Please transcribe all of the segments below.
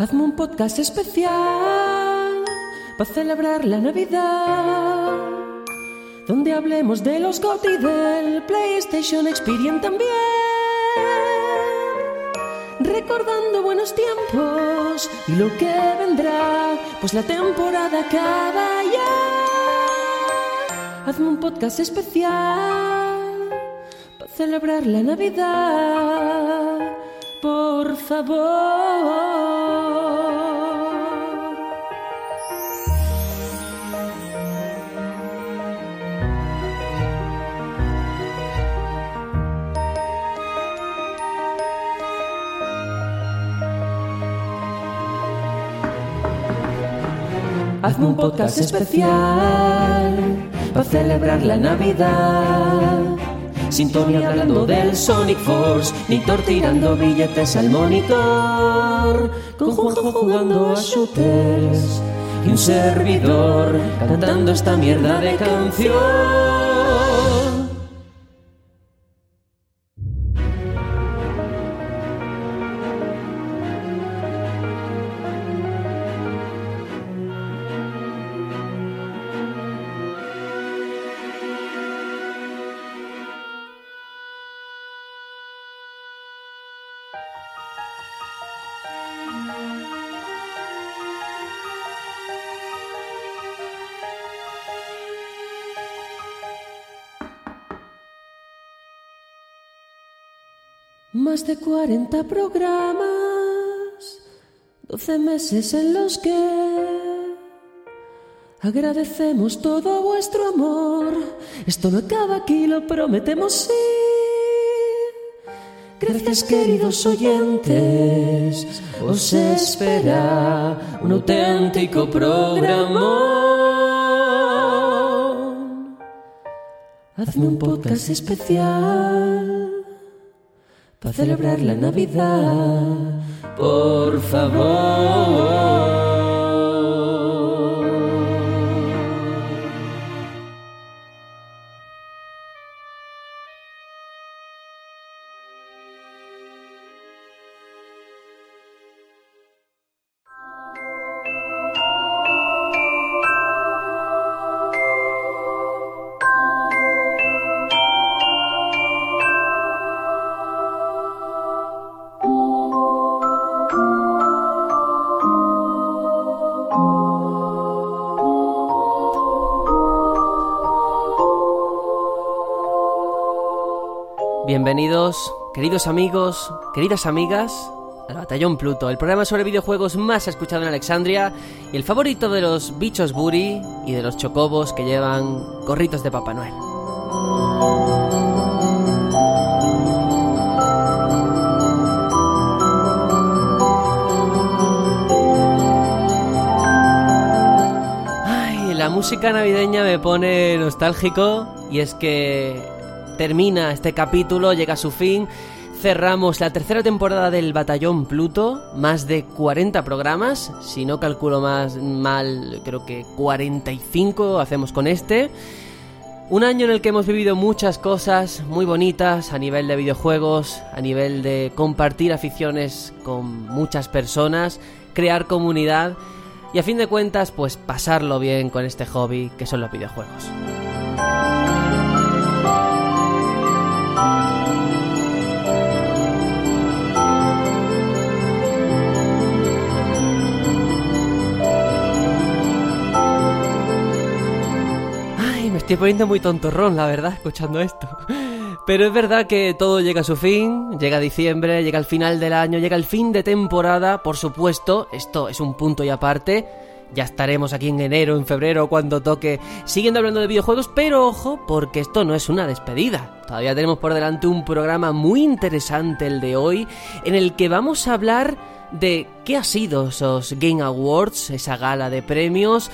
Hazme un podcast especial para celebrar la Navidad, donde hablemos de los GOTY del PlayStation Experience también, recordando buenos tiempos y lo que vendrá, pues la temporada acaba ya. Hazme un podcast especial para celebrar la Navidad, por favor. Hazme un podcast especial para celebrar la Navidad. Sintonía hablando del Sonic Force, Víctor tirando billetes al monitor, con Juanjo jugando a shooters y un servidor cantando esta mierda de canción. De 40 programas, 12 meses en los que agradecemos todo vuestro amor. Esto no acaba aquí, lo prometemos sí. Gracias queridos oyentes, os espera un auténtico programa. Hazme un podcast especial para celebrar la Navidad, por favor. Queridos amigos, queridas amigas, al Batallón Pluto, el programa sobre videojuegos más escuchado en Alexandria y el favorito de los bichos buri y de los chocobos que llevan gorritos de Papá Noel. Ay, la música navideña me pone nostálgico y es que termina este capítulo, llega a su fin. Cerramos la tercera temporada del Batallón Pluto, más de 40 programas, si no calculo más mal, creo que 45 hacemos con este. Un año en el que hemos vivido muchas cosas muy bonitas a nivel de videojuegos, a nivel de compartir aficiones con muchas personas, crear comunidad y a fin de cuentas pues pasarlo bien con este hobby que son los videojuegos. Estoy poniendo muy tontorrón, la verdad, escuchando esto. Pero es verdad que todo llega a su fin, llega diciembre, llega el final del año, llega el fin de temporada, por supuesto, esto es un punto y aparte. Ya estaremos aquí en enero, en febrero, cuando toque, siguiendo hablando de videojuegos, pero ojo, porque esto no es una despedida. Todavía tenemos por delante un programa muy interesante el de hoy, en el que vamos a hablar de qué ha sido esos Game Awards, esa gala de premios,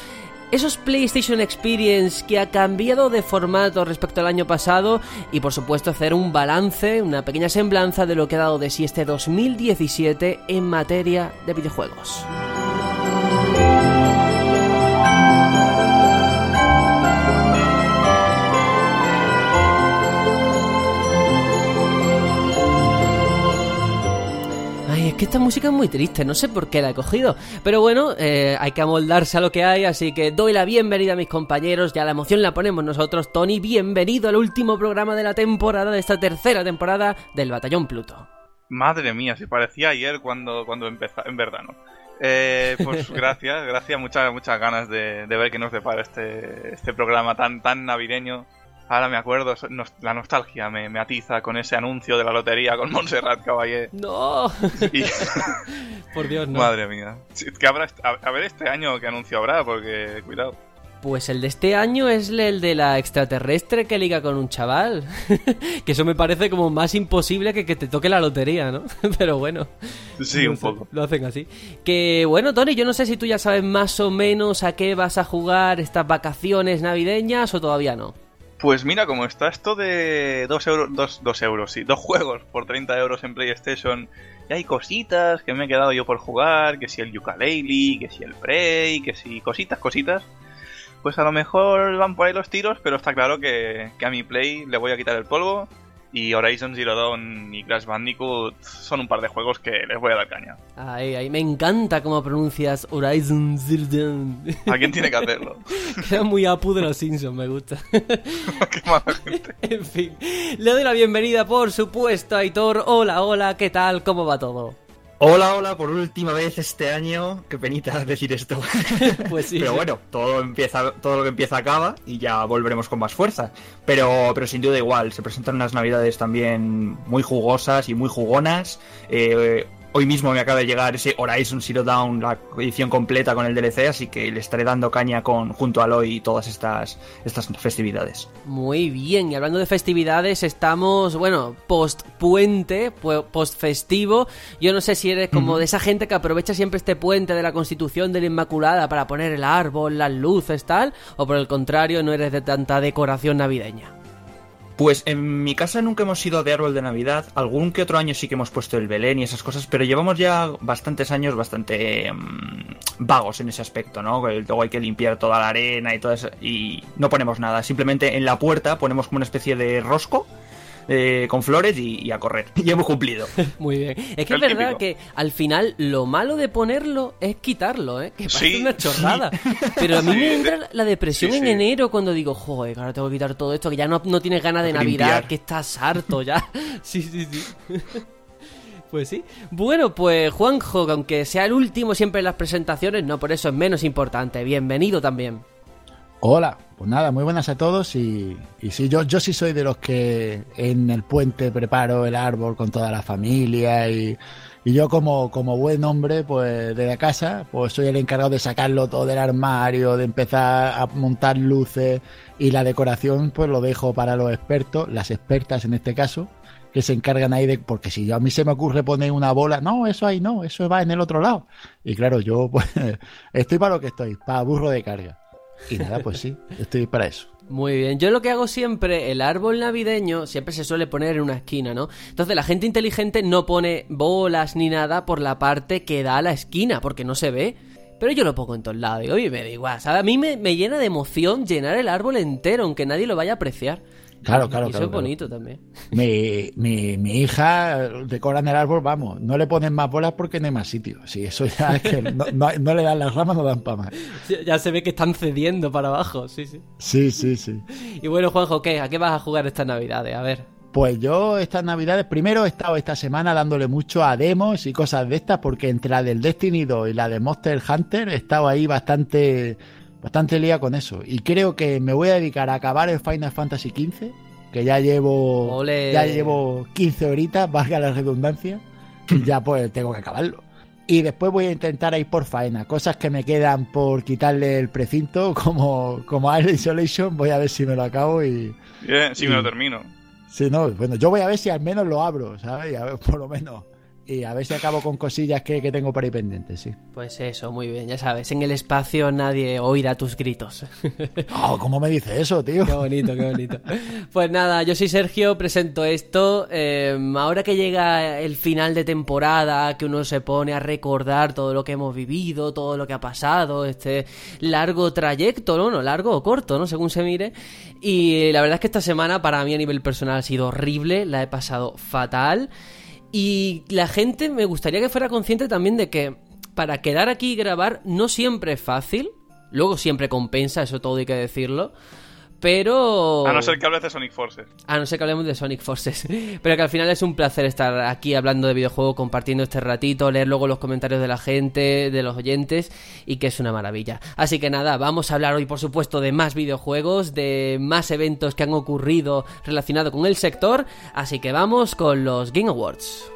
esos PlayStation Experience que ha cambiado de formato respecto al año pasado y por supuesto hacer un balance, una pequeña semblanza de lo que ha dado de sí este 2017 en materia de videojuegos. Que esta música es muy triste, no sé por qué la he cogido. Pero bueno, eh, hay que amoldarse a lo que hay, así que doy la bienvenida a mis compañeros, ya la emoción la ponemos nosotros. Tony, bienvenido al último programa de la temporada, de esta tercera temporada del Batallón Pluto. Madre mía, si parecía ayer cuando, cuando empezó, en verdad no. Eh, pues gracias, gracias, muchas, muchas ganas de, ver qué nos depara este, este programa tan, tan navideño. Ahora me acuerdo, la nostalgia me, atiza con ese anuncio de la lotería con Montserrat Caballé. ¡No! Por Dios, no. Madre mía. ¿Qué habrá, a, ver este año qué anuncio habrá, porque cuidado. Pues el de este año es el de la extraterrestre que liga con un chaval. que eso me parece como más imposible que que te toque la lotería, ¿no? Pero bueno. Sí, un poco. Lo hacen así. Que bueno, Tony, yo no sé si tú ya sabes más o menos a qué vas a jugar estas vacaciones navideñas o todavía no. Pues mira, como está esto de 2 euros, dos, euros, sí, dos juegos por 30 euros en PlayStation, y hay cositas que me he quedado yo por jugar, que si el ukulele, que si el Prey, que si cositas, cositas pues a lo mejor van por ahí los tiros, pero está claro que, a mi Play le voy a quitar el polvo. Y Horizon Zero Dawn y Crash Bandicoot son un par de juegos que les voy a dar caña. Ay, ay, me encanta cómo pronuncias Horizon Zero Dawn. Alguien tiene que hacerlo. Queda muy apu de los Simpsons, me gusta. Qué mala gente. en fin, le doy la bienvenida, por supuesto, a Aitor. Hola, hola, ¿qué tal? ¿Cómo va todo? Hola, hola, por última vez este año. Qué penita decir esto. pues sí. Pero bueno, todo empieza, todo lo que empieza acaba y ya volveremos con más fuerza. Pero, pero sin duda igual, se presentan unas navidades también muy jugosas y muy jugonas. Eh, Hoy mismo me acaba de llegar ese Horizon Zero Dawn, la edición completa con el DLC, así que le estaré dando caña con junto a Aloy y todas estas, estas festividades. Muy bien, y hablando de festividades, estamos, bueno, post puente, post festivo. Yo no sé si eres como de esa gente que aprovecha siempre este puente de la Constitución de la Inmaculada para poner el árbol, las luces, tal, o por el contrario, no eres de tanta decoración navideña. Pues en mi casa nunca hemos sido de árbol de Navidad. Algún que otro año sí que hemos puesto el Belén y esas cosas, pero llevamos ya bastantes años bastante mm, vagos en ese aspecto, ¿no? Luego hay que limpiar toda la arena y todo eso, y no ponemos nada. Simplemente en la puerta ponemos como una especie de rosco eh, con flores y, a correr. Y hemos cumplido. Muy bien. Es que es verdad que al final lo malo de ponerlo es quitarlo, ¿eh? Que parece una chorrada. Pero a mí me entra la depresión en enero cuando digo, joder, ahora tengo que quitar todo esto, que ya no, no tienes ganas de Navidad, que estás harto ya. sí, sí, sí. Pues sí. Bueno, pues Juanjo, aunque sea el último siempre en las presentaciones, no por eso es menos importante. Bienvenido también. Hola, pues nada, muy buenas a todos y, y sí, yo, yo sí soy de los que en el puente preparo el árbol con toda la familia y, y yo como, como buen hombre, pues de la casa, pues soy el encargado de sacarlo todo del armario, de empezar a montar luces y la decoración pues lo dejo para los expertos, las expertas en este caso, que se encargan ahí de, porque si a mí se me ocurre poner una bola, no, eso ahí no, eso va en el otro lado. Y claro, yo pues estoy para lo que estoy, para burro de carga. Y nada, pues sí, estoy para eso. Muy bien, yo lo que hago siempre, el árbol navideño siempre se suele poner en una esquina, ¿no? Entonces la gente inteligente no pone bolas ni nada por la parte que da a la esquina, porque no se ve. Pero yo lo pongo en todos lados y oye, me da igual, ¿sabes? A mí me, me llena de emoción llenar el árbol entero, aunque nadie lo vaya a apreciar. Claro, claro, y eso es bonito también. Mi, mi, mi, hija decora en el árbol, vamos, no le ponen más bolas porque no hay más sitio. Sí, eso ya es que no, no, le dan las ramas, no dan para más. Ya se ve que están cediendo para abajo, sí, sí. Sí, sí, sí. Y bueno, Juanjo, ¿qué? ¿A qué vas a jugar estas navidades? A ver. Pues yo estas navidades, primero he estado esta semana dándole mucho a demos y cosas de estas, porque entre la del Destiny 2 y la de Monster Hunter he estado ahí bastante bastante lía con eso. Y creo que me voy a dedicar a acabar el Final Fantasy XV, que ya llevo, ya llevo 15 horitas, valga la redundancia, y ya pues tengo que acabarlo. Y después voy a intentar ir por faena, cosas que me quedan por quitarle el precinto, como, como Air Isolation, voy a ver si me lo acabo y... Bien, si me lo termino. Sí, no, bueno, yo voy a ver si al menos lo abro, ¿sabes? A ver, por lo menos. Y a ver si acabo con cosillas que, tengo por ahí pendientes, sí. Pues eso, muy bien, ya sabes, en el espacio nadie oirá tus gritos. Oh, ¿Cómo me dice eso, tío? Qué bonito, qué bonito. Pues nada, yo soy Sergio, presento esto. Em, ahora que llega el final de temporada, que uno se pone a recordar todo lo que hemos vivido, todo lo que ha pasado, este largo trayecto, ¿no? no largo o corto, ¿no? Según se mire. Y la verdad es que esta semana para mí a nivel personal ha sido horrible, la he pasado fatal. Y la gente me gustaría que fuera consciente también de que para quedar aquí y grabar no siempre es fácil. Luego siempre compensa, eso todo hay que decirlo. Pero. A no ser que hables de Sonic Forces. A no ser que hablemos de Sonic Forces. Pero que al final es un placer estar aquí hablando de videojuegos, compartiendo este ratito, leer luego los comentarios de la gente, de los oyentes, y que es una maravilla. Así que nada, vamos a hablar hoy, por supuesto, de más videojuegos, de más eventos que han ocurrido relacionados con el sector. Así que vamos con los Game Awards.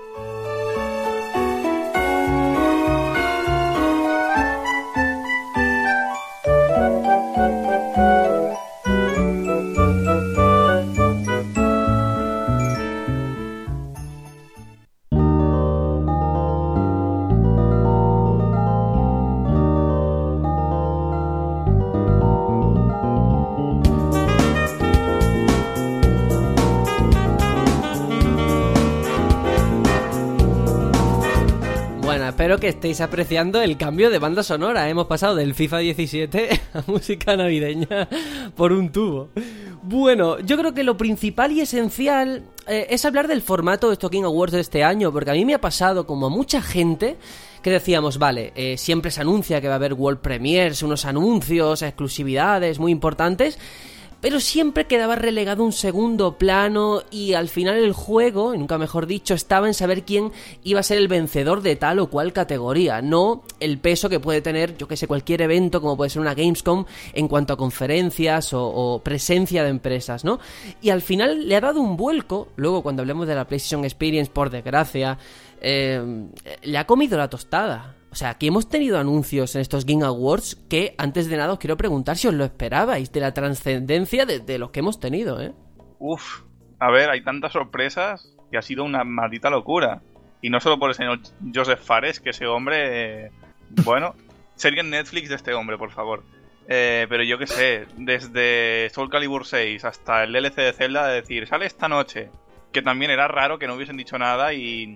Espero que estéis apreciando el cambio de banda sonora. Hemos pasado del FIFA 17 a música navideña por un tubo. Bueno, yo creo que lo principal y esencial eh, es hablar del formato de Stocking Awards de este año, porque a mí me ha pasado como a mucha gente que decíamos, vale, eh, siempre se anuncia que va a haber World Premiers, unos anuncios, exclusividades muy importantes pero siempre quedaba relegado un segundo plano y al final el juego, nunca mejor dicho, estaba en saber quién iba a ser el vencedor de tal o cual categoría, no el peso que puede tener, yo que sé, cualquier evento como puede ser una Gamescom en cuanto a conferencias o, presencia de empresas, ¿no? Y al final le ha dado un vuelco, luego cuando hablemos de la PlayStation Experience, por desgracia, eh, le ha comido la tostada. O sea, aquí hemos tenido anuncios en estos Game Awards que, antes de nada, os quiero preguntar si os lo esperabais, de la trascendencia de, los que hemos tenido, ¿eh? Uf, a ver, hay tantas sorpresas que ha sido una maldita locura. Y no solo por el señor Joseph Fares, que ese hombre... Eh, bueno, sería Netflix de este hombre, por favor. Eh, pero yo qué sé, desde Soul Calibur 6 hasta el DLC de Zelda, de decir, sale esta noche. Que también era raro que no hubiesen dicho nada y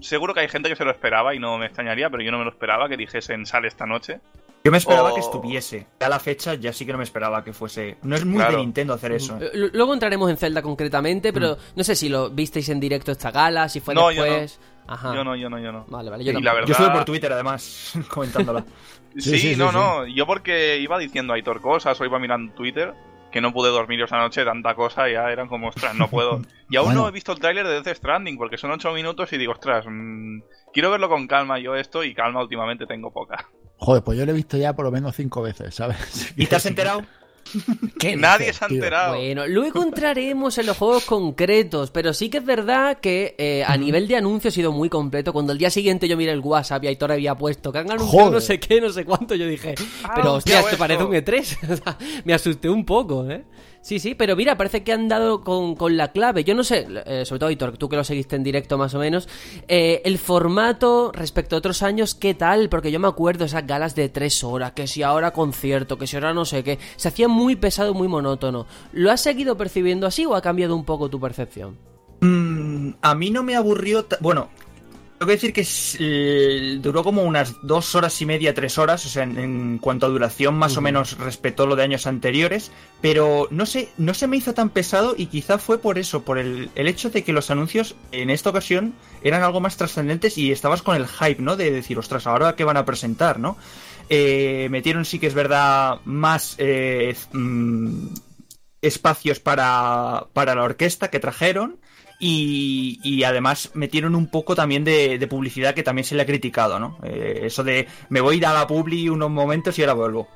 seguro que hay gente que se lo esperaba y no me extrañaría, pero yo no me lo esperaba que dijesen sale esta noche. Yo me esperaba que estuviese. A la fecha ya sí que no me esperaba que fuese. No es muy de Nintendo hacer eso. Luego entraremos en Zelda concretamente, pero mm. no sé si lo visteis en directo esta gala, si fue después. Yo no. Yo no, yo no, Vale, vale, yo, yo estuve por Twitter además comentándola. sí, no, no. Yo porque iba diciendo a Aitor cosas o iba mirando Twitter que no pude dormir esa noche, tanta cosa, ya eran como, ostras, no puedo. Y aún no he visto el tráiler de Death Stranding, porque son ocho minutos y digo, ostras, mmm, quiero verlo con calma yo esto, y calma últimamente tengo poca. Joder, pues yo lo he visto ya por lo menos cinco veces, ¿sabes? ¿Y te has enterado? Que Nadie se ha enterado. Bueno, luego entraremos en los juegos concretos, pero sí que es verdad que eh, a nivel de anuncio ha sido muy completo. Cuando el día siguiente yo miré el WhatsApp y Aitor había puesto que han anunciado no sé qué, no sé cuánto, yo dije, ah, pero hostia, esto parece un E3. me asusté un poco, ¿eh? Sí, sí, pero mira, parece que han dado con, la clave. Yo no sé, eh, sobre todo, Hitor, tú que lo seguiste en directo más o menos, eh, el formato respecto a otros años, ¿qué tal? Porque yo me acuerdo esas galas de tres horas, que si ahora concierto, que si ahora no sé qué. Se hacía muy pesado, muy monótono. ¿Lo has seguido percibiendo así o ha cambiado un poco tu percepción? Mm, a mí no me aburrió. Bueno, tengo que decir que eh, duró como unas dos horas y media, tres horas, o sea, en, cuanto a duración más o menos respetó lo de años anteriores, pero no sé, no se me hizo tan pesado y quizá fue por eso, por el, hecho de que los anuncios en esta ocasión eran algo más trascendentes y estabas con el hype, ¿no? De decir, ostras, ahora qué van a presentar, ¿no? Eh, metieron sí que es verdad más eh, mm, espacios para, para la orquesta que trajeron y, además metieron un poco también de, publicidad que también se le ha criticado, ¿no? Eh, eso de me voy a ir a la publi unos momentos y ahora vuelvo.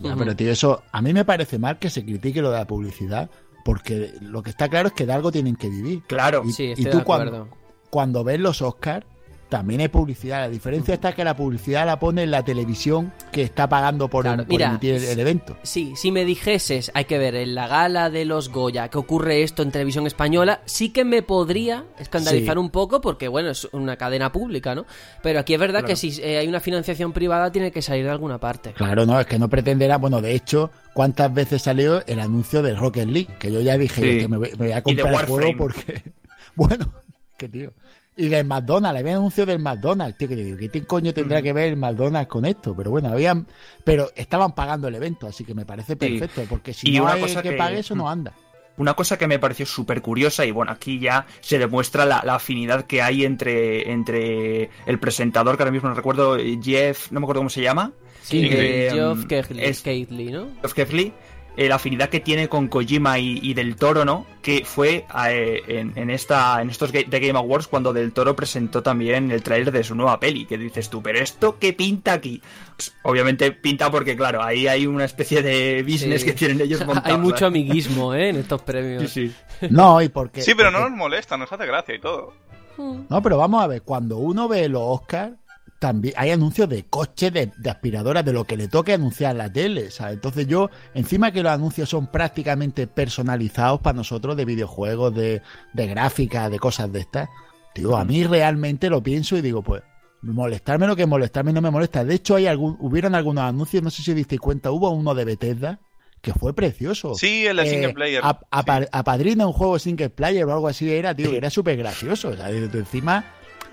pero tío, eso a mí me parece mal que se critique lo de la publicidad, porque lo que está claro es que de algo tienen que vivir. Claro, y, sí, y tú cuando, cuando ves los Oscars, también hay publicidad. La diferencia está que la publicidad la pone en la televisión que está pagando por, emitir el, evento. Sí, si me dijeses, hay que ver en la gala de los Goya que ocurre esto en televisión española, sí que me podría escandalizar un poco porque, bueno, es una cadena pública, ¿no? Pero aquí es verdad que si eh, hay una financiación privada tiene que salir de alguna parte. Claro, no, es que no pretenderá, bueno, de hecho, ¿cuántas veces salió el anuncio del Rocket League? Que yo ya dije que me, voy a comprar el juego porque... Bueno, qué tío. Y del McDonald's, había anuncio del McDonald's, tío, que digo, ¿qué coño tendrá mm. que ver el McDonald's con esto? Pero bueno, habían, pero estaban pagando el evento, así que me parece perfecto, porque si no hay que, pague eso no anda. una cosa que me pareció súper curiosa, y bueno, aquí ya se demuestra la, la, afinidad que hay entre, entre el presentador, que ahora mismo no recuerdo, Jeff, no me acuerdo cómo se llama. Sí, eh, Geoff Keighley, ¿no? Geoff Keighley la afinidad que tiene con Kojima y, Del Toro, ¿no? Que fue eh, en, esta, en estos de Game Awards cuando Del Toro presentó también el trailer de su nueva peli, que dices tú, pero ¿esto qué pinta aquí? Pues, obviamente pinta porque, claro, ahí hay una especie de business que tienen ellos montado. hay mucho amiguismo, ¿eh? En estos premios. Sí, sí. No, y porque... Sí, pero no nos molesta, nos hace gracia y todo. No, pero vamos a ver, cuando uno ve los Oscars también hay anuncios de coches, de, aspiradoras, de lo que le toque anunciar la tele. ¿sabes? Entonces yo, encima que los anuncios son prácticamente personalizados para nosotros de videojuegos, de, de gráfica, de cosas de estas, digo, a mí realmente lo pienso y digo, pues, molestarme lo que molestarme no me molesta. De hecho, hay algún, hubieron algunos anuncios, no sé si disteis cuenta, hubo uno de Bethesda que fue precioso. Sí, el de eh, single player. A, a, un juego single player o algo así era, tío, que era súper gracioso. O sea, encima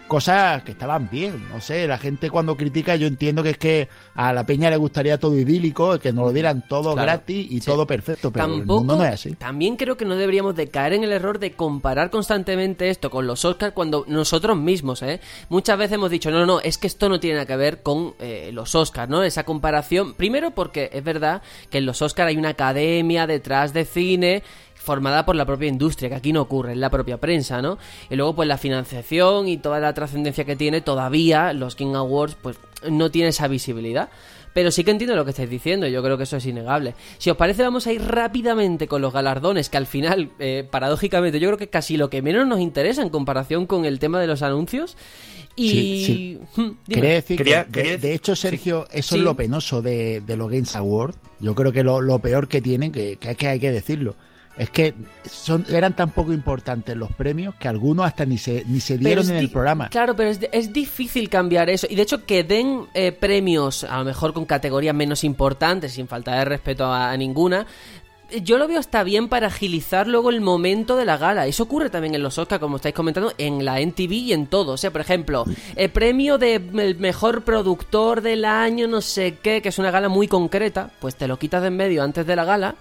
cosas que estaban bien. No sé, la gente cuando critica, yo entiendo que es que a la peña le gustaría todo idílico, que nos lo dieran todo gratis y todo perfecto, pero el mundo no es así. También creo que no deberíamos de caer en el error de comparar constantemente esto con los Oscars cuando nosotros mismos, ¿eh? Muchas veces hemos dicho, no, no, es que esto no tiene nada que ver con eh, los Oscars, ¿no? Esa comparación, primero porque es verdad que en los Oscars hay una academia detrás de cine formada por la propia industria, que aquí no ocurre, en la propia prensa, ¿no? Y luego pues la financiación y toda la trascendencia que tiene, todavía los King Awards pues no tiene esa visibilidad. Pero sí que entiendo lo que estáis diciendo, yo creo que eso es innegable. Si os parece, vamos a ir rápidamente con los galardones, que al final, eh, paradójicamente, yo creo que casi lo que menos nos interesa en comparación con el tema de los anuncios. Y. Hmm, decir que, de, hecho, Sergio, eso es lo penoso de, los Games Awards. Yo creo que lo, peor que tienen, que, que hay que decirlo es que son, eran tan poco importantes los premios que algunos hasta ni se, ni se dieron en el programa. Claro, pero es, es, difícil cambiar eso. Y de hecho, que den eh, premios, a lo mejor con categorías menos importantes, sin falta de respeto a, ninguna, yo lo veo hasta bien para agilizar luego el momento de la gala. Eso ocurre también en los Oscars, como estáis comentando, en la NTV y en todo. O sea, por ejemplo, el premio de mejor productor del año, no sé qué, que es una gala muy concreta, pues te lo quitas de en medio antes de la gala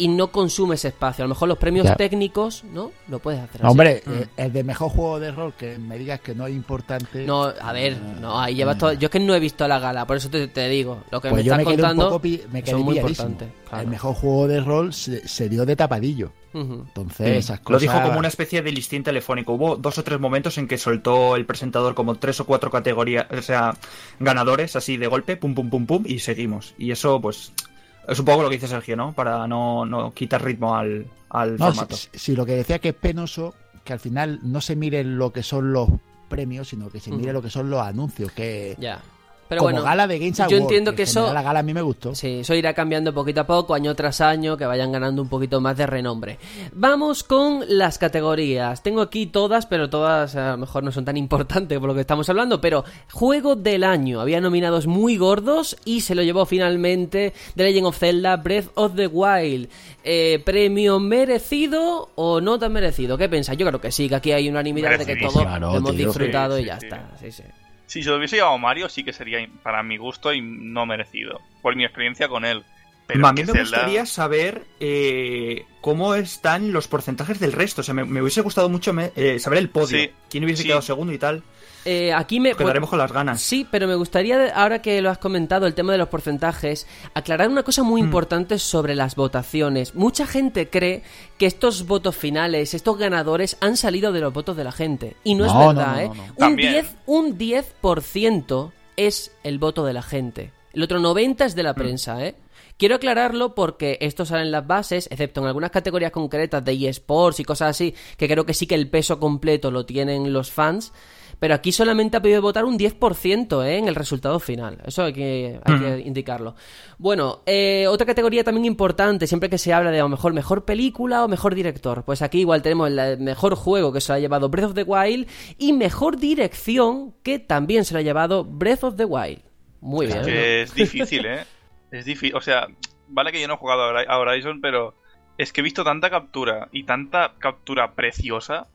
y no consume ese espacio. A lo mejor los premios técnicos, ¿no? Lo puedes hacer. Hombre, mm. eh, el de mejor juego de rol, que me digas que no es importante. No, a ver, no, ahí llevas todo. Yo es que no he visto la gala, por eso te, digo. Lo que pues me estás contando me quedé muy importante. El mejor juego de rol se, dio de tapadillo. Entonces, esas cosas... Lo dijo como una especie de listín telefónico. Hubo dos o tres momentos en que soltó el presentador como tres o cuatro categorías, o sea, ganadores así de golpe, pum, pum, pum, pum, y seguimos. Y eso, pues, es un poco lo que dice Sergio, ¿no? Para no, no quitar ritmo al, al formato. Si, lo que decía que es penoso, que al final no se mire lo que son los premios, sino que se mire lo que son los anuncios, que... Ya. Pero como gala de Games Yo entiendo que eso. La gala a mí me gustó. Sí, eso irá cambiando poquito a poco, año tras año, que vayan ganando un poquito más de renombre. Vamos con las categorías. Tengo aquí todas, pero todas a lo mejor no son tan importantes por lo que estamos hablando. Pero Juego del Año. Había nominados muy gordos y se lo llevó finalmente The Legend of Zelda Breath of the Wild. Eh, ¿Premio merecido o no tan merecido? ¿Qué pensáis? Yo creo que sí, que aquí hay unanimidad de que todos hemos disfrutado y ya está. Sí, sí. Si se lo hubiese llevado Mario, sí que sería para mi gusto y no merecido. Por mi experiencia con él. Pero a mí me gustaría saber eh, cómo están los porcentajes del resto. O sea, me, hubiese gustado mucho eh, saber el podio. ¿Quién hubiese quedado segundo y tal? Eh, aquí me quedaremos con las ganas. Sí, pero me gustaría ahora que lo has comentado el tema de los porcentajes, aclarar una cosa muy mm. importante sobre las votaciones. Mucha gente cree que estos votos finales, estos ganadores han salido de los votos de la gente y no, es verdad, ¿eh? Un 10 un 10% es el voto de la gente. El otro 90 es de la mm. prensa, ¿eh? Quiero aclararlo porque esto sale en las bases, excepto en algunas categorías concretas de eSports y cosas así, que creo que sí que el peso completo lo tienen los fans pero aquí solamente ha podido votar un 10% ¿eh? en el resultado final. Eso hay que, hay que indicarlo. Bueno, eh, otra categoría también importante, siempre que se habla de a lo mejor mejor película o mejor director. Pues aquí igual tenemos el mejor juego que se lo ha llevado Breath of the Wild y mejor dirección que también se lo ha llevado Breath of the Wild. Muy bien. Es difícil, ¿eh? Es difícil. O sea, vale que yo no he jugado a Horizon, pero es que he visto tanta captura y tanta captura preciosa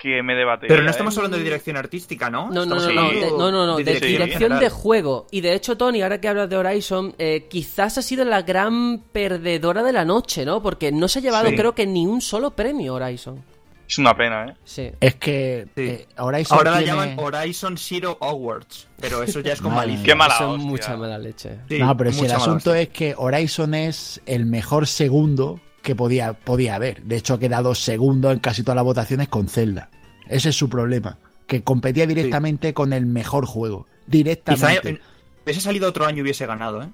que me debate. Pero no estamos hablando de dirección artística, ¿no? No, no, no, no, de, no, no, no, de dirección de juego. Y de hecho, Tony, ahora que hablas de Horizon, eh, quizás ha sido la gran perdedora de la noche, ¿no? Porque no se ha llevado, Sí. creo que ni un solo premio Horizon. Es una pena, ¿eh? Sí. Es que Sí. eh, Horizon Ahora la llaman Horizon Zero Awards, pero eso ya es con malicia. Qué mala hostia. mucha mala leche. Sí, no, pero si el asunto hostia. es que Horizon es el mejor segundo que podía, podía haber. De hecho, ha quedado segundo en casi todas las votaciones con Zelda. Ese es su problema. Que competía directamente con el mejor juego. Directamente. en- hubiese salido otro año y hubiese ganado, ¿eh?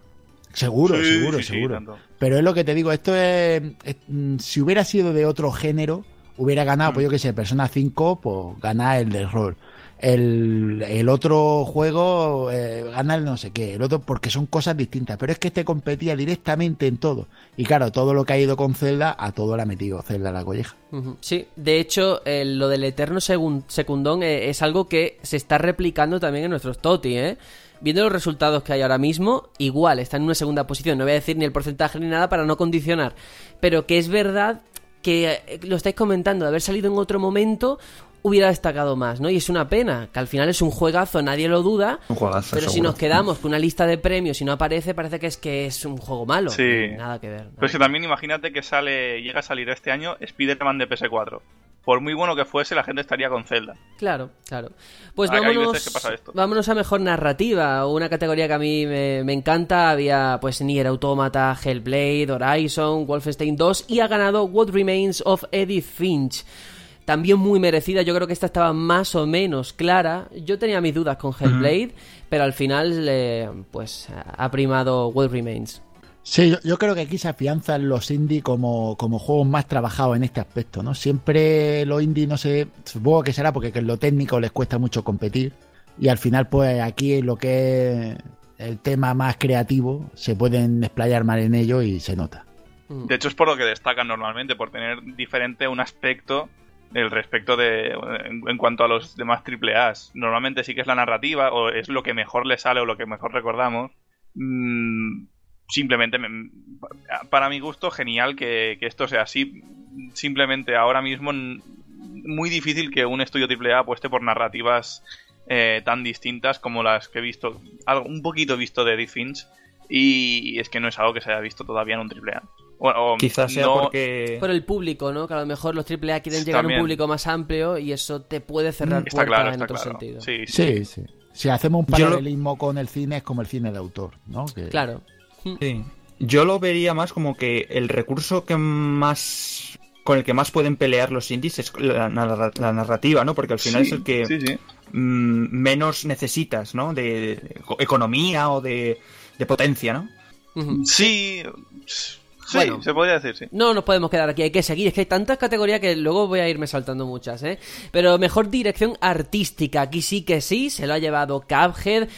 Seguro, Sí, seguro, sí, sí, seguro. Pero es lo que te digo, esto es, es- mm, si hubiera sido de otro género, hubiera ganado, pues yo que sé, Persona 5, pues gana el del rol. El, el otro juego eh, gana el no sé qué, el otro porque son cosas distintas. Pero es que este competía directamente en todo. Y claro, todo lo que ha ido con Zelda, a todo le ha metido Zelda la colleja. Sí, de hecho, eh, lo del eterno secundón eh, es algo que se está replicando también en nuestros TOTI, ¿eh? Viendo los resultados que hay ahora mismo, igual está en una segunda posición. No voy a decir ni el porcentaje ni nada para no condicionar. Pero que es verdad que eh, lo estáis comentando, de haber salido en otro momento hubiera destacado más, ¿no? Y es una pena, que al final es un juegazo, nadie lo duda. Un juegazo, Pero si nos quedamos con una lista de premios y no aparece, parece que es que es un juego malo. Sí. Nada que ver. nada Pero es que también imagínate que sale, llega a salir este año Spider-Man de PS4. Por muy bueno que fuese, la gente estaría con Zelda. Claro, claro. Pues Ah, vámonos, veces que pasa esto. vámonos a mejor narrativa, una categoría que a mí me, me encanta. Había pues Nier Automata, Hellblade, Horizon, Wolfenstein 2 y ha ganado What Remains of Edith Finch. También muy merecida, yo creo que esta estaba más o menos clara. Yo tenía mis dudas con Hellblade, pero al final eh, pues ha primado What Remains. Sí, yo, yo creo que aquí se afianzan los indie como, como juegos más trabajados en este aspecto, ¿no? Siempre los indie, no sé, supongo que será porque en lo técnico les cuesta mucho competir y al final pues aquí en lo que es el tema más creativo se pueden explayar mal en ello y se nota. Mm. De hecho, es por lo que destacan normalmente, por tener diferente un aspecto del respecto de en, cuanto a los demás AAAs. Normalmente sí que es la narrativa, o es lo que mejor le sale o lo que mejor recordamos. Mm, simplemente, me- para mi gusto, genial que, que esto sea así. Simplemente ahora mismo, muy difícil que un estudio AAA apueste por narrativas eh, tan distintas como las que he visto, algo, un poquito visto de Edith Finch. Y es que no es algo que se haya visto todavía en un AAA. O, o Quizás sea no- porque... Por el público, ¿no? Que a lo mejor los AAA quieren llegar a un público más amplio y eso te puede cerrar Está puertas claro, en otro claro. sentido. Sí, sí. Sí, sí. Si hacemos un lo- paralelismo con el cine es como el cine de autor, ¿no? Que- Claro. Sí. Yo lo vería más como que el recurso que más con el que más pueden pelear los indies es la, narra- la narrativa, ¿no? Porque al final Sí, es el que sí, sí. mm, menos necesitas, ¿no? De, de economía o de, de potencia, ¿no? Sí, sí, Bueno. se podría decir, sí. No nos podemos quedar aquí, hay que seguir. Es que hay tantas categorías que luego voy a irme saltando muchas, ¿eh? Pero mejor dirección artística, aquí sí que sí, se lo ha llevado Cuphead.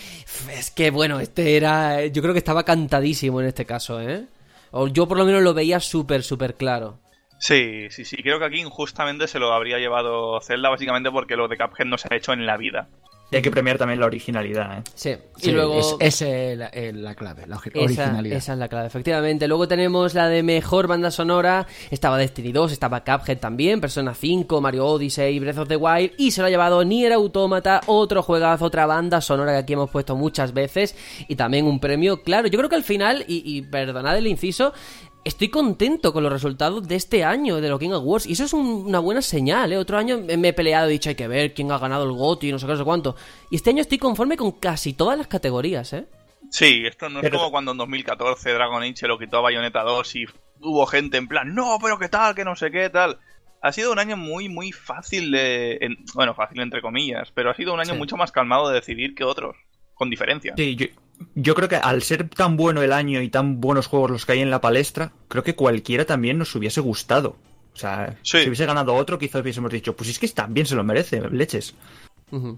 Es que bueno, este era. Yo creo que estaba cantadísimo en este caso, ¿eh? O yo por lo menos lo veía súper, súper claro. Sí, sí, sí. Creo que aquí injustamente se lo habría llevado Zelda, básicamente porque lo de Cuphead no se ha hecho en la vida. Y hay que premiar también la originalidad, ¿eh? Sí, Sí, y luego. es, esa es la, es la clave, la Esa, originalidad. esa es la clave, efectivamente. Luego tenemos la de mejor banda sonora. Estaba Destiny 2, estaba Cuphead también, Persona 5, Mario Odyssey, Breath of the Wild. Y se lo ha llevado Nier Automata, otro juegazo, otra banda sonora que aquí hemos puesto muchas veces. Y también un premio, claro. Yo creo que al final, y, y perdonad el inciso, estoy contento con los resultados de este año de los King Awards. Y eso es un- una buena señal, ¿eh? Otro año me me he peleado, he dicho, hay que ver quién ha ganado el GOTY, no sé qué, no sé cuánto. Y este año estoy conforme con casi todas las categorías, ¿eh? Sí, esto no es Pero- como cuando en 2014 Dragon Age se lo quitó a Bayonetta 2 y hubo gente en plan, no, pero qué tal, que no sé qué, tal. Ha sido un año muy, muy fácil de... en- bueno, fácil entre comillas, pero ha sido un año Sí. mucho más calmado de decidir que otros, con diferencia. Sí, yo, yo creo que al ser tan bueno el año y tan buenos juegos los que hay en la palestra, creo que cualquiera también nos hubiese gustado. O sea, Sí. si hubiese ganado otro, quizás hubiésemos dicho, pues es que también se lo merece, leches.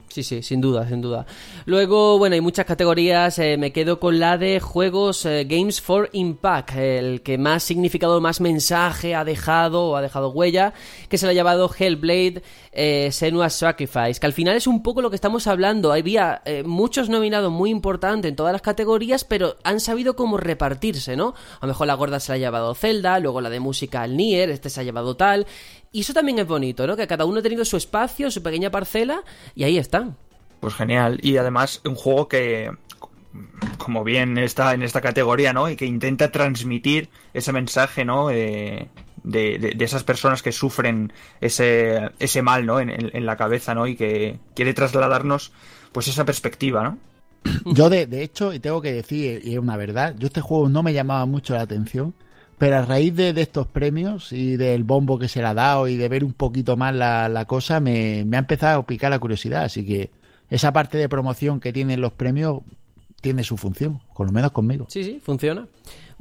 Sí, sí, sin duda, sin duda. Luego, bueno, hay muchas categorías. eh, me quedo con la de juegos eh, Games for Impact, el que más significado, más mensaje ha dejado o ha dejado huella, que se lo ha llamado Hellblade eh, Senua's Sacrifice, que al final es un poco lo que estamos hablando. Había eh, muchos nominados muy importantes en todas las categorías, pero han sabido cómo repartirse, ¿no? A lo mejor la gorda se la ha llevado Zelda, luego la de música al Nier, este se ha llevado tal. Y eso también es bonito, ¿no? Que cada uno ha tenido su espacio, su pequeña parcela, y ahí están. Pues genial. Y además, un juego que, como bien está en esta categoría, ¿no? Y que intenta transmitir ese mensaje, ¿no? Eh, de, de- de esas personas que sufren ese, ese mal, ¿no? En, en- en la cabeza, ¿no? Y que quiere trasladarnos, pues, esa perspectiva, ¿no? Yo, de, de hecho, y tengo que decir, y es una verdad, yo este juego no me llamaba mucho la atención, pero a raíz de, estos premios y del bombo que se le ha dado y de ver un poquito más la, cosa, me, ha empezado a picar la curiosidad. Así que esa parte de promoción que tienen los premios tiene su función, por lo menos conmigo. Sí, sí, funciona.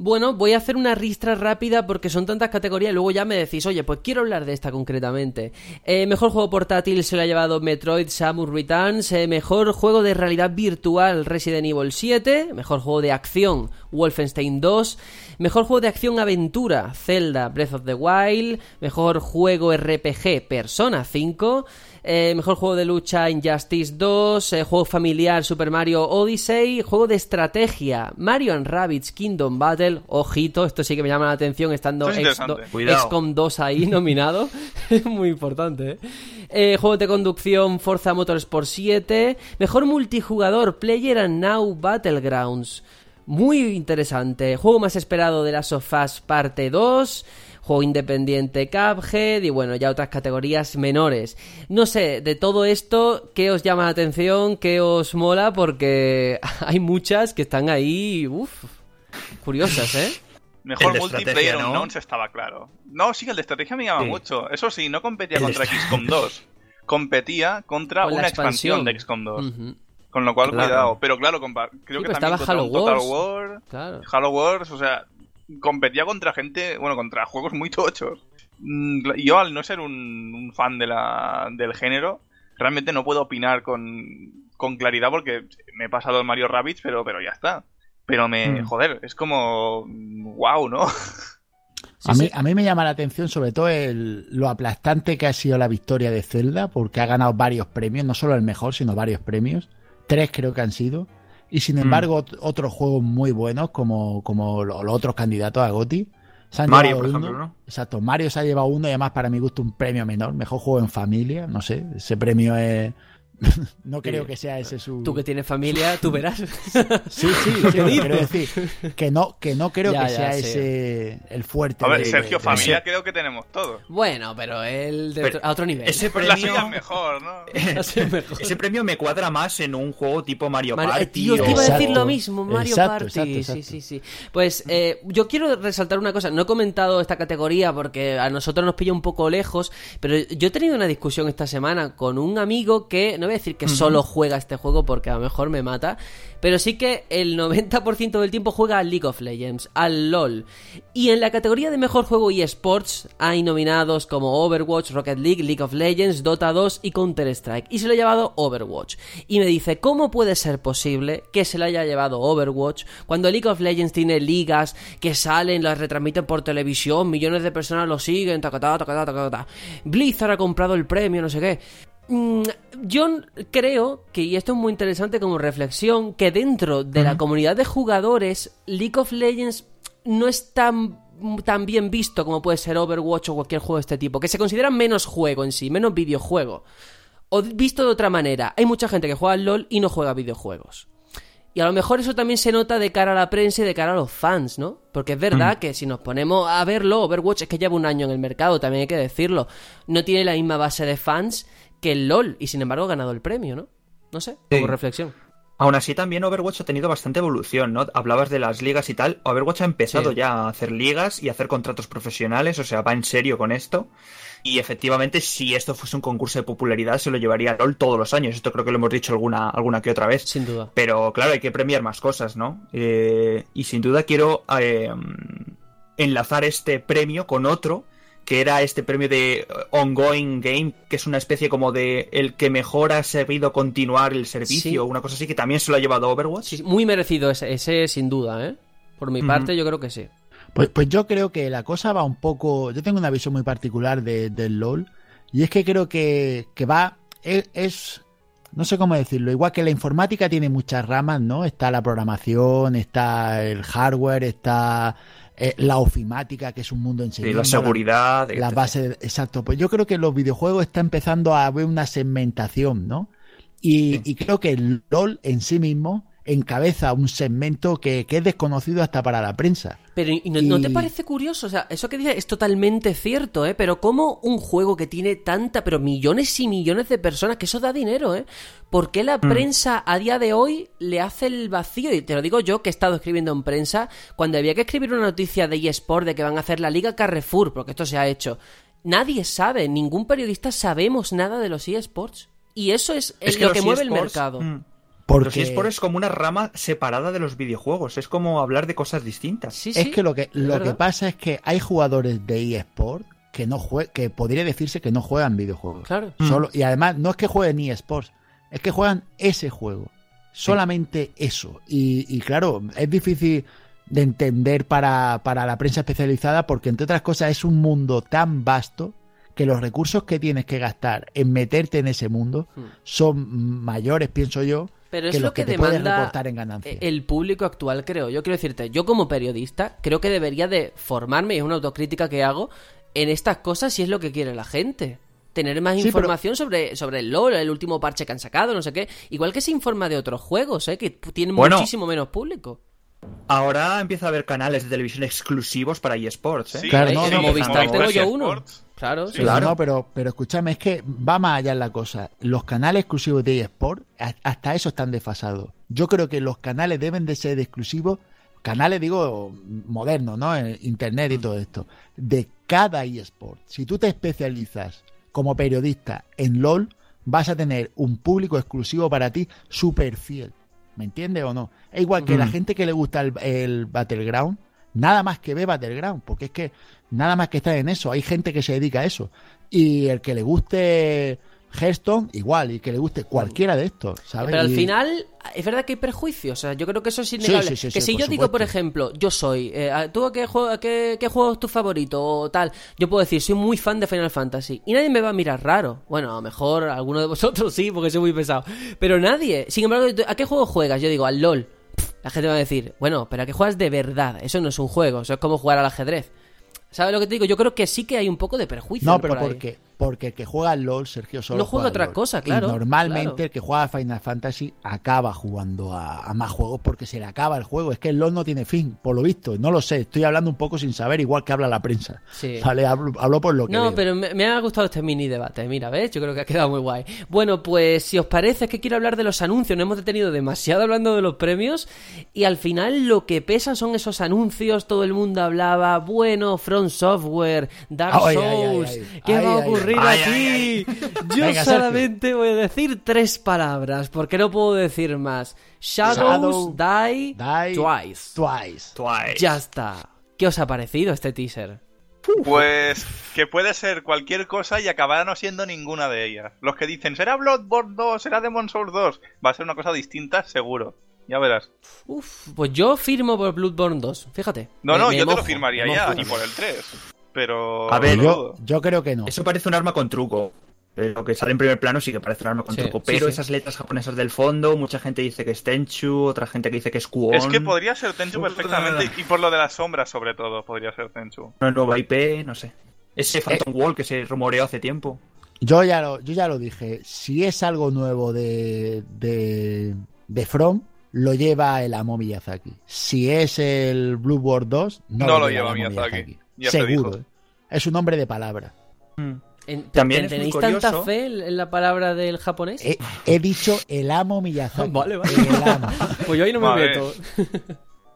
Bueno, voy a hacer una ristra rápida porque son tantas categorías y luego ya me decís, oye, pues quiero hablar de esta concretamente. Eh, mejor juego portátil se lo ha llevado Metroid Samus Returns. Eh, mejor juego de realidad virtual Resident Evil 7. Mejor juego de acción Wolfenstein 2. Mejor juego de acción aventura Zelda Breath of the Wild. Mejor juego RPG Persona 5. Eh, mejor juego de lucha Injustice 2, eh, juego familiar Super Mario Odyssey, juego de estrategia Mario and Rabbids Kingdom Battle, ojito, esto sí que me llama la atención estando es. XCOM 2 ahí nominado, es muy importante. ¿eh? Eh, juego de conducción Forza Motorsport 7, mejor multijugador Player and Now Battlegrounds. Muy interesante. Juego más esperado de Last of Us parte 2. Juego independiente Cuphead y bueno, ya otras categorías menores. No sé, de todo esto, ¿qué os llama la atención? ¿Qué os mola? Porque hay muchas que están ahí, uff, curiosas, ¿eh? Mejor multiplayer ¿no? unknowns estaba claro. No, sí, el de estrategia me llama Sí. mucho. Eso sí, no competía El contra XCOM 2. Competía contra Con una expansión. expansión. de XCOM 2. Ujú, Con lo cual, Claro. cuidado. Pero claro, compa- creo Sí, que pero también Halo Total Wars. War. Claro. Halo Wars, o sea, competía contra gente, bueno, contra juegos muy tochos. Mm, Yo, al no ser un, un fan de la, del género, realmente no puedo opinar con, con claridad porque me he pasado el Mario Rabbids, pero, pero ya está. Pero me, Mm. joder, es como, wow, ¿no? a, mí, a mí me llama la atención sobre todo el- lo aplastante que ha sido la victoria de Zelda, porque ha ganado varios premios, no solo el mejor, sino varios premios. Tres creo que han sido. Y sin embargo, ot- otros juegos muy buenos, como, como lo- los otros candidatos a GOTY. Se han Mario, por uno. ejemplo, ¿no? Exacto, Mario se ha llevado uno y además para mi gusto un premio menor. Mejor juego en familia, no sé. Ese premio es... no creo que sea ese su... Tú que tienes familia, tú verás. Sí, sí, sí, quiero decir que no, que no creo Ya, que ya, sea sí. ese el fuerte. A ver, de- Sergio, de- familia creo que tenemos todos. bueno, pero él de Pero otro- a otro nivel. Ese la premio, suya es mejor, ¿no? Así es mejor. ese premio me cuadra más en un juego tipo Mario Mario- Party. eh, tío, te iba a decir Exacto. lo mismo, Mario Exacto, Party. exacto, Sí, sí, sí. Pues eh, yo quiero resaltar una cosa. No he comentado esta categoría porque a nosotros nos pilla un poco lejos, pero yo he tenido una discusión esta semana con un amigo que, no voy a decir que solo juega este juego porque a lo mejor me mata, pero sí que el 90% del tiempo juega al League of Legends, al LOL. Y en la categoría de mejor juego eSports hay nominados como Overwatch, Rocket League, League of Legends, Dota 2 y Counter-Strike. Y se lo ha llevado Overwatch. Y me dice, ¿cómo puede ser posible que se lo haya llevado Overwatch cuando League of Legends tiene ligas que salen, las retransmiten por televisión, millones de personas lo siguen, tacatá, tacatá, tacatá. Blizzard ha comprado el premio, no sé qué. Mm, Yo creo que, y esto es muy interesante como reflexión, que dentro de la comunidad de jugadores, League of Legends no es tan, tan bien visto como puede ser Overwatch o cualquier juego de este tipo, que se considera menos juego en sí, menos videojuego. O visto de otra manera, hay mucha gente que juega al LOL y no juega videojuegos. Y a lo mejor eso también se nota de cara a la prensa y de cara a los fans, ¿no? Porque es verdad que si nos ponemos a verlo, Overwatch es que lleva un año en el mercado, también hay que decirlo. No tiene la misma base de fans que el LOL y sin embargo ha ganado el premio, ¿no? No sé, como Sí. reflexión. Aún así, también Overwatch ha tenido bastante evolución, ¿no? Hablabas de las ligas y tal. Overwatch ha empezado Sí. ya a hacer ligas y a hacer contratos profesionales, o sea, va en serio con esto. Y efectivamente, si esto fuese un concurso de popularidad, se lo llevaría a LOL todos los años. Esto creo que lo hemos dicho alguna, alguna que otra vez. Sin duda. Pero claro, hay que premiar más cosas, ¿no? Eh, y sin duda quiero eh, enlazar este premio con otro que era este premio de Ongoing Game, que es una especie como de el que mejor ha servido continuar el servicio, Sí. una cosa así, que también se lo ha llevado Overwatch. Sí, muy merecido ese, ese sin duda, ¿eh? Por mi parte, yo creo que sí. Pues, pues yo creo que la cosa va un poco. Yo tengo una visión muy particular de- del LOL. Y es que creo que, que va. Es, es- No sé cómo decirlo. Igual que la informática tiene muchas ramas, ¿no? Está la programación, está el hardware, está eh, la ofimática, que es un mundo en sí la seguridad. la base, de- exacto. Pues yo creo que los videojuegos está empezando a haber una segmentación, ¿no? Y, Sí. y creo que el LOL en sí mismo encabeza un segmento que, que es desconocido hasta para la prensa. Pero ¿y no, no te parece curioso? O sea, eso que dices es totalmente cierto, ¿eh? Pero como un juego que tiene tanta, pero millones y millones de personas, que eso da dinero, ¿eh? ¿Por qué la Mm. prensa a día de hoy le hace el vacío? Y te lo digo yo, que he estado escribiendo en prensa, cuando había que escribir una noticia de eSport de que van a hacer la Liga Carrefour, porque esto se ha hecho. Nadie sabe, ningún periodista sabemos nada de los eSports. Y eso es, Es lo que mueve el mercado. mm, Porque Los eSports es como una rama separada de los videojuegos. Es como hablar de cosas distintas. Sí, es sí, que lo que lo verdad. que pasa es que hay jugadores de eSport que no jue- que podría decirse que no juegan videojuegos. Claro. Mm. Y además no es que jueguen eSports, es que juegan ese juego. Solamente eso. Y, y claro, es difícil de entender para, para la prensa especializada porque entre otras cosas es un mundo tan vasto que los recursos que tienes que gastar en meterte en ese mundo Hmm. son mayores, pienso yo, Pero es que lo que, demanda en el público actual, creo. Yo quiero decirte, yo como periodista creo que debería de formarme, y es una autocrítica que hago, en estas cosas si es lo que quiere la gente. Tener más Sí, pero- información sobre, sobre el LoL, el último parche que han sacado, no sé qué. Igual que se informa de otros juegos, ¿eh? que tienen Bueno. muchísimo menos público. Ahora empieza a haber canales de televisión exclusivos para eSports. ¿eh? Sí, Claro, no, Movistar tengo yo uno. Sports. Claro, Sí, Claro. no, pero, pero escúchame, es que va más allá en la cosa. Los canales exclusivos de eSport, hasta eso están desfasados. Yo creo que los canales deben de ser exclusivos, canales digo modernos, ¿no? En Internet y todo esto, de cada eSport. Si tú te especializas como periodista en LOL, vas a tener un público exclusivo para ti súper fiel. ¿Me entiendes o no? Es igual que la Mm. gente que le gusta el, el Battleground, nada más que ve Battleground, porque es que nada más que está en eso. Hay gente que se dedica a eso. Y el que le guste Hearthstone, igual, y que le guste cualquiera de estos, ¿sabes? Pero al Y- final, es verdad que hay prejuicios. O sea, yo creo que eso es innegable. sí, sí, que si yo digo, por ejemplo, yo soy, eh, a- ¿tú a qué, juego, a qué, qué juego es tu favorito o tal? Yo puedo decir, soy muy fan de Final Fantasy. Y nadie me va a mirar raro. Bueno, a lo mejor alguno de vosotros sí, porque soy muy pesado. Pero nadie. Sin embargo, ¿a qué juego juegas? Yo digo, al LOL. La gente va a decir, bueno, pero ¿a qué juegas de verdad? Eso no es un juego, eso es como jugar al ajedrez. ¿Sabes lo que te digo? Yo creo que sí que hay un poco de perjuicio. No, pero por ahí. porque, porque el que juega al LOL, Sergio, solo No juega otra LOL. cosa, Y claro, normalmente claro. el que juega a Final Fantasy acaba jugando a, a más juegos porque se le acaba el juego. Es que el LOL no tiene fin, por lo visto. No lo sé, estoy hablando un poco sin saber, igual que habla la prensa. Sí. Vale, hablo, hablo por lo que No, veo. pero me, me ha gustado este mini debate, mira, ¿ves? Yo creo que ha quedado muy guay. Bueno, pues si os parece es que quiero hablar de los anuncios, no hemos detenido demasiado hablando de los premios y al final lo que pesa son esos anuncios, todo el mundo hablaba, bueno, From Software, Dark ay, Souls, ay, ay. ¿qué va a ay, ocurrir ay. aquí? Ay, Yo Venga, solamente voy a decir tres palabras, porque no puedo decir más. Shadows Shadow, Die, Die Twice. Twice. Twice. Ya está. ¿Qué os ha parecido este teaser? Pues que puede ser cualquier cosa y acabará no siendo ninguna de ellas. Los que dicen, será Bloodborne 2, será Demon Souls 2, va a ser una cosa distinta, seguro. Ya verás. Uf, pues yo firmo por Bloodborne 2, fíjate. No, Me- no, me yo te lo mojo, firmaría ya, mojo. ni por el 3. Pero... A ver, lo Yo, creo que no. Eso parece un arma con truco. Eh, Lo que sale en primer plano sí que parece un arma con Sí, truco. Pero sí. esas letras japonesas del fondo, mucha gente dice que es Tenchu, otra gente que dice que es Kuon. Es que podría ser Tenchu perfectamente y por lo de las sombras sobre todo podría ser Tenchu. Una nueva IP, no sé. Ese Phantom Wall que se rumoreó hace tiempo. Yo ya lo, yo ya lo dije. Si es algo nuevo de, de, de From, lo lleva el amo Miyazaki. Si es el Blue World 2, no, No lo lleva amo Miyazaki. Ya se Seguro. ¿Eh? Es un hombre de palabra. En- También ¿Tenéis tanta fe en la palabra del japonés? He, he dicho el amo Miyazaki. Vale, vale. El amo. Pues yo ahí no me Vale. meto.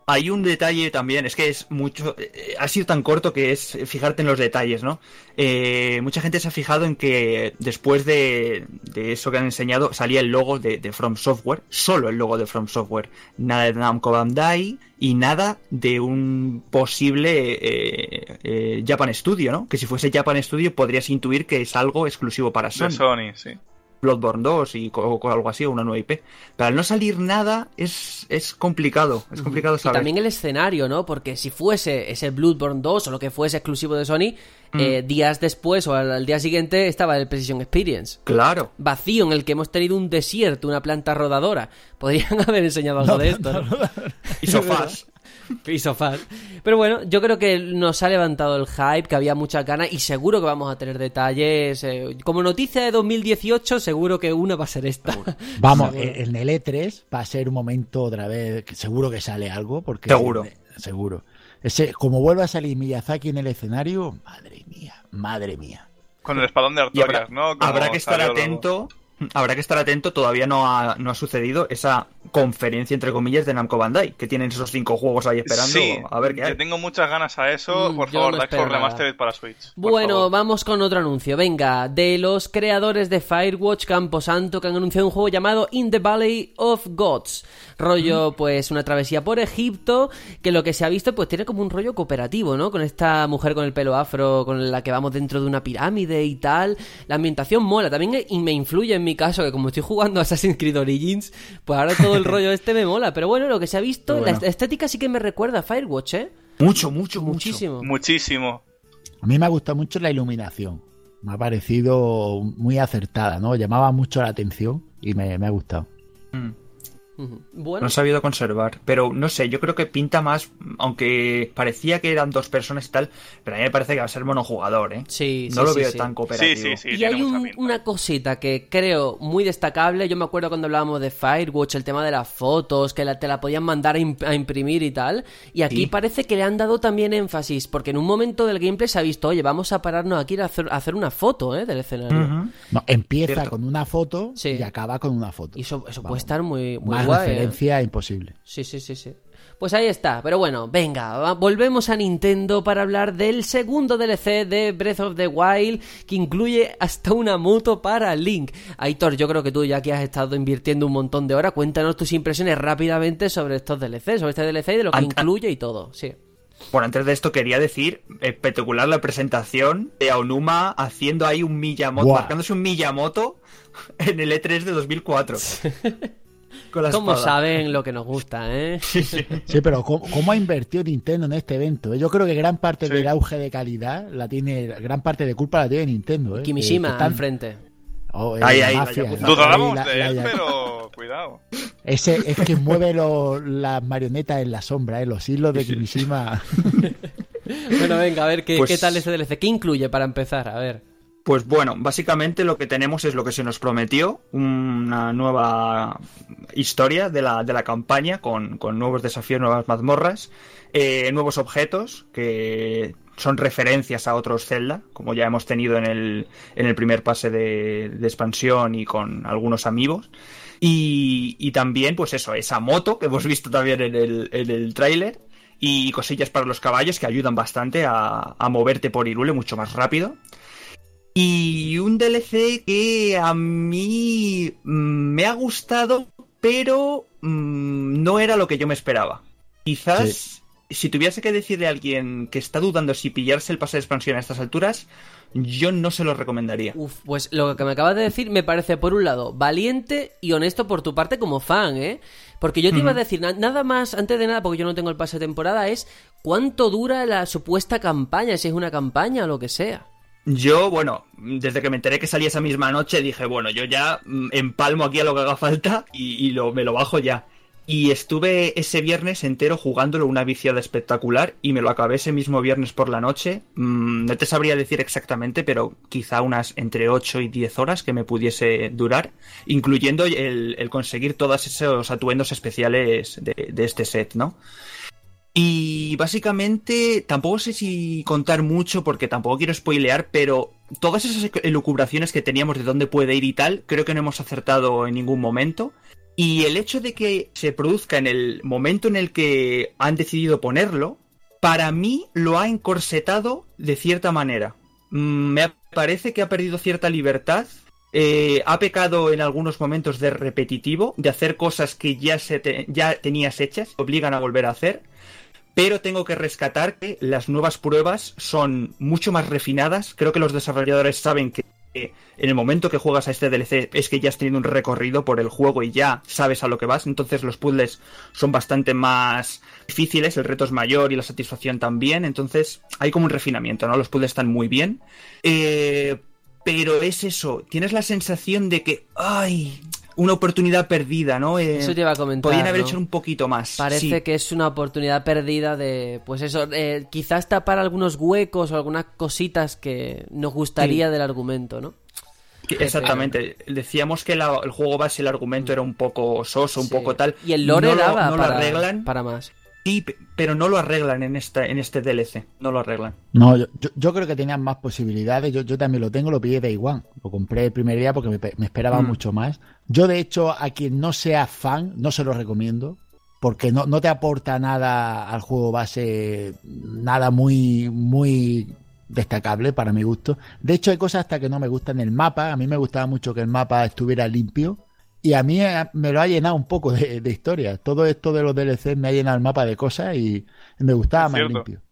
Hay un detalle también, es que es mucho, eh, ha sido tan corto que es fijarte en los detalles, ¿no? Eh, mucha gente se ha fijado en que después de, eso que han enseñado salía el logo de, From Software, solo el logo de From Software, nada de Namco Bandai y nada de un posible eh, eh, Japan Studio, ¿no? Que si fuese Japan Studio podrías intuir que es algo exclusivo para Sony. Sony, sí. Bloodborne 2 y o, o algo así, o una nueva IP. Pero al no salir nada es, es complicado, es complicado saber. Y también el escenario, ¿no? Porque si fuese ese Bloodborne 2 o lo que fuese exclusivo de Sony, mm. eh, días después o al, al, día siguiente estaba el Precision Experience. Claro. Vacío, en el que hemos tenido un desierto, una planta rodadora. Podrían haber enseñado algo No, de esto, no, ¿no? Y sofás. y sofás. Pero bueno, yo creo que nos ha levantado el hype, que había muchas ganas y seguro que vamos a tener detalles. eh, como noticia de 2018, seguro que una va a ser esta. Vamos, Seguro. en el E3 va a ser un momento otra vez, que seguro que sale algo, porque Seguro. seguro. Ese, como vuelva a salir Miyazaki en el escenario, madre mía, madre mía. Con el espadón de habrá, Artorias, ¿no? Como habrá que estar luego. Habrá que estar atento, todavía no ha, no ha sucedido esa conferencia, entre comillas, de Namco Bandai, que tienen esos cinco juegos ahí esperando. Sí, a ver qué yo hay. tengo muchas ganas a eso. Mm, por favor, no Dark Souls. Remastered para Switch. Bueno, favor. vamos con otro anuncio. Venga, de los creadores de Firewatch Camposanto que han anunciado un juego llamado In the Valley of Gods. Rollo, pues, una travesía por Egipto, que lo que se ha visto, pues, tiene como un rollo cooperativo, ¿no? Con esta mujer con el pelo afro, con la que vamos dentro de una pirámide y tal. La ambientación mola. También y me influye en mi caso, que como estoy jugando a Assassin's Creed Origins, pues ahora todo el rollo este me mola. Pero bueno, lo que se ha visto, bueno. la estética sí que me recuerda a Firewatch, ¿eh? Mucho, mucho, mucho. Muchísimo. Muchísimo. A mí me ha gustado mucho la iluminación. Me ha parecido muy acertada, ¿no? Llamaba mucho la atención y me, me ha gustado. Mm. No he sabido conservar, pero no sé, yo creo que pinta más, aunque parecía que eran dos personas y tal, pero a mí me parece que va a ser monojugador, ¿eh? sí, no sí, lo sí, veo sí. tan cooperativo. Sí, sí, sí. y hay un- una cosita que creo muy destacable. Yo me acuerdo cuando hablábamos de Firewatch, el tema de las fotos, que la- te la podían mandar a, imp- a imprimir y tal. Y aquí Sí. parece que le han dado también énfasis, porque en un momento del gameplay se ha visto, oye, vamos a pararnos aquí a hacer, a hacer una foto ¿eh? del escenario. No, empieza Cierto. con una foto Sí. y acaba con una foto. Y eso, puede estar muy, muy Guay. ¿eh? referencia imposible. Sí, sí, sí, sí. Pues ahí está. Pero bueno, venga, volvemos a Nintendo para hablar del segundo DLC de Breath of the Wild, que incluye hasta una moto para Link. Aitor, yo creo que tú, ya que has estado invirtiendo un montón de horas, cuéntanos tus impresiones rápidamente sobre estos DLC, sobre este DLC y de lo que incluye y todo. Sí. Bueno, antes de esto quería decir, espectacular la presentación de Aonuma haciendo ahí un Miyamoto, Buah. marcándose un Miyamoto en el E3 de 2004. Con la espada. saben lo que nos gusta, ¿eh? Sí, pero ¿cómo, cómo ha invertido Nintendo en este evento? eh? Yo creo que gran parte Sí. del auge de calidad la tiene, gran parte de culpa la tiene Nintendo. ¿eh? Kimishima Que- que están- al frente. Oh, Ahí, ahí, mafia, Yakuza. la- Dudábamos la- de la- él, la- pero cuidado. Ese es que mueve lo- las marionetas en la sombra, ¿eh? los hilos de Kimishima. Bueno, venga, a ver, ¿qué, Pues- qué tal ese DLC? ¿Qué incluye para empezar? A ver. Pues bueno, básicamente lo que tenemos es lo que se nos prometió, una nueva historia de la, de la campaña con, con nuevos desafíos, nuevas mazmorras, eh, nuevos objetos que son referencias a otros Zelda, como ya hemos tenido en el, en el primer pase de, expansión y con algunos amigos. Y, y también, pues eso, esa moto que hemos visto también en el, en el tráiler y cosillas para los caballos que ayudan bastante a, a moverte por Irule mucho más rápido. Y un DLC que a mí mm, me ha gustado, pero mm, no era lo que yo me esperaba. Quizás, si tuviese que decirle a alguien que está dudando si pillarse el pase de expansión a estas alturas, yo no se lo recomendaría. Uf, pues lo que me acabas de decir me parece, por un lado, valiente y honesto por tu parte como fan, ¿eh? Porque yo te iba a decir, na- nada más, antes de nada, porque yo no tengo el pase de temporada, es cuánto dura la supuesta campaña, si es una campaña o lo que sea. Yo, bueno, desde que me enteré que salía esa misma noche, dije, bueno, yo ya mm, empalmo aquí a lo que haga falta y, y lo, me lo bajo ya. Y estuve ese viernes entero jugándolo una viciada espectacular y me lo acabé ese mismo viernes por la noche. Mm, no te sabría decir exactamente, pero quizá unas entre 8 y 10 horas que me pudiese durar, incluyendo el, el conseguir todos esos atuendos especiales de, de este set, ¿no? Y básicamente tampoco sé si contar mucho porque tampoco quiero spoilear, pero todas esas elucubraciones que teníamos de dónde puede ir y tal, creo que no hemos acertado en ningún momento. Y el hecho de que se produzca en el momento en el que han decidido ponerlo, para mí lo ha encorsetado de cierta manera. Mm, Me parece que ha perdido cierta libertad. eh, ha pecado en algunos momentos de repetitivo, de hacer cosas que ya, se te- ya tenías hechas, obligan a volver a hacer. Pero tengo que rescatar que las nuevas pruebas son mucho más refinadas. Creo que los desarrolladores saben que en el momento que juegas a este DLC es que ya has tenido un recorrido por el juego y ya sabes a lo que vas. Entonces los puzzles son bastante más difíciles, el reto es mayor y la satisfacción también. Entonces hay como un refinamiento, ¿no? Los puzzles están muy bien. Eh, pero es eso, tienes la sensación de que, ay, una oportunidad perdida, ¿no? Eh, Eso te iba a comentar. Podrían haber ¿no? hecho un poquito más. Parece sí. que es una oportunidad perdida de, pues eso, eh, quizás tapar algunos huecos o algunas cositas que nos gustaría del argumento, ¿no? Que- Exactamente. Decíamos que la- el juego base, el argumento era un poco soso, un Sí. poco tal. Y el lore no lo- daba lo para, arreglan. para más. Sí, pero no lo arreglan en esta, en este DLC. No lo arreglan. No, yo, yo- yo creo que tenían más posibilidades. Yo, yo también lo tengo, lo pillé de One. Lo compré el primer día porque me, me esperaba Mm. mucho más. Yo, de hecho, a quien no sea fan, no se lo recomiendo. Porque no, no te aporta nada al juego base, nada muy, muy destacable para mi gusto. De hecho, hay cosas hasta que no me gustan. El mapa, a mí me gustaba mucho que el mapa estuviera limpio. Y a mí eh, me lo ha llenado un poco de, de historia. Todo esto de los DLC me ha llenado el mapa de cosas y me gustaba más limpio.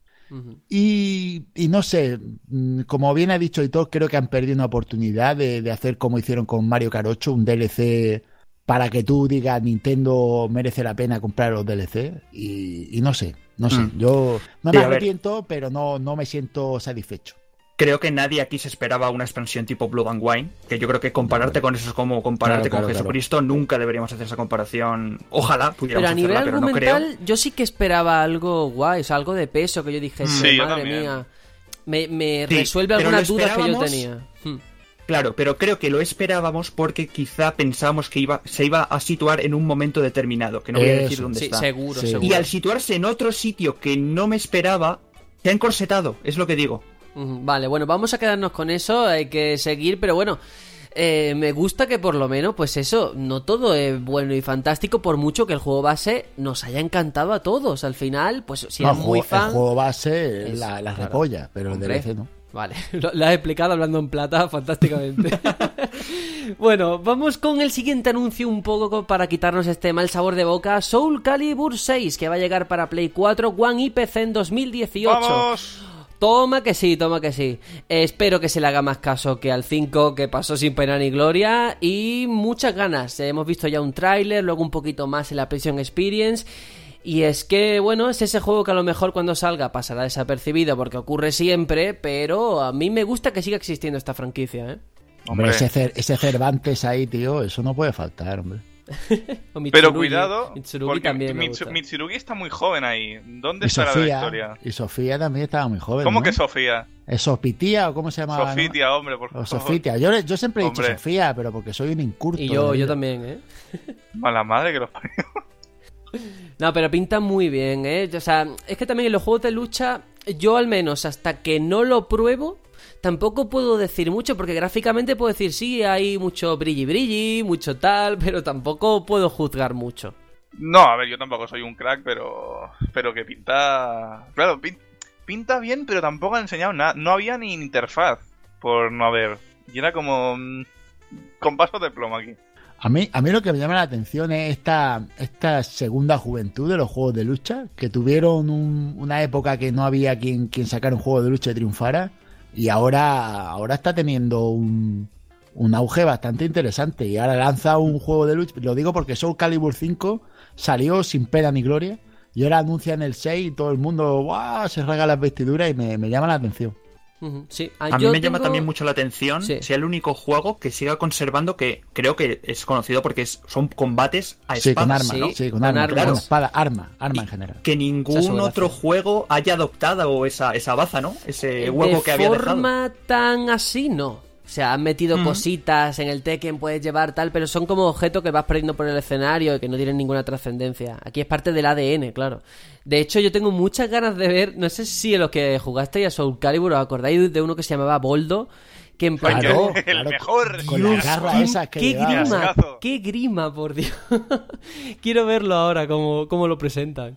Y, y no sé, mm, como bien ha dicho Hitor, creo que han perdido una oportunidad de, de hacer como hicieron con Mario 8, un DLC para que tú digas Nintendo merece la pena comprar los DLC. Y, y no sé, no sé, Mm. yo no Sí, me arrepiento, pero no, no me siento satisfecho. Creo que nadie aquí se esperaba una expansión tipo Blood and Wine. Que yo creo que compararte con eso es como compararte Claro, con claro. Jesucristo. Nunca deberíamos hacer esa comparación. Ojalá pudiéramos Pero a nivel hacerla, pero no creo. argumental, yo sí que esperaba algo guay, o sea, algo de peso que yo dije, Sí, yo madre mía, me, me Sí, resuelve algunas dudas que yo tenía. Hmm. Claro, pero creo que lo esperábamos porque quizá pensábamos que iba, se iba a situar en un momento determinado, que no voy a decir Eso. dónde Sí, está. seguro, Sí. seguro. Y al situarse en otro sitio que no me esperaba, se ha encorsetado, es lo que digo. Vale, bueno, vamos a quedarnos con eso, hay que seguir, pero bueno, eh, me gusta que por lo menos, pues eso, no todo es bueno y fantástico, por mucho que el juego base nos haya encantado a todos. Al final, pues si No, eres el, muy fan... el juego base es- la, la claro. repolla, pero el. DLC no. Vale, lo, lo has explicado hablando en plata fantásticamente. bueno, vamos con el siguiente anuncio un poco co- para quitarnos este mal sabor de boca. Soul Calibur 6, que va a llegar para Play 4, One y PC en 2018. ¡Vamos! Toma que sí, toma que sí. Espero que se le haga más caso que al 5 que pasó sin pena ni gloria y muchas ganas. Hemos visto ya un tráiler, luego un poquito más en la PlayStation Experience y es que, bueno, es ese juego que a lo mejor cuando salga pasará desapercibido porque ocurre siempre, pero a mí me gusta que siga existiendo esta franquicia, ¿eh? Hombre, Hombre. ese, Cer- ese Cervantes ahí, tío, eso no puede faltar, hombre. O Mitsurugi. Pero cuidado, Mitsurugi porque también me gusta. Mitsurugi está muy joven ahí. ¿Dónde Y estará la Sofía, historia? y Sofía también estaba muy joven. ¿Cómo ¿no? que Sofía? ¿Es Sofitía o cómo se llama? Sofitia, hombre, por O favor. Sofitia. Yo, yo siempre he dicho. Sofía, pero porque soy un incurto. Y yo, yo vida. también, ¿eh? Mala madre que los parió. No, pero pinta muy bien, ¿eh? O sea, es que también en los juegos de lucha, yo al menos hasta que no lo pruebo, tampoco puedo decir mucho, porque gráficamente puedo decir, sí, hay mucho brilli brilli, mucho tal, pero tampoco puedo juzgar mucho. No, a ver, yo tampoco soy un crack, pero. Pero que pinta. Claro, pin- pinta bien, pero tampoco han enseñado nada. No había ni interfaz, por no haber. Y era como. mm, Con pasos de plomo aquí. A mí, a mí lo que me llama la atención es esta, esta segunda juventud de los juegos de lucha, que tuvieron un- una época que no había quien, quien sacara un juego de lucha y triunfara, y ahora, ahora está teniendo un, un auge bastante interesante. Y ahora lanza un juego de lucha, lo digo porque Soul Calibur 5 salió sin pena ni gloria, y ahora anuncian el 6 y todo el mundo ¡guau! se rasga las vestiduras y me, me llama la atención. Sí, A mí me llama también mucho la atención Sí. sea el único juego que siga conservando que creo que es conocido porque es- son combates a Sí, con arma, ¿no? Sí, con, con arma, armas. con espada, arma, arma en general. Que ningún otro juego haya adoptado esa, esa baza, ¿no? Ese huevo de que había dejado. forma tan así, no. O sea, han metido Ujú. cositas en el Tekken, puedes llevar tal, pero son como objetos que vas perdiendo por el escenario y que no tienen ninguna trascendencia. Aquí es parte del ADN, claro. De hecho, yo tengo muchas ganas de ver, no sé si en los que jugasteis a Soul Calibur os acordáis de uno que se llamaba Boldo, Que en plan- Claro, el claro, mejor. Con la garra esa que ¡Qué grima! ¡Qué grima, por Dios! Quiero verlo ahora, cómo, cómo lo presentan.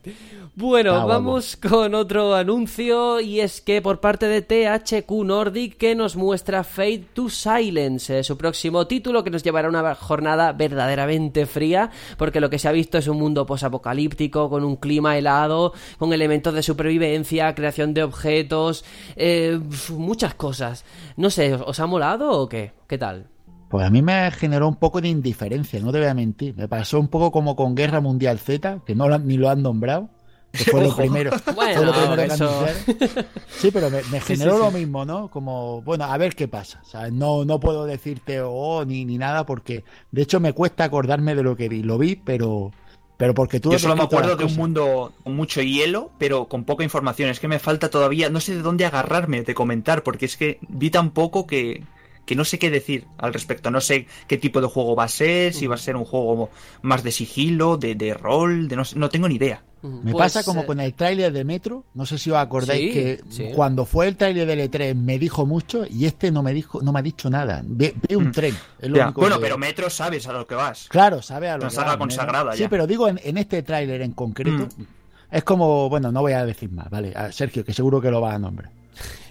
Bueno, Ah, vamos con otro anuncio y es que por parte de THQ Nordic que nos muestra Fate to Silence, eh, su próximo título que nos llevará a una jornada verdaderamente fría porque lo que se ha visto es un mundo posapocalíptico con un clima helado, con elementos de supervivencia, creación de objetos, eh, muchas cosas. No sé, ¿os- ¿os ha molado o qué? ¿Qué tal? Pues a mí me generó un poco de indiferencia, no te voy a mentir. Me pasó un poco como con Guerra Mundial Z, que no ni lo han nombrado. Que fue lo primero. Bueno, fue lo primero que eso- anunciaron. Sí, pero me, me Sí, generó sí, lo mismo, ¿no? Como, bueno, a ver qué pasa. No, no puedo decirte oh ni, ni nada porque, de hecho, me cuesta acordarme de lo que vi. Lo vi, pero, pero porque tú Yo solo me acuerdo de un mundo con mucho hielo, pero con poca información. Es que me falta todavía, no sé de dónde agarrarme de comentar, porque es que vi tan poco que, que no sé qué decir al respecto. No sé qué tipo de juego va a ser, si va a ser un juego más de sigilo, de, de rol, de no, sé- no tengo ni idea. Me Pues, pasa como eh, con el tráiler de Metro, no sé si os acordáis Sí, que sí. cuando fue el tráiler del E3 me dijo mucho y este no me dijo, no me ha dicho nada. Ve, ve un Mm. tren. es lo único Bueno, que- pero Metro sabes a lo que vas. Claro, sabe a lo Una que saga va, consagrada Sí, ya. pero digo en, en este tráiler en concreto, Mm. es como, bueno, no voy a decir más, ¿vale? A Sergio, que seguro que lo va a nombrar.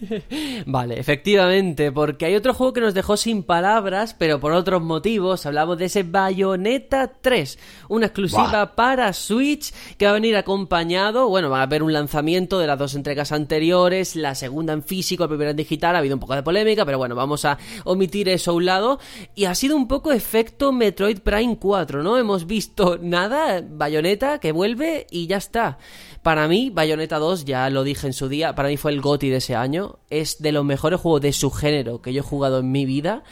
Vale, efectivamente, porque hay otro juego que nos dejó sin palabras, pero por otros motivos. Hablamos de ese Bayonetta 3, una exclusiva para Switch que va a venir acompañado. Bueno, va a haber un lanzamiento de las dos entregas anteriores, la segunda en físico, la primera en digital. Ha habido un poco de polémica, pero bueno, vamos a omitir eso a un lado. Y ha sido un poco efecto Metroid Prime 4, ¿no? Hemos visto nada, Bayonetta que vuelve y ya está. Para mí, Bayonetta 2, ya lo dije en su día, para mí fue el GOTY de ese año. Es de los mejores juegos de su género que yo he jugado en mi vida.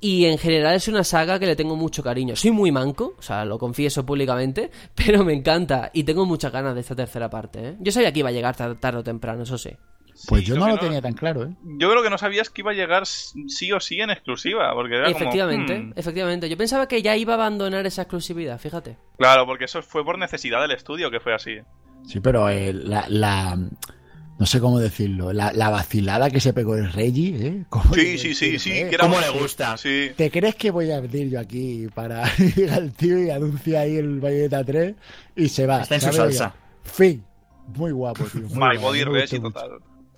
Y en general es una saga que le tengo mucho cariño. Soy muy manco, o sea, lo confieso públicamente, pero me encanta y tengo muchas ganas de esta tercera parte. ¿eh? Yo sabía que iba a llegar tar- tarde o temprano, eso sí. Pues Sí, yo lo no lo tenía tan claro, ¿eh? Yo creo que no sabías que iba a llegar sí o sí en exclusiva, porque era como, Efectivamente, hmm. efectivamente. Yo pensaba que ya iba a abandonar esa exclusividad, fíjate. Claro, porque eso fue por necesidad del estudio que fue así. Sí, pero eh, la, la- no sé cómo decirlo, la, la vacilada que se pegó el Reggie, ¿eh? ¿Cómo Sí, sí, sí, sí. eh? que era ¿Cómo muy- le gusta? Sí. ¿Te crees que voy a abrir yo aquí para ir al tío y anuncia ahí el Bayonetta 3 y se va? Está en su salsa. Fin. Muy guapo, tío. muy My guapo, Body total.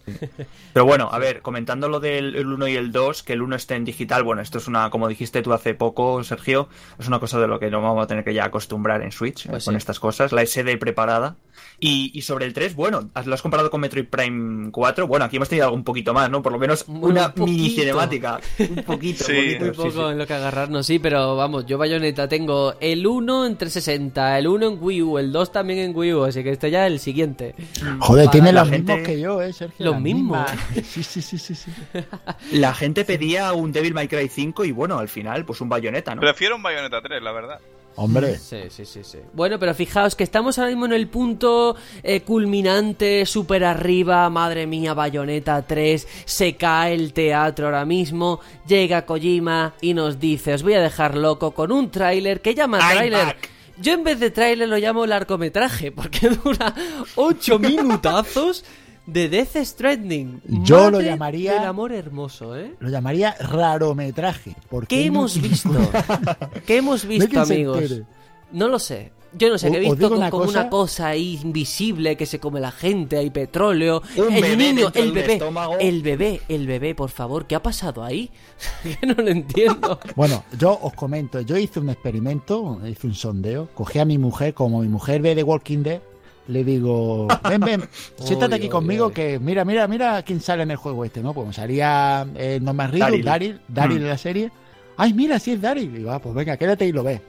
Pero bueno, a ver, comentando lo del 1 y el 2, que el 1 esté en digital, bueno, esto es una, como dijiste tú hace poco, Sergio, es una cosa de lo que nos vamos a tener que ya acostumbrar en Switch, eh, Pues con estas cosas, la SD preparada. Y, y sobre el 3, bueno, lo has comparado con Metroid Prime 4, bueno, aquí hemos tenido algo un poquito más, ¿no? Por lo menos Muy una poquito. mini cinemática. Un poquito, Sí. un poquito, Muy poco sí. en lo que agarrarnos, sí, pero vamos, yo Bayonetta tengo el 1 en 360, el 1 en Wii U, el 2 también en Wii U, así que este ya es el siguiente. Joder, Para tiene la los gente- mismos que yo, ¿eh, Sergio? Los Mismas. Sí, sí, sí, sí. sí. La gente pedía un Devil May Cry 5 y bueno, al final, pues un bayoneta, ¿no? Prefiero un Bayonetta 3, la verdad. Hombre, Sí, sí, sí, sí. Bueno, pero fijaos que estamos ahora mismo en el punto eh, culminante, súper arriba, madre mía, Bayonetta 3, se cae el teatro ahora mismo, llega Kojima y nos dice, os voy a dejar loco con un tráiler que llama tráiler... Yo en vez de tráiler lo llamo largometraje, porque dura 8 minutazos de Death Stranding. Yo lo llamaría- del amor hermoso, ¿eh? lo llamaría rarometraje. Porque ¿Qué hemos visto? ¿Qué hemos visto, amigos? No lo sé. Yo no sé, O- que he visto una como cosa. una cosa ahí invisible que se come la gente, hay petróleo. Un el bebé niño, el bebé, el bebé, el bebé, por favor, ¿qué ha pasado ahí? que no lo entiendo. Bueno, yo os comento, yo hice un experimento, hice un sondeo, cogí a mi mujer, como mi mujer ve The Walking Dead, le digo, ven, ven, siéntate aquí conmigo que mira, mira, mira quién sale en el juego este, ¿no? Pues me salía eh, Norman Reedus, Daryl. Daryl, Daryl Mm. de la serie. Ay, mira, sí es Daryl. Y digo, ah, pues venga, quédate y lo ves.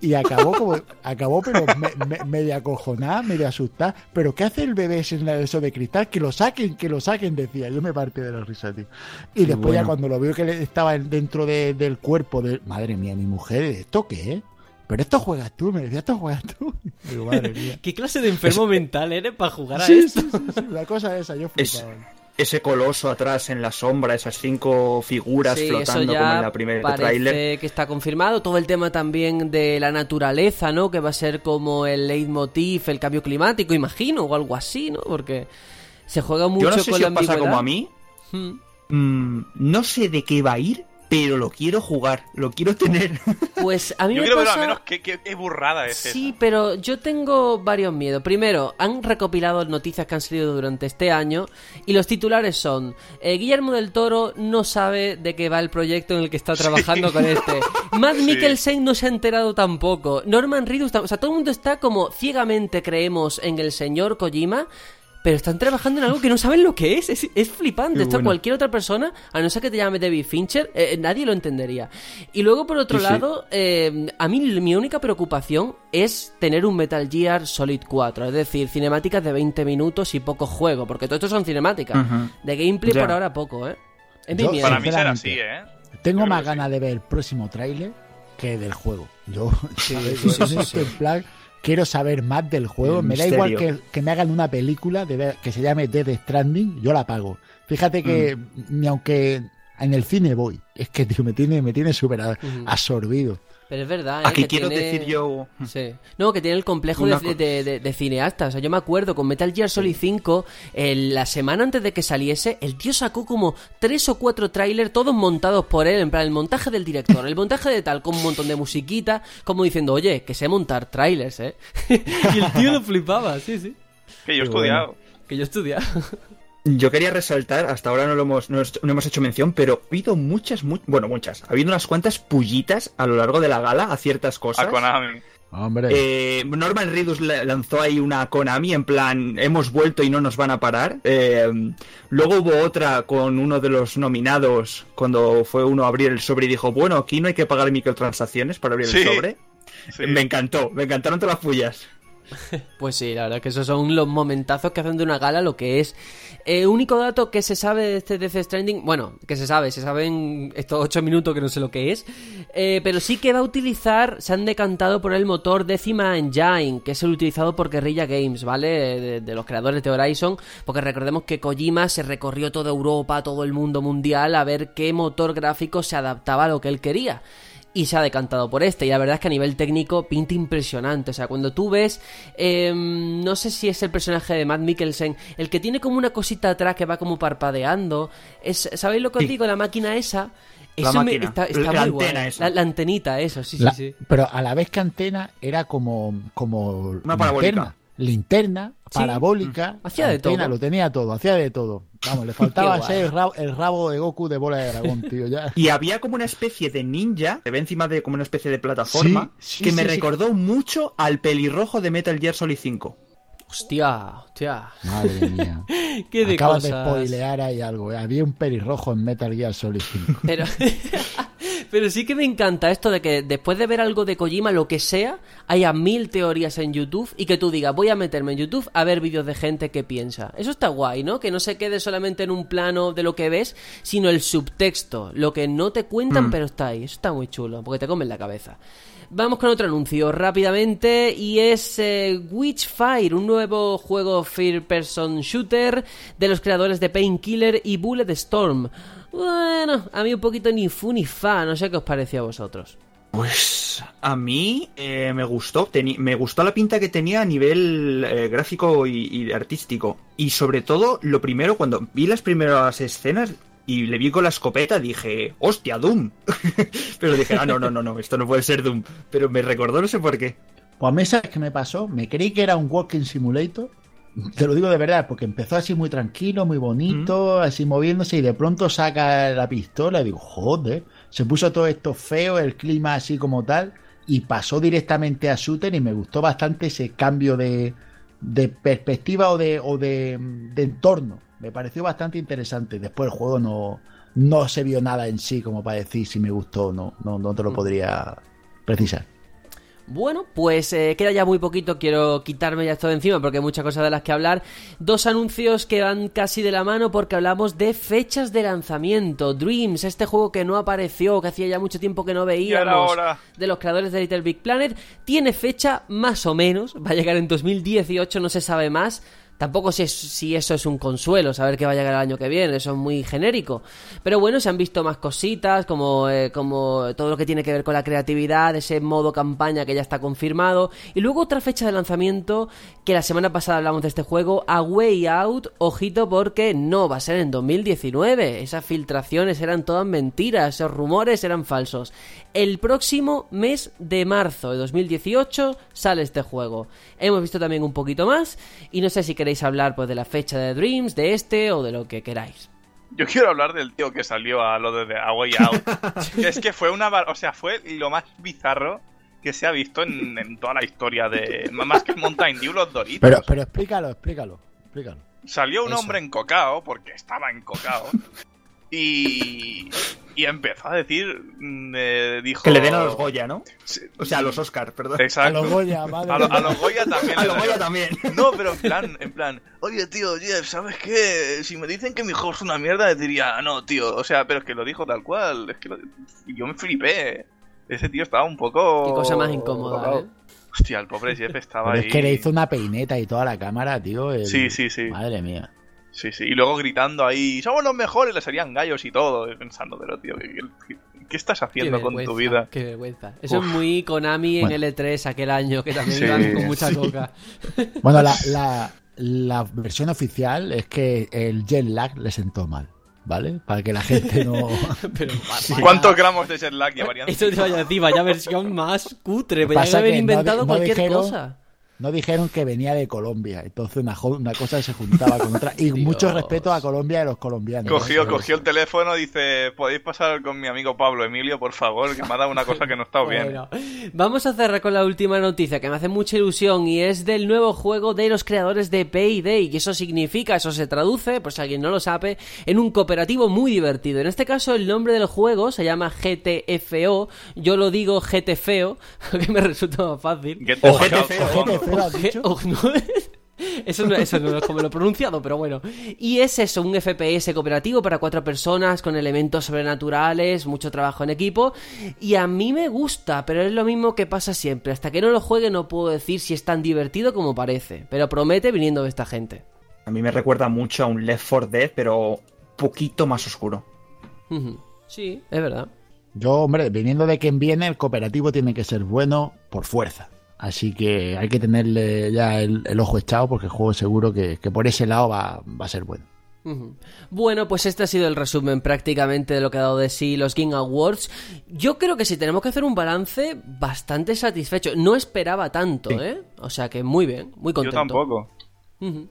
Y acabó como, acabó pero me, me- medio acojonada, medio asustada. Pero ¿qué hace el bebé la- eso de cristal? Que lo saquen, que lo saquen, decía. Yo me partí de la risa, tío. Y después ya cuando lo veo que le- estaba en- dentro de- del cuerpo de... Madre mía, mi mujer, ¿esto qué es? Pero esto juegas tú, me decía, esto juegas tú. Digo, madre mía. ¿Qué clase de enfermo mental eres para jugar a Sí, esto? sí, sí, sí, la cosa esa, yo Es- flipaba. Ese coloso atrás en la sombra, esas cinco figuras Sí, eso flotando ya como en la primera parece tráiler. que está confirmado. Todo el tema también de la naturaleza, ¿no? Que va a ser como el leitmotiv, el cambio climático, imagino, o algo así, ¿no? Porque se juega mucho Yo no sé con si la os pasa como a mí, Hmm. mm, no sé de qué va a ir, pero lo quiero jugar, lo quiero tener. Pues a mí Yo me quiero pasa... verlo al menos qué, qué- qué burrada es Sí, esa. pero yo tengo varios miedos. Primero, han recopilado noticias que han salido durante este año y los titulares son eh, Guillermo del Toro no sabe de qué va el proyecto en el que está trabajando con este. Matt Sí. Mikkelsen no se ha enterado tampoco. Norman Reedus, o sea, todo el mundo está como ciegamente creemos en el señor Kojima. Pero están trabajando en algo que no saben lo que es. Es, es flipante. Qué Esto bueno. cualquier otra persona, a no ser que te llame David Fincher, eh, eh, nadie lo entendería. Y luego, por otro Sí, sí. lado, eh, a mí mi única preocupación es tener un Metal Gear Solid 4. Es decir, cinemáticas de 20 minutos y poco juego. Porque todo esto son cinemáticas. De gameplay Ya. por ahora poco, ¿eh? Es mi Yo- miedo. Para mí será así. ¿eh? Tengo más ganas de ver el próximo tráiler que del juego. Yo, sí, en plan, quiero saber más del juego. El me da igual que, que me hagan una película de que se llame Dead Stranding, yo la pago. Fíjate que Mm. ni aunque en el cine voy, es que tío, me tiene, me tiene súper absorbido. Pero es verdad, ¿eh? Aquí que quiero tiene- decir yo. Sí. No, que tiene el complejo de, de, de- de cineasta. O sea, yo me acuerdo con Metal Gear Solid 5, el- la semana antes de que saliese, el tío sacó como tres o cuatro trailers, todos montados por él, en plan el montaje del director, el montaje de tal, con un montón de musiquita, como diciendo, oye, que sé montar trailers, ¿eh? y el tío lo flipaba, sí, sí. Que yo he bueno. estudiado. Que yo estudiaba. Yo quería resaltar, hasta ahora no lo hemos, no, no hemos hecho mención, pero ha habido muchas, mu- bueno, muchas. Ha habido unas cuantas pullitas a lo largo de la gala a ciertas cosas. A Konami. Hombre, Eh, Norman Reedus la- lanzó ahí una Konami en plan hemos vuelto y no nos van a parar. Eh, luego hubo otra con uno de los nominados cuando fue uno a abrir el sobre y dijo bueno aquí no hay que pagar microtransacciones para abrir Sí. el sobre. Sí. Me encantó, me encantaron todas las pullas. Pues sí, la verdad que esos son los momentazos que hacen de una gala lo que es. Eh, único dato que se sabe de este Death Stranding, bueno, que se sabe, se sabe en estos 8 minutos que no sé lo que es, eh, pero sí que va a utilizar, se han decantado por el motor Décima Engine, que es el utilizado por Guerrilla Games, ¿vale? De, de los creadores de Horizon, porque recordemos que Kojima se recorrió toda Europa, todo el mundo mundial, a ver qué motor gráfico se adaptaba a lo que él quería y se ha decantado por este. Y la verdad es que a nivel técnico pinta impresionante. O sea, cuando tú ves, eh, no sé si es el personaje de Matt Mikkelsen, el que tiene como una cosita atrás que va como parpadeando. Es, ¿Sabéis lo que os Sí. digo? La máquina esa. La Eso me- está, está La muy antena esa. La, la antenita, eso, sí, la- sí, sí. pero a la vez que antena era como, como Una parabólica. Linterna, Sí. parabólica, Hacía de todo. lo tenía todo, hacía de todo. Vamos, le faltaba ser el rabo, el rabo de Goku de bola de dragón, tío. Ya. Y había como una especie de ninja, se ve encima de como una especie de plataforma, Sí, sí, que me sí, sí. recordó mucho al pelirrojo de Metal Gear Solid 5. Hostia, hostia. Madre mía. Qué de Acabas de spoilear ahí algo. ¿eh? Había un pelirrojo en Metal Gear Solid 5. Pero, pero sí que me encanta esto de que después de ver algo de Kojima, lo que sea, haya mil teorías en YouTube y que tú digas, voy a meterme en YouTube a ver vídeos de gente que piensa. Eso está guay, ¿no? Que no se quede solamente en un plano de lo que ves, sino el subtexto, lo que no te cuentan, Mm. pero está ahí. Eso está muy chulo, porque te comen la cabeza. Vamos con otro anuncio rápidamente y es eh, Witchfire, un nuevo juego First Person Shooter de los creadores de Painkiller y Bullet Storm. Bueno, a mí un poquito ni fu ni fa, no sé qué os pareció a vosotros. Pues a mí eh, me gustó, Teni- me gustó la pinta que tenía a nivel eh, gráfico y, y artístico. Y sobre todo, lo primero, cuando vi las primeras escenas y le vi con la escopeta, dije, hostia, Doom. Pero dije, ah, no, no, no, no, esto no puede ser Doom. Pero me recordó, no sé por qué. Pues a mí, ¿sabes qué me pasó? Me creí que era un Walking Simulator. Te lo digo de verdad, porque empezó así muy tranquilo, muy bonito, así moviéndose, y de pronto saca la pistola y digo, joder, se puso todo esto feo, el clima así como tal, y pasó directamente a shooter y me gustó bastante ese cambio de, de perspectiva o de, o de, de entorno. Me pareció bastante interesante. Después el juego no, no se vio nada en sí como para decir si me gustó o no. No, no te lo podría precisar. Bueno, pues eh, queda ya muy poquito, quiero quitarme ya esto de encima porque hay muchas cosas de las que hablar. Dos anuncios que van casi de la mano porque hablamos de fechas de lanzamiento. Dreams, este juego que no apareció, que hacía ya mucho tiempo que no veíamos, de los creadores de Little Big Planet, tiene fecha más o menos, va a llegar en 2018, no se sabe más. Tampoco sé si eso es un consuelo, saber que va a llegar el año que viene, eso es muy genérico. Pero bueno, se han visto más cositas, como, eh, como todo lo que tiene que ver con la creatividad, ese modo campaña que ya está confirmado. Y luego otra fecha de lanzamiento, que la semana pasada hablamos de este juego, A Way Out, ojito porque no va a ser en 2019. Esas filtraciones eran todas mentiras, esos rumores eran falsos. El próximo mes de marzo de 2018 sale este juego. Hemos visto también un poquito más y no sé si queréis hablar pues de la fecha de Dreams, de este o de lo que queráis. Yo quiero hablar del tío que salió a lo de A Way Out. es que fue una... O sea, fue lo más bizarro que se ha visto en, en toda la historia de... Más que Mountain Dew, los Doritos. Pero, pero explícalo, explícalo, explícalo. Salió un Eso. hombre encocado, porque estaba encocado, y, y empezó a decir, mm, eh, dijo... Que le den a los Goya, ¿no? O sea, a los Oscar, perdón. A Exacto. los Goya, madre A, lo- a los Goya también. A los. Goya también. No, pero en plan, en plan, oye tío, Jeff, ¿sabes qué? Si me dicen que mi juego es una mierda, les diría, no, tío, o sea, pero es que lo dijo tal cual, es que lo- yo me flipé. Ese tío estaba un poco... Qué cosa más incómoda, ¿eh? Hostia, el pobre Jeff estaba Pero ahí. es que le hizo una peineta y toda la cámara, tío. el- Sí, sí, sí. Madre mía. Sí, sí, y luego gritando ahí, somos los mejores, le salían gallos y todo, pensando, pero tío, ¿qué, qué- qué estás haciendo Qué con tu vida? Qué vergüenza. Eso Uf. es muy Konami Bueno. en L3 aquel año, que también Sí. iban con mucha coca. Bueno, la, la, la versión oficial es que el jet lag le sentó mal, ¿vale? Para que la gente no... Pero, ¿Cuántos gramos de jet lag llevarían? Eso te vaya a decir, vaya versión más cutre. Haber que no inventado di- no cualquier dijeron- cosa. No dijeron que venía de Colombia, entonces una, una cosa se juntaba con otra. Y Dios. mucho respeto a Colombia y a los colombianos. Cogió, ¿eh? cogió el teléfono y dice, ¿podéis pasar con mi amigo Pablo Emilio, por favor? Que me ha dado una cosa que no está bien. Bueno, vamos a cerrar con la última noticia que me hace mucha ilusión y es del nuevo juego de los creadores de Payday. Y eso significa, eso se traduce, por si alguien no lo sabe, en un cooperativo muy divertido. En este caso, el nombre del juego se llama GTFO. Yo lo digo GTFeo, que me resulta más fácil. Get no, Eso no, eso no es como lo he pronunciado, pero bueno. Y es eso, un FPS cooperativo para cuatro personas con elementos sobrenaturales, mucho trabajo en equipo. Y a mí me gusta, pero es lo mismo que pasa siempre. Hasta que no lo juegue no puedo decir si es tan divertido como parece. Pero promete viniendo de esta gente. A mí me recuerda mucho a un Left 4 Dead, pero poquito más oscuro. Sí, es verdad. Yo, hombre, viniendo de quien viene, el cooperativo tiene que ser bueno por fuerza. Así que hay que tenerle ya el, el ojo echado porque el juego seguro que, que por ese lado va, va a ser bueno. Bueno, pues este ha sido el resumen prácticamente de lo que ha dado de sí los Game Awards. Yo creo que si tenemos que hacer un balance, bastante satisfecho. No esperaba tanto, Sí. ¿eh? O sea que muy bien, muy Yo contento. tampoco. Ujú.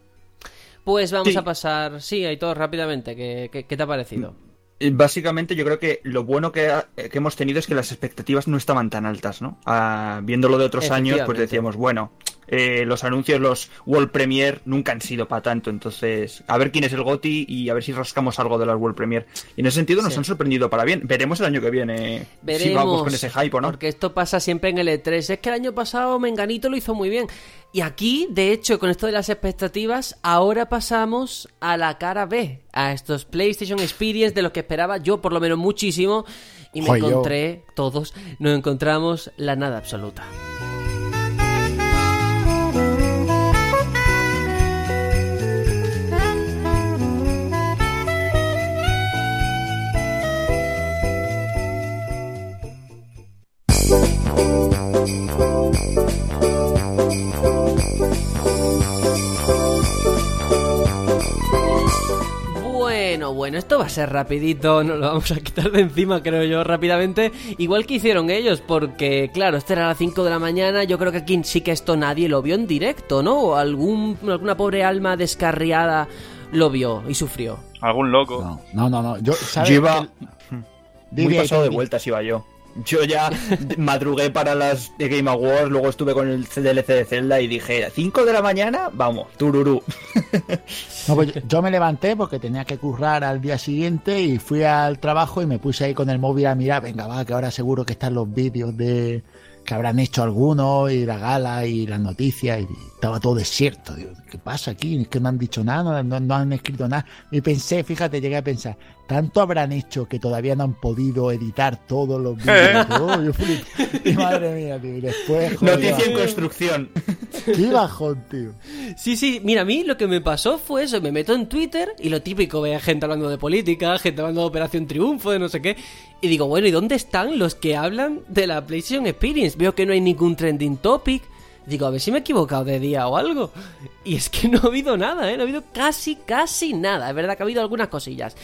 Pues vamos Sí. a pasar, sí, Aitor, rápidamente, ¿qué, qué, qué te ha parecido? Eh, Básicamente yo creo que lo bueno que, ha- eh, que hemos tenido es que las expectativas no estaban tan altas, ¿no? Ah, viéndolo de otros años, pues decíamos, bueno, eh, los anuncios, los World Premiere nunca han sido para tanto, entonces a ver quién es el GOTI y a ver si rascamos algo de las World Premiere. Y en ese sentido nos Sí. han sorprendido para bien. Veremos el año que viene Veremos. si vamos con ese hype o no. Porque esto pasa siempre en el E3. Es que el año pasado Menganito lo hizo muy bien. Y aquí, de hecho, con esto de las expectativas, ahora pasamos a la cara B, a estos PlayStation Experience de los que esperaba yo, por lo menos muchísimo. Y me Joder, yo- encontré, todos, nos encontramos la nada absoluta. Bueno, bueno, esto va a ser rapidito, nos lo vamos a quitar de encima, creo yo, rápidamente. Igual que hicieron ellos, porque, claro, esto era a las 5 de la mañana, yo creo que aquí sí que esto nadie lo vio en directo, ¿no? O algún, alguna pobre alma descarriada lo vio y sufrió. Algún loco. No, no, no. no. Yo, ¿sabes? Yo iba muy pasado de vueltas, iba yo. Yo ya madrugué para las de Game Awards, luego estuve con el DLC de Zelda y dije, 5 de la mañana, vamos, tururú. No, pues yo, me levanté porque tenía que currar al día siguiente y fui al trabajo y me puse ahí con el móvil a mirar, venga, va, que ahora seguro que están los vídeos de que habrán hecho algunos y la gala y las noticias y estaba todo desierto. ¿qué pasa aquí? Es que no han dicho nada, no, no han escrito nada. Y pensé, fíjate, llegué a pensar, tanto habrán hecho que todavía no han podido editar todos los vídeos. Oh, flipé. Y madre mía, tío. Y después, joder, Noticia en construcción. qué bajón, tío. Sí, sí, mira, a mí lo que me pasó fue eso, me meto en Twitter y lo típico, ve gente hablando de política, gente hablando de Operación Triunfo, de no sé qué, y digo, bueno, ¿y dónde están los que hablan de la PlayStation Experience? Veo que no hay ningún trending topic. Digo, a ver si me he equivocado de día o algo. Y es que no ha habido nada, ¿eh? No ha habido casi, casi nada. Es verdad que ha habido algunas cosillas.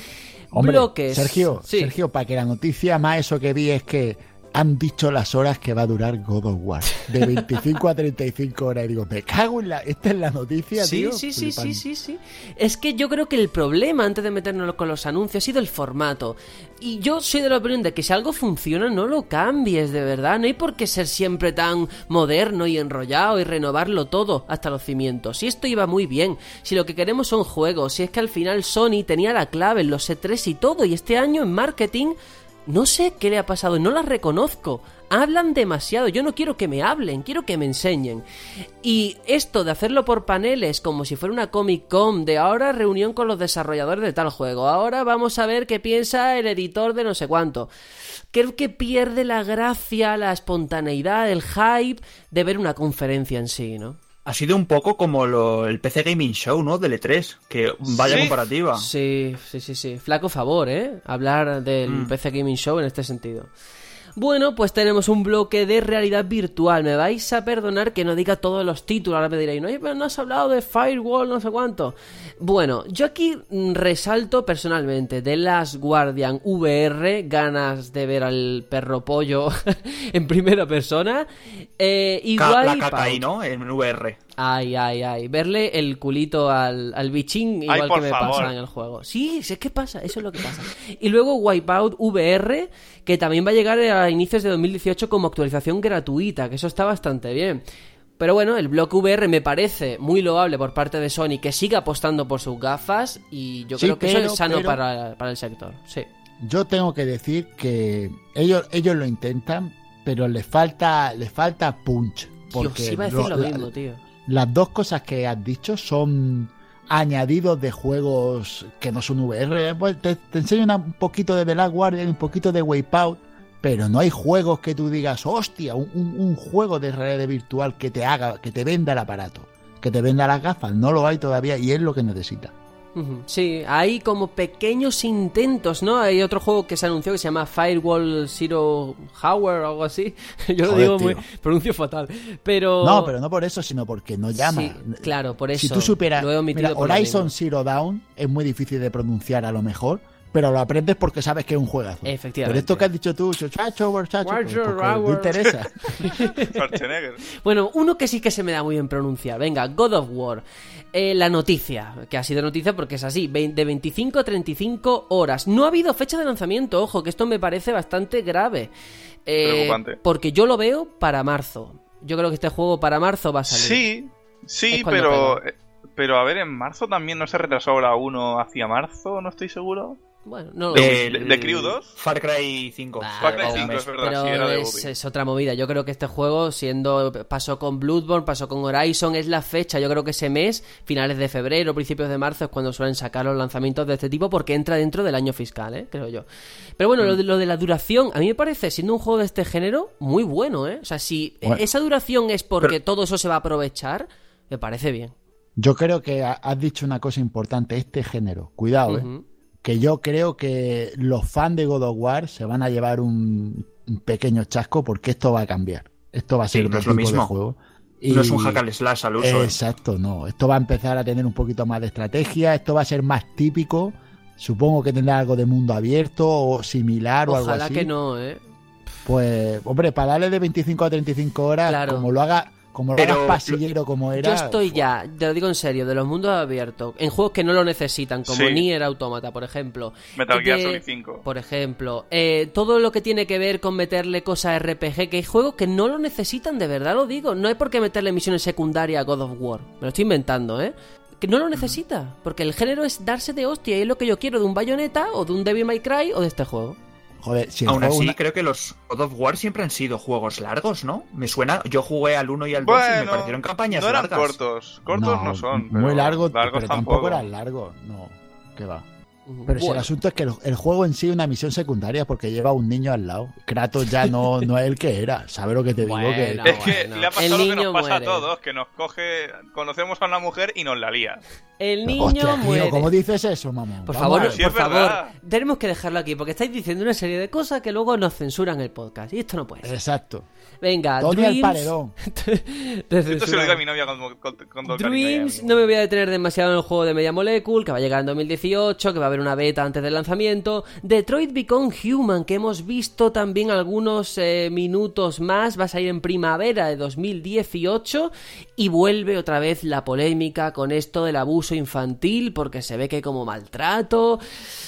Hombre, Bloques. Sergio, Sí. Sergio, para que la noticia más eso que vi es que han dicho las horas que va a durar God of War. De 25 a 35 horas. Y digo, me cago en la... Esta es la noticia, Sí, tío. sí, sí, sí, sí, sí. Es que yo creo que el problema, antes de meternos con los anuncios, ha sido el formato. Y yo soy de la opinión de que si algo funciona, no lo cambies, de verdad. No hay por qué ser siempre tan moderno y enrollado y renovarlo todo hasta los cimientos. Si esto iba muy bien, si lo que queremos son juegos, si es que al final Sony tenía la clave en los E3 y todo, y este año en marketing no sé qué le ha pasado, no las reconozco. Hablan demasiado, yo no quiero que me hablen, quiero que me enseñen. Y esto de hacerlo por paneles como si fuera una Comic Con, de ahora reunión con los desarrolladores de tal juego, ahora vamos a ver qué piensa el editor de no sé cuánto. Creo que pierde la gracia, la espontaneidad, el hype de ver una conferencia en sí, ¿no? Ha sido un poco como lo- el PC Gaming Show, ¿no? Del E3. Que vaya Sí. comparativa. Sí, sí, sí, sí. Flaco favor, ¿eh? Hablar del Mm. PC Gaming Show en este sentido. Bueno, pues tenemos un bloque de realidad virtual. Me vais a perdonar que no diga todos los títulos. Ahora me diréis, no, pero no has hablado de Firewall, no sé cuánto. Bueno, yo aquí mm, resalto personalmente de Last Guardian VR, ganas de ver al perro pollo en primera persona. Eh, y la Wipeout. caca ahí, ¿no? En VR. Ay, ay, ay. Verle el culito al, al bichín igual Ay, que me favor. pasa en el juego. Sí, sé qué pasa, eso es lo que pasa. Y luego Wipeout VR, que también va a llegar a inicios de 2018 como actualización gratuita, que eso está bastante bien. Pero bueno, el bloque VR me parece muy loable por parte de Sony que siga apostando por sus gafas y yo Sí, creo que eso es sano pero- para, para el sector. Sí. Yo tengo que decir que ellos, ellos lo intentan, pero les falta, les falta punch. Porque Dios, iba a decir lo- lo la- mismo, tío. Las dos cosas que has dicho son añadidos de juegos que no son VR. Pues te, enseño un poquito de The Last Guardian, un poquito de Wipeout, pero no hay juegos que tú digas, hostia, un juego de realidad virtual que te haga, que te venda el aparato, que te venda las gafas. No lo hay todavía y es lo que necesita. Sí, hay como pequeños intentos, ¿no? Hay otro juego que se anunció que se llama Firewall Zero Hour o algo así. Yo lo digo muy. tío. Pronuncio fatal. Pero. No, pero no por eso, sino porque no llama. Sí, claro, por eso. Si tú supieras, Lo he omitido mira, por lo Horizon. Zero Dawn es muy difícil de pronunciar a lo mejor, pero lo aprendes porque sabes que es un juegazo. Efectivamente. Pero esto que has dicho tú, chacho, chacho, pues Warrior. no interesa. Bueno, uno que sí que se me da muy bien pronunciar. Venga, God of War. Eh, la noticia, que ha sido noticia porque es así, de 25 a 35 horas. No ha habido fecha de lanzamiento, ojo, que esto me parece bastante grave. Eh, Preocupante. Porque yo lo veo para marzo. Yo creo que este juego para marzo va a salir. Sí, sí, pero. eh, Pero a ver, en marzo también no se retrasó ahora uno hacia marzo, no estoy seguro. Bueno, no lo De- sé. El- de Crew 2? Far Cry 5. Bah, Far Cry pero- 5, es verdad, pero sí, era de es, otra movida. Yo creo que este juego, siendo pasó con Bloodborne, pasó con Horizon, es la fecha. Yo creo que ese mes, finales de febrero, principios de marzo, es cuando suelen sacar los lanzamientos de este tipo porque entra dentro del año fiscal, ¿eh? creo yo. Pero bueno, Mm. lo, de, lo de la duración, a mí me parece, siendo un juego de este género, muy bueno. ¿eh? O sea, si Bueno. esa duración es porque Pero- todo eso se va a aprovechar, me parece bien. Yo creo que ha- has dicho una cosa importante, este género, cuidado, ¿eh? Que yo creo que los fans de God of War se van a llevar un, un pequeño chasco porque esto va a cambiar. Esto va a Sí, ser no otro es lo tipo mismo. de juego. No es un hack and slash al uso. ¿eh? Exacto, no. Esto va a empezar a tener un poquito más de estrategia, esto va a ser más típico. Supongo que tendrá algo de mundo abierto o similar o algo Ojalá así. que no, ¿eh? Pues, hombre, para darle de 25 a 35 horas, Claro. como lo haga, como lo Pero- hagas pasillero como era. Yo estoy ya, te lo digo en serio, de los mundos abiertos, en juegos que no lo necesitan, como Sí. Nier Automata, por ejemplo. Metal Gear De- Solid 5. Por ejemplo, eh, todo lo que tiene que ver con meterle cosas RPG, que hay juegos que no lo necesitan, de verdad lo digo. No hay por qué meterle misiones secundarias a God of War. Me lo estoy inventando, ¿eh? Que no lo necesita, porque el género es darse de hostia y es lo que yo quiero de un Bayonetta o de un Devil May Cry o de este juego. Joder, si Aún así, una- creo que los God of War siempre han sido juegos largos, ¿no? Me suena, yo jugué al 1 y al 2 y me parecieron campañas no eran largas. cortos. Cortos no, son. Muy largos, largos pero tampoco eran largos. No, que va. Pero si el asunto es que el, el juego en sí es una misión secundaria porque lleva un niño al lado. Kratos ya no, no es el que era. ¿Sabes lo que te digo? que, Bueno, es que bueno. le ha El pasado lo que niño nos pasa muere. a todos, que nos coge, conocemos a una mujer y nos la lía. el niño Hostia, tío, muere. ¿cómo dices eso, mamón? Por Vamos favor, a. Sí, por favor, verdad. tenemos que dejarlo aquí porque estáis diciendo una serie de cosas que luego nos censuran el podcast y esto no puede ser. Exacto. Venga, Tony al Dreams. paredón. Te Esto se lo digo a mi novia con, el Dreams, no me voy a detener demasiado en el juego de Media Molecule, que va a llegar en 2018, que va a haber una beta antes del lanzamiento. Detroit Become Human, que hemos visto también algunos eh, minutos más, va a salir en primavera de 2018 y vuelve otra vez la polémica con esto del abuso infantil, porque se ve que como maltrato.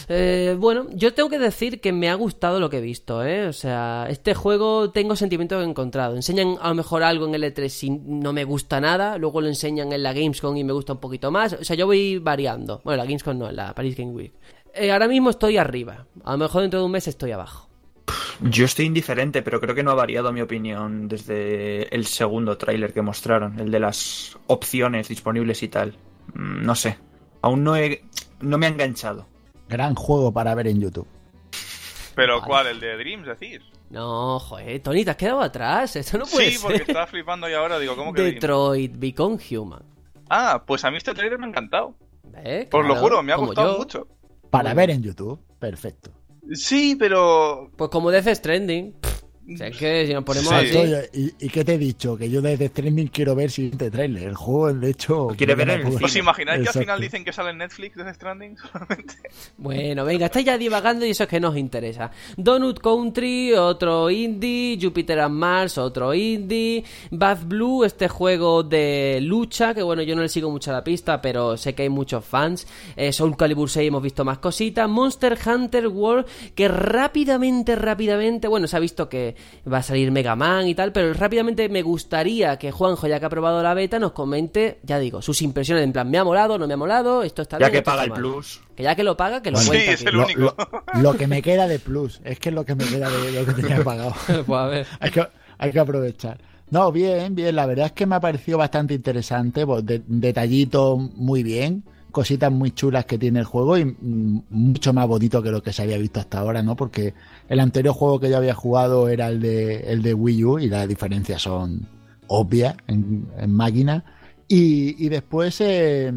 Eh, bueno, yo tengo que decir que me ha gustado lo que he visto, ¿eh? O sea, este juego tengo sentimientos encontrados. Enseñan a lo mejor algo en el E3 y no me gusta nada, luego lo enseñan en la Gamescom y me gusta un poquito más. O sea, yo voy variando. Bueno, la Gamescom no, la Paris Game Week. Eh, ahora mismo estoy arriba. A lo mejor dentro de un mes estoy abajo. Yo estoy indiferente, pero creo que no ha variado mi opinión desde el segundo tráiler que mostraron, el de las opciones disponibles y tal. Mm, No sé. Aún no he, no me ha enganchado. Gran juego para ver en YouTube. Pero Vale. ¿cuál? ¿El de Dreams decís? No, joder, Tony, te has quedado atrás. Esto no puede sí, porque ser. estaba flipando y ahora digo, ¿cómo que Dreams? Detroit Become Human. Ah, pues a mí este trailer me ha encantado. ¿Eh? Os lo juro, me ha gustado yo. mucho. Para ver en YouTube. Perfecto. Sí, pero... Pues como Death Stranding. Pff, O sea, es que si nos ponemos Sí. así... ¿y, y qué te he dicho? Que yo desde streaming quiero ver el siguiente trailer. El juego, de hecho. quiere ver el. ¿Os imagináis que al final dicen que sale en Netflix desde Stranding solamente? Bueno, venga, estáis ya divagando y eso es que nos interesa. Donut Country, otro indie. Jupiter and Mars, otro indie. Bath Blue, este juego de lucha, que bueno, yo no le sigo mucho la pista, pero sé que hay muchos fans. Eh, Soul Calibur 6 hemos visto más cositas. Monster Hunter World, que rápidamente, rápidamente, bueno, se ha visto que va a salir Mega Man y tal, pero rápidamente me gustaría que Juanjo, ya que ha probado la beta, nos comente, ya digo, sus impresiones en plan, me ha molado, no me ha molado, esto está Ya bien, que esto paga el mal. plus. Que ya que lo paga, que lo Sí, es el Lo, único. lo- lo que me queda de plus. Es que es lo que me queda de lo que tenía pagado. Pues a ver. hay, que, hay que aprovechar. No, bien, bien. La verdad es que me ha parecido bastante interesante. pues, de- detallitos muy bien. Cositas muy chulas que tiene el juego y mm, mucho más bonito que lo que se había visto hasta ahora, ¿no? Porque el anterior juego que yo había jugado era el de, el de Wii U y las diferencias son obvias en, en máquina. Y, y después, eh,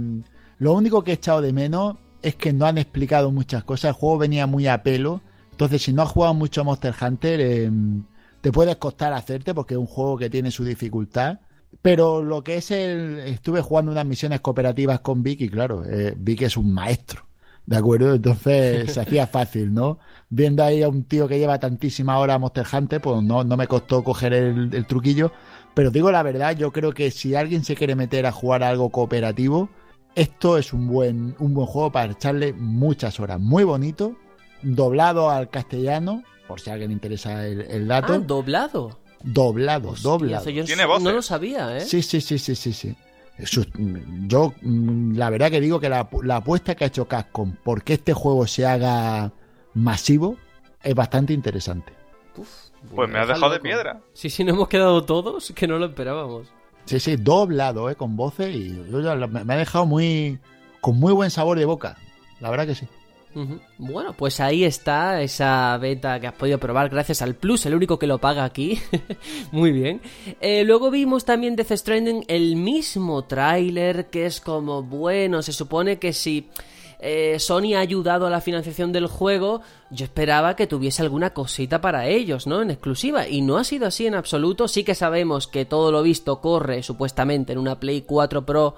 lo único que he echado de menos es que no han explicado muchas cosas. El juego venía muy a pelo. Entonces, si no has jugado mucho Monster Hunter, eh, te puedes costar hacerte porque es un juego que tiene su dificultad. Pero lo que es el. Estuve jugando unas misiones cooperativas con Vic y, claro, eh, Vic es un maestro. ¿De acuerdo? Entonces se hacía fácil, ¿no? Viendo ahí a un tío que lleva tantísima hora a Monster Hunter, pues no, no me costó coger el, el truquillo. Pero digo la verdad, yo creo que si alguien se quiere meter a jugar a algo cooperativo, esto es un buen, un buen juego para echarle muchas horas. Muy bonito, doblado al castellano, por si a alguien le interesa el, el dato. Ah, doblado. Doblado, Hostia, doblado. eso yo Tiene no lo sabía, ¿eh? Sí, sí, sí, sí, sí, sí. Eso- yo mm, la verdad que digo que la, la apuesta que ha hecho Capcom porque este juego se haga masivo es bastante interesante. Pues me has deja dejado de piedra. Sí, sí, nos hemos quedado todos que no lo esperábamos. Sí, sí, doblado, eh, con voces y yo me, me ha dejado muy con muy buen sabor de boca. La verdad que sí. Bueno, pues ahí está esa beta que has podido probar gracias al Plus, el único que lo paga aquí. Muy bien. Eh, luego vimos también Death Stranding el mismo tráiler que es como, bueno, se supone que si eh, Sony ha ayudado a la financiación del juego, yo esperaba que tuviese alguna cosita para ellos, ¿no? En exclusiva. Y no ha sido así en absoluto. Sí que sabemos que todo lo visto corre supuestamente en una Play 4 Pro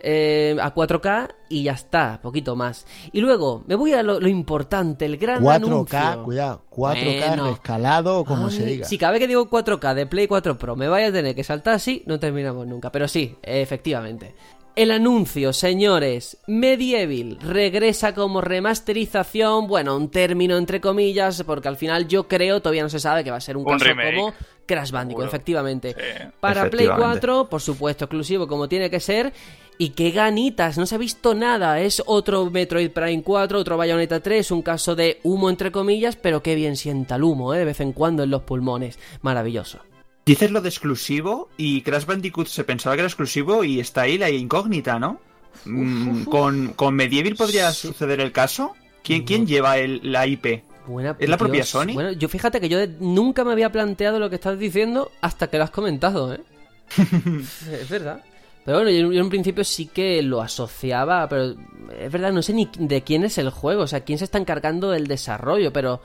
eh, a 4K y ya está, poquito más. Y luego, me voy a lo, lo importante, el gran 4K, anuncio. cuidado, 4K Bueno. rescalado o como se diga. Si cada vez que digo 4K de Play 4 Pro me vaya a tener que saltar así, no terminamos nunca. Pero sí, efectivamente. El anuncio, señores, Medieval regresa como remasterización, bueno, un término entre comillas, porque al final yo creo, todavía no se sabe que va a ser un, Un caso remake. como Crash Bandicoot, efectivamente. Sí. Para Play Efectivamente. 4, por supuesto, exclusivo como tiene que ser. Y qué ganitas, no se ha visto nada. Es otro Metroid Prime 4, otro Bayonetta 3, un caso de humo entre comillas, pero qué bien sienta el humo, ¿eh? de vez en cuando en los pulmones. Maravilloso. Dices lo de exclusivo y Crash Bandicoot se pensaba que era exclusivo y está ahí la incógnita, ¿no? Mm, ¿Con, con Medieval podría suceder el caso? ¿Quién, quién lleva el, la IP? Buena- ¿Es la propia. Sony? Bueno, yo fíjate que yo nunca me había planteado lo que estás diciendo hasta que lo has comentado, ¿eh? es verdad. Pero bueno, yo, en principio sí que lo asociaba, pero es verdad, no sé ni de quién es el juego, o sea, quién se está encargando del desarrollo, pero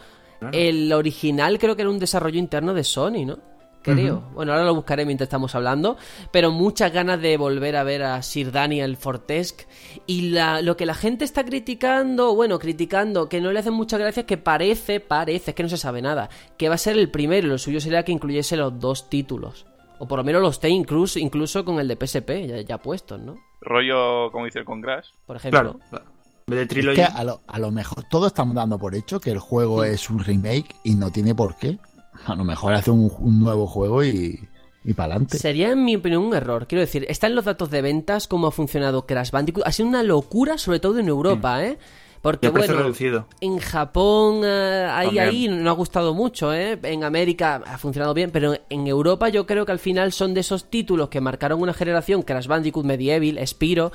el original creo que era un desarrollo interno de Sony, ¿no? Creo. Bueno, ahora lo buscaré mientras estamos hablando, pero muchas ganas de volver a ver a Sir Daniel Fortesque y la, lo que la gente está criticando, bueno, criticando, que no le hacen muchas gracias, que parece, parece, es que no se sabe nada, que va a ser el primero y lo suyo sería que incluyese los dos títulos. O por lo menos los esté incluso, incluso con el de PSP, ya, ya puestos, ¿no? Rollo, como dice el con Crash. Por ejemplo. Claro. claro. De Es Trilogy. que a lo, a lo mejor todos estamos dando por hecho que el juego es un remake y no tiene por qué. A lo mejor hace un, un nuevo juego y, y para adelante. Sería, en mi opinión, un error. Quiero decir, están los datos de ventas, cómo ha funcionado Crash Bandicoot. Ha sido una locura, sobre todo en Europa, ¿eh? Porque, bueno, reducido. en Japón, eh, ahí, ahí no ha gustado mucho, ¿eh? En América ha funcionado bien, pero en Europa yo creo que al final son de esos títulos que marcaron una generación, Crash Bandicoot, Medieval, Spiro,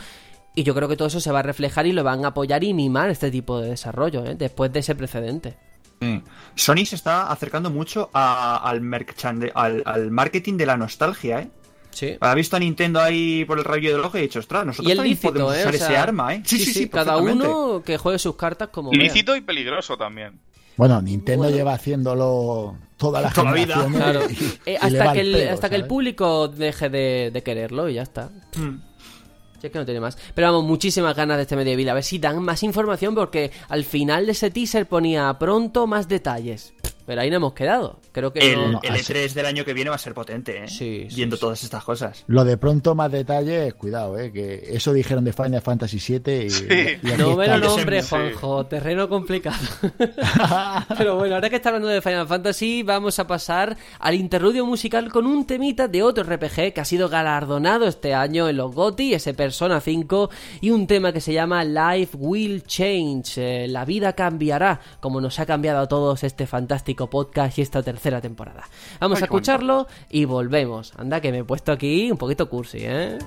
y yo creo que todo eso se va a reflejar y lo van a apoyar y mimar este tipo de desarrollo, ¿eh? Después de ese precedente. Sí. Sony se está acercando mucho a- al, al, al marketing de la nostalgia, ¿eh? Sí. Ha visto a Nintendo ahí por el rayo del ojo y ha dicho, ostras, nosotros Y el también lícito, podemos ¿eh? usar O sea, ese arma, ¿eh? Sí, sí, cada perfectamente. uno que juegue sus cartas como vea. Ilícito y peligroso también. Bueno, Nintendo Bueno. lleva haciéndolo toda la Toda vida. Claro. y- Eh, hasta que, el hasta que el público deje de, de quererlo y ya está. Mm. Si es que no tiene más. Pero vamos, muchísimas ganas de este Medieval. A ver si dan más información porque al final de ese teaser ponía pronto más detalles. Pero ahí no hemos quedado. Creo que El, no... el E3 del año que viene va a ser potente, ¿eh? Sí, sí, Viendo sí. todas estas cosas. Lo de pronto más detalles, cuidado, eh, que eso dijeron de Final Fantasy VII y, y aquí No me lo nombre, Sí. Juanjo. Terreno complicado. Pero bueno, ahora que está hablando de Final Fantasy, vamos a pasar al interludio musical con un temita de otro RPG que ha sido galardonado este año en los GOTY, ese Persona 5, y un tema que se llama Life Will Change. eh, la vida cambiará, como nos ha cambiado a todos este fantástico podcast y esta tercera temporada. Vamos Ay, a escucharlo y volvemos. Anda, que me he puesto aquí un poquito cursi, ¿eh?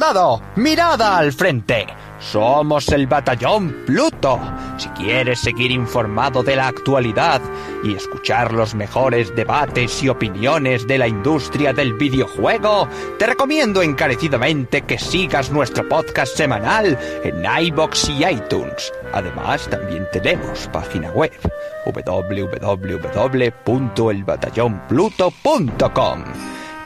Soldado, mirada al frente. Somos el batallón Pluto. Si quieres seguir informado de la actualidad y escuchar los mejores debates y opiniones de la industria del videojuego, te recomiendo encarecidamente que sigas nuestro podcast semanal en iBox y iTunes. Además, también tenemos página web www.elbatallonpluto.com.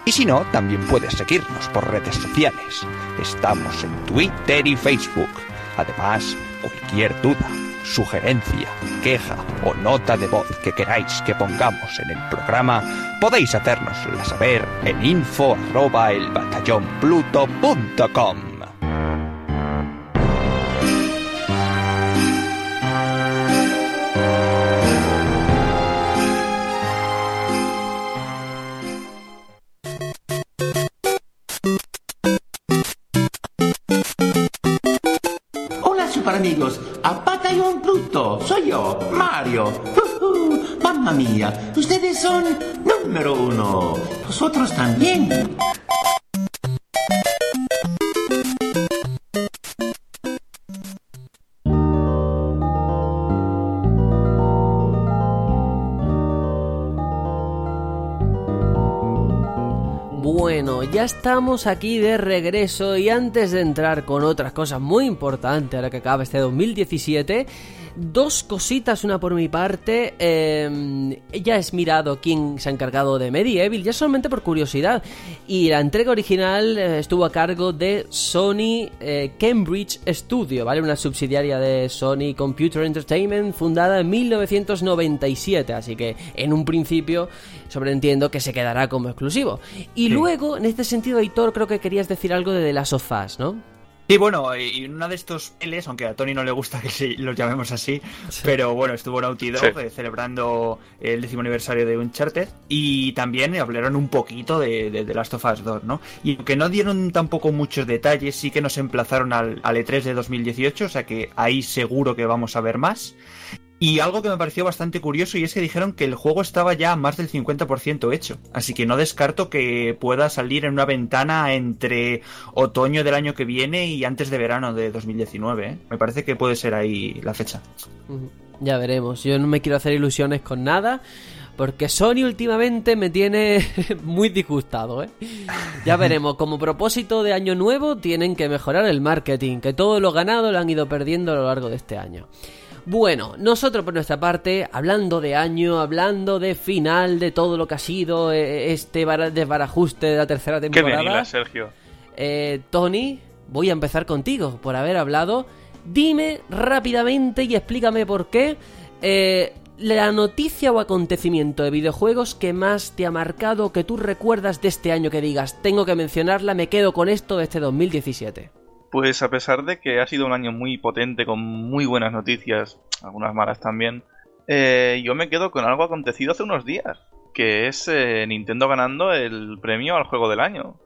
Y si no, también puedes seguirnos por redes sociales. Estamos en Twitter y Facebook. Además, cualquier duda, sugerencia, queja o nota de voz que queráis que pongamos en el programa, podéis hacérnosla saber en info arroba elbatallonpluto.com. a Batallón Pluto, soy yo, Mario. Ujú, Mamma mía, ustedes son número uno. Vosotros también. Estamos aquí de regreso y antes de entrar con otras cosas muy importantes ahora que acaba este 2017, dos cositas, una por mi parte. eh, ya has mirado quién se ha encargado de Medieval, ya solamente por curiosidad. Y la entrega original eh, estuvo a cargo de Sony eh, Cambridge Studio, ¿vale? Una subsidiaria de Sony Computer Entertainment fundada en 1997. Así que en un principio sobreentiendo que se quedará como exclusivo. Y luego, en este sentido, Aitor, creo que querías decir algo de The Last of Us, ¿no? Sí, bueno, y una de estos Ls, aunque a Tony no le gusta que se- los llamemos así, pero bueno, estuvo Naughty Dog Sí. eh, celebrando el décimo aniversario de Uncharted y también hablaron un poquito de, de Last of Us 2, ¿no? Y aunque no dieron tampoco muchos detalles, sí que nos emplazaron al, al E3 de 2018, o sea que ahí seguro que vamos a ver más. Y algo que me pareció bastante curioso y es que dijeron que el juego estaba ya más del 50% hecho. Así que no descarto que pueda salir en una ventana entre otoño del año que viene y antes de verano de 2019. ¿eh? Me parece que puede ser ahí la fecha. Ya veremos. Yo no me quiero hacer ilusiones con nada. Porque Sony últimamente me tiene muy disgustado, ¿eh? Ya veremos. Como propósito de año nuevo, tienen que mejorar el marketing. Que todo lo ganado lo han ido perdiendo a lo largo de este año. Bueno, nosotros por nuestra parte, hablando de año, hablando de final, de todo lo que ha sido eh, este bara- desbarajuste de la tercera Qué temporada. bien hila, Sergio. Eh, Tony, voy a empezar contigo por haber hablado. Dime rápidamente y explícame por qué eh, la noticia o acontecimiento de videojuegos que más te ha marcado, que tú recuerdas de este año que digas, tengo que mencionarla, me quedo con esto de este 2017. Pues a pesar de que ha sido un año muy potente, con muy buenas noticias, algunas malas también, eh, yo me quedo con algo acontecido hace unos días, que es eh, Nintendo ganando el premio al juego del año.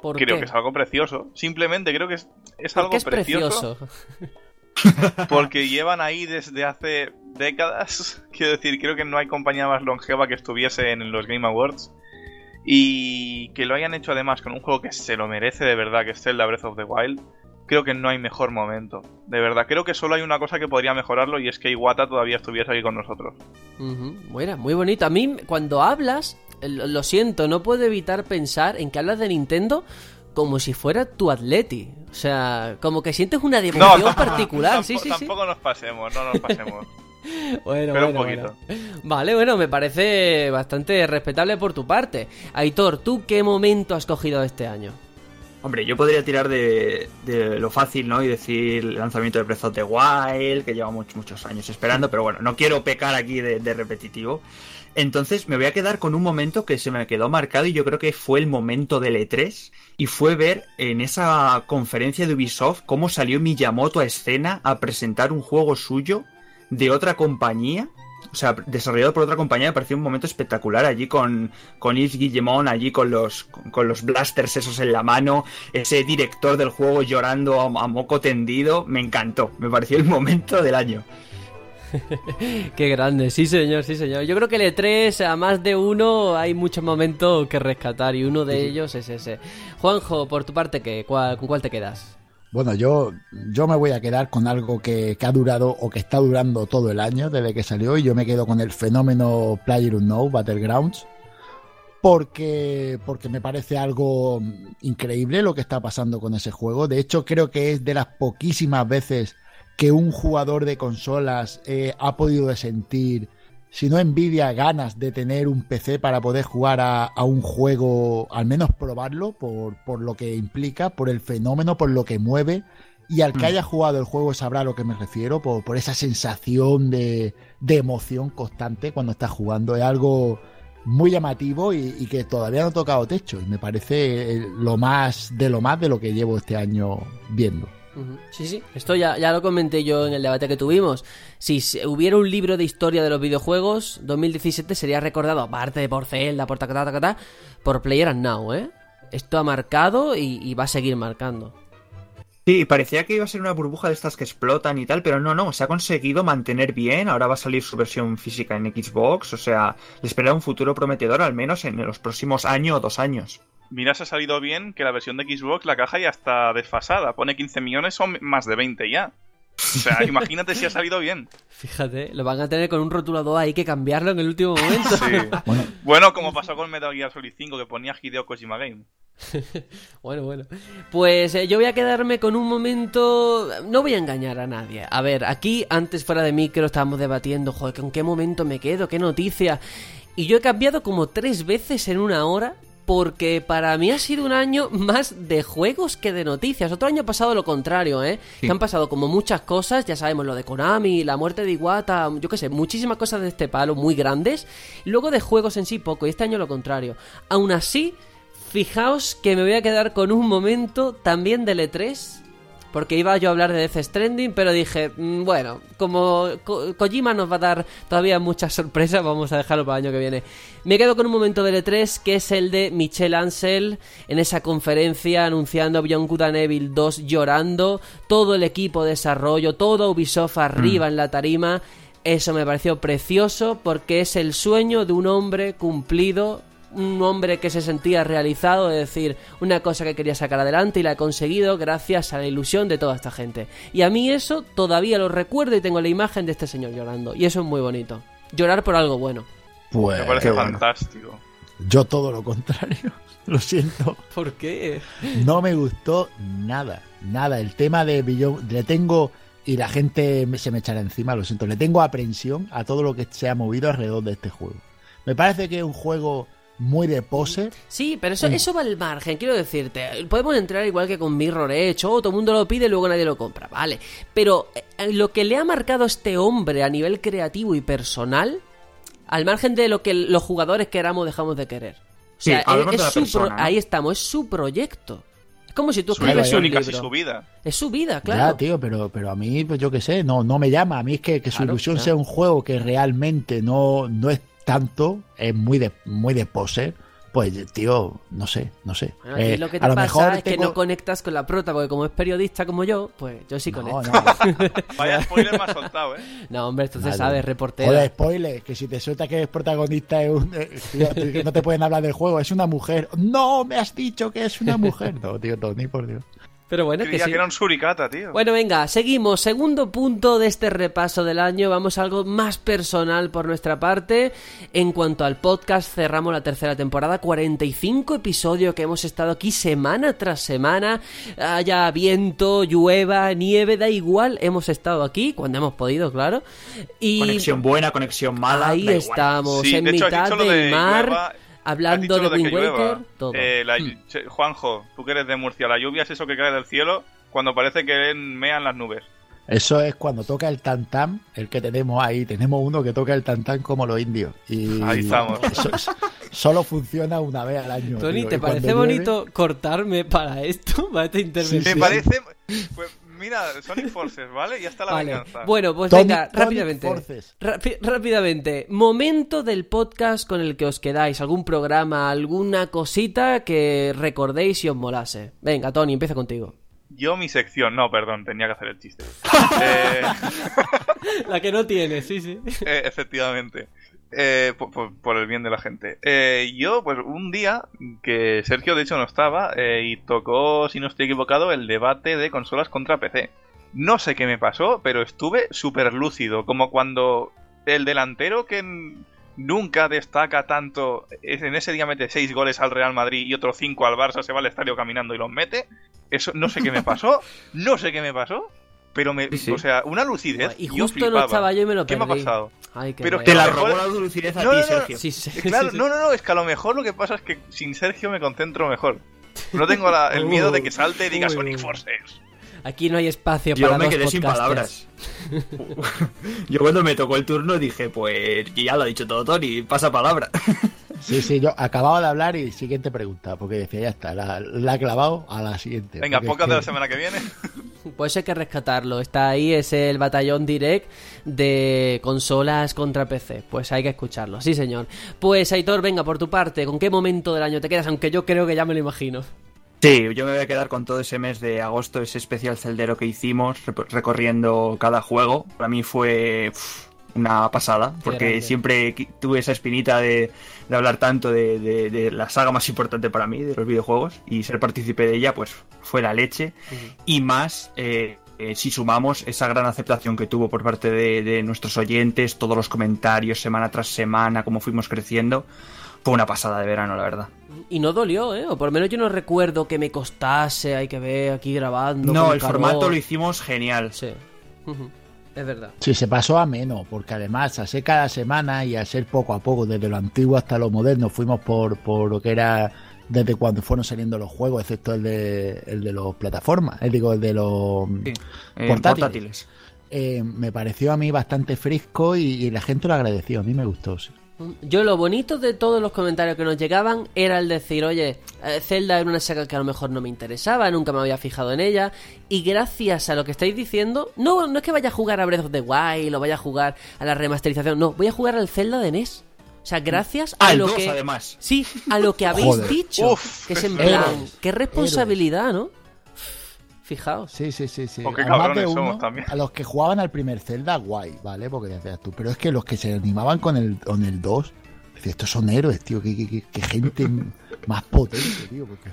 ¿Por Creo qué? que es algo precioso. Simplemente creo que es, es ¿Por algo es precioso, precioso? porque llevan ahí desde hace décadas. Quiero decir, creo que no hay compañía más longeva que estuviese en los Game Awards. Y que lo hayan hecho además con un juego que se lo merece de verdad, que es Zelda Breath of the Wild. Creo que no hay mejor momento. De verdad, creo que solo hay una cosa que podría mejorarlo y es que Iwata todavía estuviese aquí con nosotros. Ujú, Bueno, muy bonito. A mí, cuando hablas, eh, lo siento, no puedo evitar pensar en que hablas de Nintendo como si fuera tu atleti. O sea, como que sientes una devoción particular. tampoco, sí, sí, sí. tampoco nos pasemos, no nos pasemos. Bueno, pero un bueno, poquito. bueno. Vale, bueno, me parece bastante respetable por tu parte. Aitor, ¿tú qué momento has cogido este año? Hombre, yo podría tirar de, de lo fácil, ¿no? Y decir el lanzamiento de Breath of the Wild, que llevamos muchos años esperando, pero bueno, no quiero pecar aquí de, de repetitivo. Entonces me voy a quedar con un momento que se me quedó marcado y yo creo que fue el momento del E3 y fue ver en esa conferencia de Ubisoft cómo salió Miyamoto a escena a presentar un juego suyo de otra compañía o sea, desarrollado por otra compañía, me pareció un momento espectacular allí con, con Yves allí con los, con, con los blasters esos en la mano, ese director del juego llorando a, a moco tendido, me encantó, me pareció el momento del año. Qué grande, sí señor, sí señor. Yo creo que el E3, a más de uno, hay muchos momentos que rescatar y uno de ellos es ese. Juanjo, por tu parte, ¿qué? ¿Cuál, ¿con cuál te quedas? Bueno, yo, yo me voy a quedar con algo que, que ha durado o que está durando todo el año desde que salió y yo me quedo con el fenómeno PlayerUnknown Battlegrounds porque, porque me parece algo increíble lo que está pasando con ese juego. De hecho, creo que es de las poquísimas veces que un jugador de consolas eh, ha podido sentir, si no envidia, ganas de tener un PC para poder jugar a, a un juego, al menos probarlo, por, por lo que implica, por el fenómeno, por lo que mueve. Y al que haya jugado el juego sabrá a lo que me refiero, por, por esa sensación de, de emoción constante cuando estás jugando. Es algo muy llamativo y, y que todavía no ha tocado techo. Y me parece eh, lo más de lo más de lo que llevo este año viendo. Sí, sí, esto ya, ya lo comenté yo en el debate que tuvimos. Si hubiera un libro de historia de los videojuegos, 2017 sería recordado, aparte de por Zelda, por tacatá, tacatá, por Player Now, ¿eh? Esto ha marcado y, y va a seguir marcando. Sí, parecía que iba a ser una burbuja de estas que explotan y tal, pero no, no, se ha conseguido mantener bien. Ahora va a salir su versión física en Xbox, o sea, le espera un futuro prometedor al menos en los próximos año o dos años. Mira, se ha salido bien que la versión de Xbox, la caja ya está desfasada. Pone 15 millones, son más de 20 ya. O sea, imagínate si ha salido bien. Fíjate, lo van a tener con un rotulador ahí que cambiarlo en el último momento. Sí. Bueno, Bueno, como pasó con Metal Gear Solid 5, que ponía Hideo Kojima Game. Bueno, bueno. Pues eh, yo voy a quedarme con un momento... No voy a engañar a nadie. A ver, aquí antes fuera de micro estábamos debatiendo, joder, ¿con qué momento me quedo? ¿Qué noticia? Y yo he cambiado como tres veces en una hora porque para mí ha sido un año más de juegos que de noticias. Otro año ha pasado lo contrario, ¿eh? Que han pasado como muchas cosas, ya sabemos, lo de Konami, la muerte de Iwata, yo qué sé, muchísimas cosas de este palo muy grandes. Luego de juegos en sí poco, y este año lo contrario. Aún así, Fijaos que me voy a quedar con un momento también del E3. Porque iba yo a hablar de Death Stranding, pero dije, mm, bueno, como Ko- Kojima nos va a dar todavía muchas sorpresas, vamos a dejarlo para el año que viene. Me quedo con un momento del E3 que es el de Michel Ansel en esa conferencia anunciando Beyond Good and Evil 2 llorando, todo el equipo de desarrollo, todo Ubisoft arriba en la tarima. Eso me pareció precioso porque es el sueño de un hombre cumplido un hombre que se sentía realizado, es decir, una cosa que quería sacar adelante y la he conseguido gracias a la ilusión de toda esta gente. Y a mí eso todavía lo recuerdo y tengo la imagen de este señor llorando. Y eso es muy bonito. Llorar por algo bueno. pues Me parece qué bueno. fantástico. yo todo lo contrario. Lo siento. ¿Por qué? No me gustó nada, nada. El tema de Beyond, le tengo, y la gente se me echará encima, lo siento, le tengo aprensión a todo lo que se ha movido alrededor de este juego. Me parece que es un juego muy de pose. Sí, pero eso, eso va al margen, quiero decirte. Podemos entrar igual que con Mirror Edge, oh, todo el mundo lo pide y luego nadie lo compra, vale. Pero eh, lo que le ha marcado a este hombre a nivel creativo y personal, al margen de lo que los jugadores queramos dejamos de querer. O Sí, sea, es- hablemos es de la su persona, pro- ¿no? ahí estamos, es su proyecto. Es como si tú Su escribes casi libro. su vida. Es su vida, Ya, claro. tío, pero, pero a mí, pues yo qué sé, no, no me llama. A mí es que, que su Claro, ilusión claro. sea un juego que realmente no, no es tanto, es muy de, muy de pose. Pues, tío, no sé, no sé. Bueno, Eh, lo que a te lo pasa mejor es que no conectas con la prota, porque como es periodista como yo, pues yo sí No, conecto. no, Vaya spoiler me ha soltado, ¿eh? No, hombre, entonces Vale. sabes, reportero. Joder, spoiler, que si te suelta que es protagonista es un, eh, tío, no te pueden hablar del juego, es una mujer. No, me has dicho que es una mujer. No, tío, Tony, por Dios. Pero bueno, es que sí. que era un suricata, tío. Bueno, venga, seguimos. Segundo punto de este repaso del año. Vamos a algo más personal por nuestra parte. En cuanto al podcast, cerramos la tercera temporada. 45 episodios que hemos estado aquí semana tras semana. Haya viento, llueva, nieve, da igual. Hemos estado aquí cuando hemos podido, claro. Y Conexión buena, conexión mala. ahí da igual. estamos, Sí, en de hecho, has mitad del de mar, llueva, hablando de Wind llueva. Waker, todo. Eh, la- Hmm. che- Juanjo, tú que eres de Murcia, la lluvia es eso que cae del cielo cuando parece que mean las nubes. Eso es cuando toca el tantam, el que tenemos ahí. Tenemos uno que toca el tantam como los indios. Y Ahí estamos. Eso es- solo funciona una vez al año. Tony, tío, ¿te parece llueve- bonito cortarme para esto? Para esta intervención. Me sí. parece. Pues mira, Sonic Forces, ¿vale? Ya está la Vale. venganza. Bueno, pues venga, rápidamente. Rápidamente. Momento del podcast con el que os quedáis. Algún programa, alguna cosita que recordéis y os molase. Venga, Tony, empieza contigo. yo mi sección. No, perdón, tenía que hacer el chiste. Eh, La que no tiene, sí, sí. eh, efectivamente. Eh, por, el bien de la gente. Eh, yo, pues un día que Sergio de hecho no estaba eh, y tocó, si no estoy equivocado, el debate de consolas contra PC. No sé qué me pasó, pero estuve súper lúcido, como cuando el delantero que nunca destaca tanto, en ese día mete 6 goles al Real Madrid y otros 5 al Barça, se va al estadio caminando y los mete. Eso no sé qué me pasó, no sé qué me pasó, pero me, Sí, sí. o sea, una lucidez. Y justo no flipaba. estaba yo y me lo ¿Qué perdí. me ha pasado? Ay, qué Pero Te la lo robó la lucidez a No, ti, no, no. Sergio. Sí, sí, Claro, sí, sí. no, no, no, es que a lo mejor lo que pasa es que sin Sergio me concentro mejor. No tengo la- el miedo de que salte y diga. Sonic Forces. Aquí no hay espacio Yo para me dos quedé sin palabras. Yo cuando me tocó el turno dije, pues ya lo ha dicho todo Tony, pasa palabra. Sí, sí, yo acababa de hablar y siguiente pregunta, porque decía, ya está, la, la he clavado a la siguiente. Venga, pocas de la semana que viene. Pues hay que rescatarlo. Está ahí, es el batallón direct de consolas contra PC. Pues hay que escucharlo, sí señor. Pues Aitor, venga, por tu parte, ¿con qué momento del año te quedas? Aunque yo creo que ya me lo imagino. Sí, yo me voy a quedar con todo ese mes de agosto, ese especial celdero que hicimos, recorriendo cada juego. Para mí fue una pasada, porque siempre tuve esa espinita de, de hablar tanto de, de- de la saga más importante para mí, de los videojuegos, y ser partícipe de ella, pues fue la leche. Y más, eh, eh, si sumamos esa gran aceptación que tuvo por parte de, nuestros oyentes, todos los comentarios semana tras semana, cómo fuimos creciendo, fue una pasada de verano, la verdad. Y no dolió, ¿eh? O por lo menos yo no recuerdo que me costase, hay que ver aquí grabando. No, el calor. formato lo hicimos genial. Sí. Es verdad. Sí, se pasó a menos, porque además, a ser cada semana y a ser poco a poco, desde lo antiguo hasta lo moderno, fuimos por, por lo que era desde cuando fueron saliendo los juegos, excepto el de, el de los plataformas, eh, digo, el de los Sí, eh, portátiles. portátiles. Eh, me pareció a mí bastante fresco y, y la gente lo agradeció, a mí me gustó. sí. Yo lo bonito de todos los comentarios que nos llegaban era el decir, oye, eh, Zelda era una saga que a lo mejor no me interesaba, nunca me había fijado en ella, y gracias a lo que estáis diciendo, no, no es que vaya a jugar a Breath of the Wild o vaya a jugar a la remasterización, no, voy a jugar al Zelda de NES. O sea, gracias a Al lo 2, que... además. Sí, a lo que habéis Joder. dicho. Uf, que es en plan, héroes. qué responsabilidad, ¿no? Fijaos. Sí, sí, sí, sí. Oh, qué A más cabrones de uno, somos también. A los que jugaban al primer Zelda, guay, ¿vale? Porque decías tú. Pero es que los que se animaban con el, con el 2, decía, estos son héroes, tío. Qué, qué- qué- qué gente más potente, tío. Porque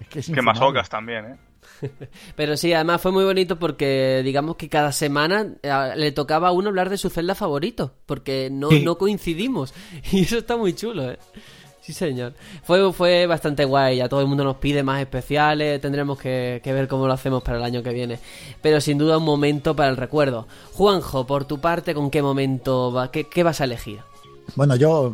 es que es Que masocas también, ¿eh? Pero sí, además fue muy bonito porque digamos que cada semana eh, le tocaba a uno hablar de su Zelda favorito, porque no, Sí. no coincidimos. Y eso está muy chulo, ¿eh? Sí, señor. Fue, fue bastante guay, ya todo el mundo nos pide más especiales, tendremos que, que ver cómo lo hacemos para el año que viene. Pero sin duda un momento para el recuerdo. Juanjo, por tu parte, ¿con qué momento va, qué, qué vas a elegir? Bueno, yo,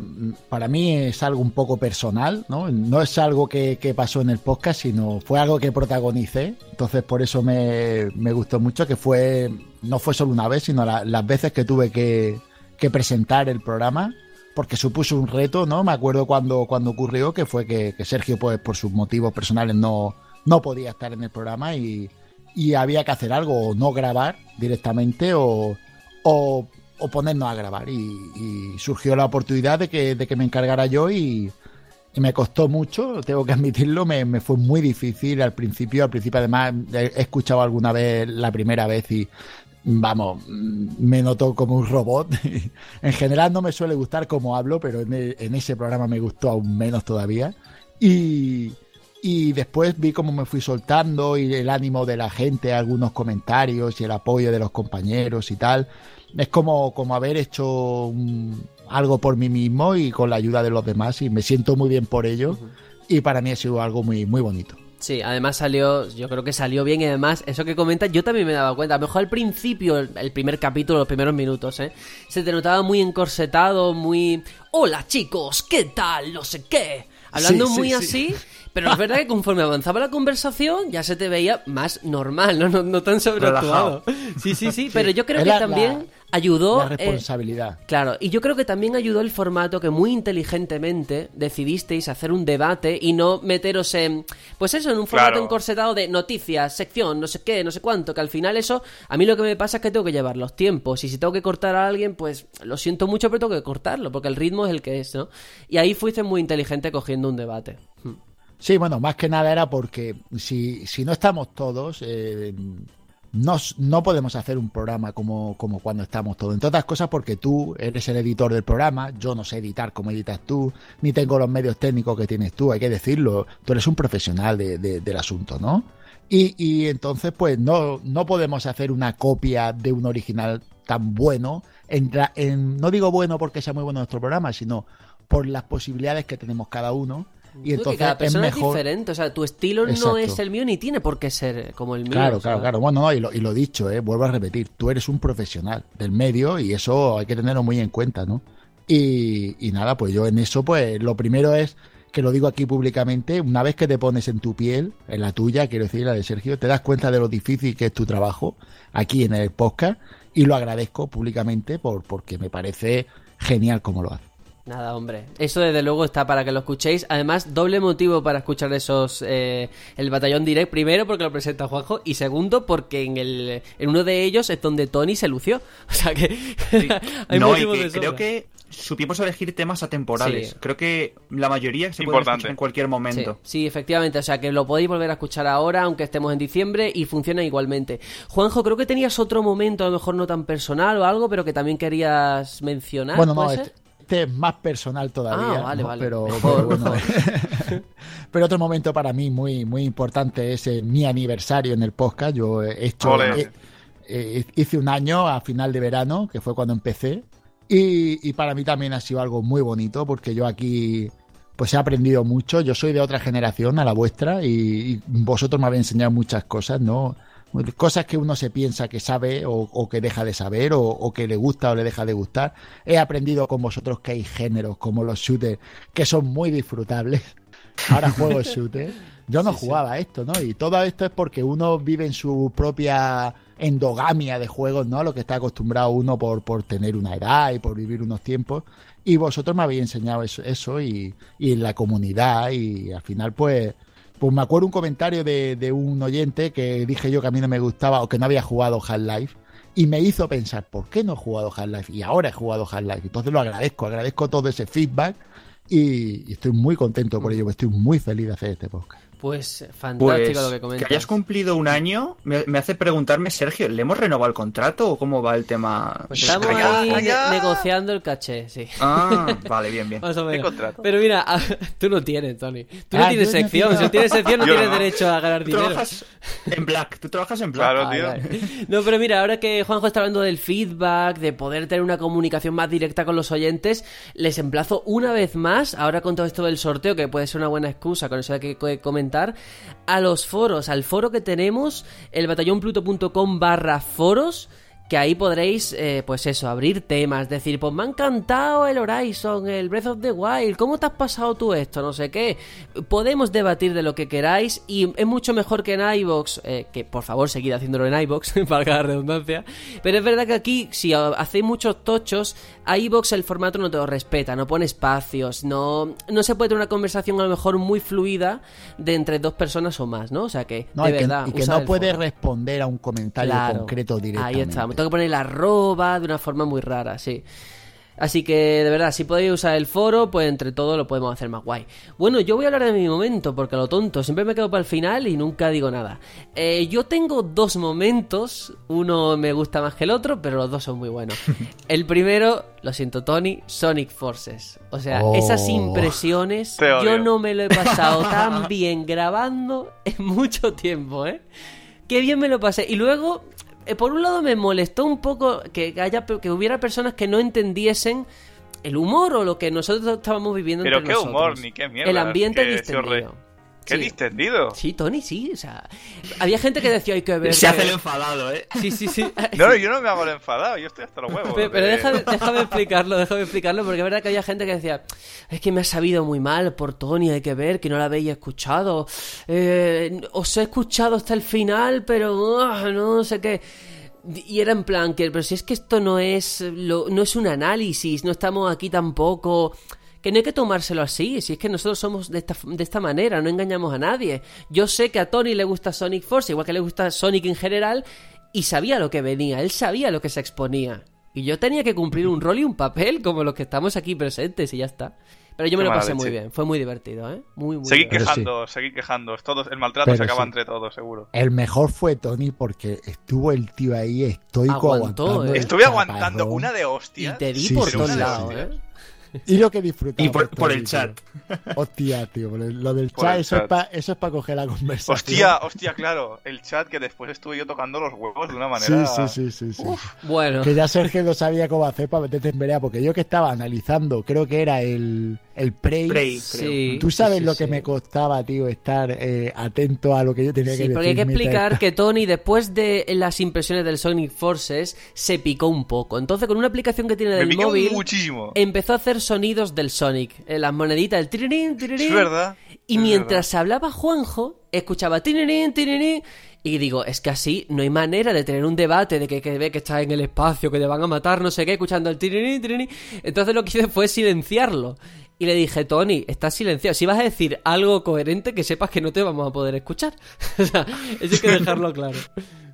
para mí es algo un poco personal, ¿no? No es algo que, que pasó en el podcast, sino fue algo que protagonicé. Entonces, por eso me, me gustó mucho, que fue, no fue solo una vez, sino la- las veces que tuve que, que presentar el programa, porque supuso un reto, ¿no? Me acuerdo cuando, cuando ocurrió, que fue que, Sergio, pues, por sus motivos personales, no, no podía estar en el programa y, y había que hacer algo, o no grabar directamente, o, o, o ponernos a grabar. Y, surgió la oportunidad de que, de que me encargara yo y, me costó mucho, tengo que admitirlo, me, fue muy difícil al principio. Al principio, además, he escuchado alguna vez la primera vez y vamos, me noto como un robot. en general no me suele gustar cómo hablo, pero en, e- en ese programa me gustó aún menos todavía. Y, y después vi cómo me fui soltando y el ánimo de la gente, algunos comentarios y el apoyo de los compañeros y tal. Es como, como haber hecho un- algo por mí mismo y con la ayuda de los demás y me siento muy bien por ello. Y para mí ha sido algo muy, muy bonito. Sí, además salió, yo creo que salió bien y además, eso que comentas, yo también me daba cuenta. A lo mejor al principio, el, primer capítulo, los primeros minutos, ¿eh? Se te notaba muy encorsetado, muy... Hola chicos, ¿qué tal? No sé qué. Hablando Sí, muy sí. así, pero es verdad que conforme avanzaba la conversación ya se te veía más normal, no, no, no tan sobreactuado. Sí, sí, sí, pero yo creo Es que la- también la- ayudó... La eh, responsabilidad. Claro, y yo creo que también ayudó el formato que muy inteligentemente decidisteis hacer un debate y no meteros en, pues eso, en un formato Claro. encorsetado de noticias, sección, no sé qué, no sé cuánto, que al final eso, a mí lo que me pasa es que tengo que llevar los tiempos y si tengo que cortar a alguien, pues lo siento mucho, pero tengo que cortarlo, porque el ritmo es el que es, ¿no? Y ahí fuiste muy inteligente cogiendo un debate. Hmm. Sí, bueno, más que nada era porque si, si no estamos todos, eh, no, no podemos hacer un programa como, como cuando estamos todos. Entre otras cosas porque tú eres el editor del programa, yo no sé editar como editas tú, ni tengo los medios técnicos que tienes tú, hay que decirlo. Tú eres un profesional de- de- del asunto, ¿no? Y, y entonces, pues no, no podemos hacer una copia de un original tan bueno. En, en- no digo bueno porque sea muy bueno nuestro programa, sino por las posibilidades que tenemos cada uno. Y entonces cada persona es, mejor. diferente, o sea, tu estilo no es el mío ni tiene por qué ser como el mío. Claro, sea. claro, claro. Bueno, no, y lo, y lo dicho, eh, vuelvo a repetir, tú eres un profesional del medio y eso hay que tenerlo muy en cuenta, ¿no? Y, y nada, pues yo en eso, pues lo primero es que lo digo aquí públicamente, una vez que te pones en tu piel, en la tuya, quiero decir, la de Sergio, te das cuenta de lo difícil que es tu trabajo aquí en el podcast y lo agradezco públicamente por, porque me parece genial como lo hace. Nada, hombre. Eso desde luego está para que lo escuchéis. Además, doble motivo para escuchar esos eh, el batallón direct. Primero, porque lo presenta Juanjo. Y segundo, porque en el en uno de ellos es donde Tony se lució. O sea que hay no, y que de creo que supimos elegir temas atemporales. Sí. Creo que la mayoría se pueden Importante. escuchar en cualquier momento. Sí, sí, efectivamente. O sea que lo podéis volver a escuchar ahora, aunque estemos en diciembre, y funciona igualmente. Juanjo, creo que tenías otro momento, a lo mejor no tan personal o algo, pero que también querías mencionar. Bueno, no, este, este es más personal todavía. Ah, vale, ¿no? vale. Pero, Mejor, pero bueno. mejor. pero otro momento para mí muy, muy importante es eh, mi aniversario en el podcast. Yo he hecho. Eh, eh, hice un año a final de verano, que fue cuando empecé. Y, y para mí también ha sido algo muy bonito, porque yo aquí. Pues he aprendido mucho. Yo soy de otra generación a la vuestra y, y vosotros me habéis enseñado muchas cosas, ¿no? Cosas que uno se piensa que sabe o, o que deja de saber o, o que le gusta o le deja de gustar. He aprendido con vosotros que hay géneros como los shooters que son muy disfrutables. Ahora juego shooters. Yo no jugaba a esto, ¿no? Y todo esto es porque uno vive en su propia endogamia de juegos, ¿no? Lo que está acostumbrado uno por, por tener una edad y por vivir unos tiempos. Y vosotros me habéis enseñado eso, eso y, y en la comunidad y al final pues... Pues me acuerdo un comentario de, de un oyente que dije yo que a mí no me gustaba o que no había jugado Half-Life y me hizo pensar, ¿por qué no he jugado Half-Life? Y ahora he jugado Half-Life. Entonces lo agradezco, agradezco todo ese feedback y, y estoy muy contento por ello, estoy muy feliz de hacer este podcast. Pues fantástico Pues lo que comentas. hayas cumplido un año me, me hace preguntarme, Sergio, ¿le hemos renovado el contrato o cómo va el tema? Pues estamos ahí negociando el caché, sí. Ah, vale, bien, bien. Más o menos. contrato? Pero mira, tú no tienes, Tony. Tú no Ah, tienes no sección. tengo. Si tienes sección, no Yo tienes no. derecho a ganar Tú dinero. trabajas en Black, tú trabajas en Black. Claro, tío. vale. No, pero mira, ahora que Juanjo está hablando del feedback, de poder tener una comunicación más directa con los oyentes, les emplazo una vez más, ahora con todo esto del sorteo, que puede ser una buena excusa, con eso hay que co- a los foros, al foro que tenemos, el batallonpluto.com barra foros, que ahí podréis, eh, pues eso, abrir temas, decir, pues me ha encantado el Horizon, el Breath of the Wild, ¿cómo te has pasado tú esto? No sé qué. Podemos debatir de lo que queráis y es mucho mejor que en iVox, eh, que por favor seguid haciéndolo en iVox, para la redundancia. Pero es verdad que aquí, si ha- hacéis muchos tochos, a iVox el formato no te lo respeta, no pone espacios, no, no se puede tener una conversación a lo mejor muy fluida de entre dos personas o más, ¿no? O sea que, No, de y que, verdad, y que no puede responder a un comentario Claro. concreto directamente. Ahí está, me tengo que poner la arroba de una forma muy rara, sí. Así que, de verdad, si podéis usar el foro, pues entre todos lo podemos hacer más guay. Bueno, yo voy a hablar de mi momento, porque a lo tonto, siempre me quedo para el final y nunca digo nada. Eh, yo tengo dos momentos, uno me gusta más que el otro, pero los dos son muy buenos. El primero, lo siento Tony, Sonic Forces. O sea, Oh. esas impresiones, Te odio. yo no me lo he pasado tan bien grabando en mucho tiempo, ¿eh? Qué bien me lo pasé. Y luego, por un lado me molestó un poco que haya que hubiera personas que no entendiesen el humor o lo que nosotros estábamos viviendo Pero entre qué nosotros. humor, ni qué mierda. El ambiente distendido. ¿Qué Sí. distendido? Sí, Tony, sí, o sea, había gente que decía hay que ver Se hace el enfadado, ¿eh? Sí, sí, sí. No, yo no me hago el enfadado, yo estoy hasta los huevos. Pero, pero déjame explicarlo, déjame explicarlo, porque es verdad que había gente que decía, es que me ha sabido muy mal por Tony, hay que ver, que no la habéis escuchado. Eh, os he escuchado hasta el final, pero ah, no sé qué. Y era en plan que, pero si es que esto no es, lo- no es un análisis, no estamos aquí tampoco... Que no hay que tomárselo así, si es que nosotros somos de esta, de esta manera, no engañamos a nadie. Yo sé que a Tony le gusta Sonic Force, igual que le gusta Sonic en general, y sabía lo que venía, él sabía lo que se exponía. Y yo tenía que cumplir un rol y un papel como los que estamos aquí presentes y ya está. Pero yo me Qué lo pasé muy leche. bien, fue muy divertido, ¿eh? Muy, muy Seguid divertido. Pero sí. quejando, seguid quejando. Todos, el maltrato Pero se acaba sí. entre todos, seguro. El mejor fue Tony porque estuvo el tío ahí estoico Aguantó, aguantando. ¿eh? Estuve aguantando una de Y hostias. te di Sí, por sí, todos sí, lados, sí. ¿eh? Y lo que disfrutaba. Y por, el tío. chat. Hostia, tío. Lo del Por chat, eso, chat. Es pa- eso es para coger la conversación. Hostia, hostia, claro. El chat que después estuve yo tocando los huevos de una manera. sí, sí, sí. sí. Bueno, Que ya Sergio no sabía cómo hacer para meterte en pelea, porque yo que estaba analizando, creo que era el, el Prey. Prey, sí. Tú sabes sí, lo sí. que me costaba, tío, estar eh, atento a lo que yo tenía que Sí, decir. porque hay que explicar que Tony, después de las impresiones del Sonic Forces, se picó un poco. Entonces, con una aplicación que tiene Me del piqué móvil, muchísimo. empezó a hacer sonidos del Sonic. eh, las moneditas, el tirirín, tirirín. Es verdad. Y es mientras hablaba Juanjo, escuchaba tirirín, tirirín. Y digo, es que así no hay manera de tener un debate de que, que ve que estás en el espacio, que te van a matar, no sé qué, escuchando el tirirín, tirirín. Entonces lo que hice fue silenciarlo. Y le dije, Tony, estás silenciado. Si vas a decir algo coherente, que sepas que no te vamos a poder escuchar. o sea, eso hay que dejarlo claro.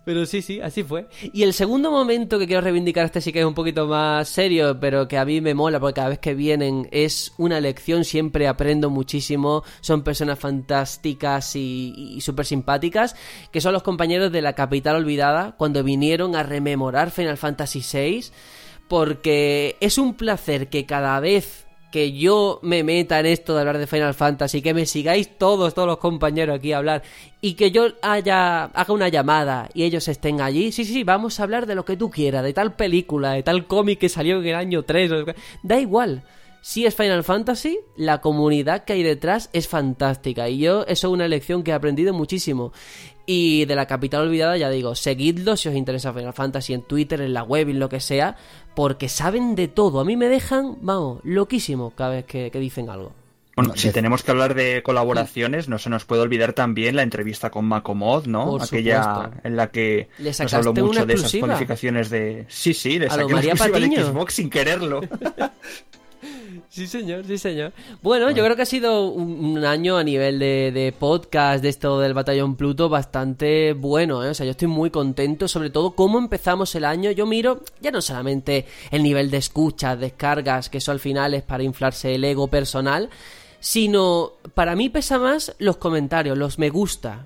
Pero sí, sí, así fue. Y el segundo momento que quiero reivindicar, este sí que es un poquito más serio, pero que a mí me mola porque cada vez que vienen es una lección, siempre aprendo muchísimo, son personas fantásticas y, y súper simpáticas, que son los compañeros de la capital olvidada cuando vinieron a rememorar Final Fantasy VI, porque es un placer que cada vez que yo me meta en esto de hablar de Final Fantasy, que me sigáis todos, todos los compañeros aquí a hablar, y que yo haya, haga una llamada y ellos estén allí, sí, sí, vamos a hablar de lo que tú quieras, de tal película, de tal cómic que salió en el año 3, o- da igual. Si es Final Fantasy, la comunidad que hay detrás es fantástica. Y yo, eso es una lección que he aprendido muchísimo. Y de la capital olvidada, ya digo, seguidlo si os interesa Final Fantasy en Twitter, en la web, en lo que sea, porque saben de todo. A mí me dejan, vamos, loquísimo cada vez que, que dicen algo. Bueno, si tenemos que hablar de colaboraciones, no se nos puede olvidar también la entrevista con Macomod, ¿no? Por Aquella supuesto. en la que Le nos habló mucho de esas exclusiva. cualificaciones de... Sí, sí, le A lo saqué María de Patiño. Xbox sin quererlo. Sí, señor, sí, señor. Bueno, yo creo que ha sido un, un año a nivel de, de podcast, de esto del Batallón Pluto, bastante bueno, ¿eh? O sea, yo estoy muy contento, sobre todo cómo empezamos el año. Yo miro ya no solamente el nivel de escuchas, descargas, que eso al final es para inflarse el ego personal, sino para mí pesa más los comentarios, los me gusta.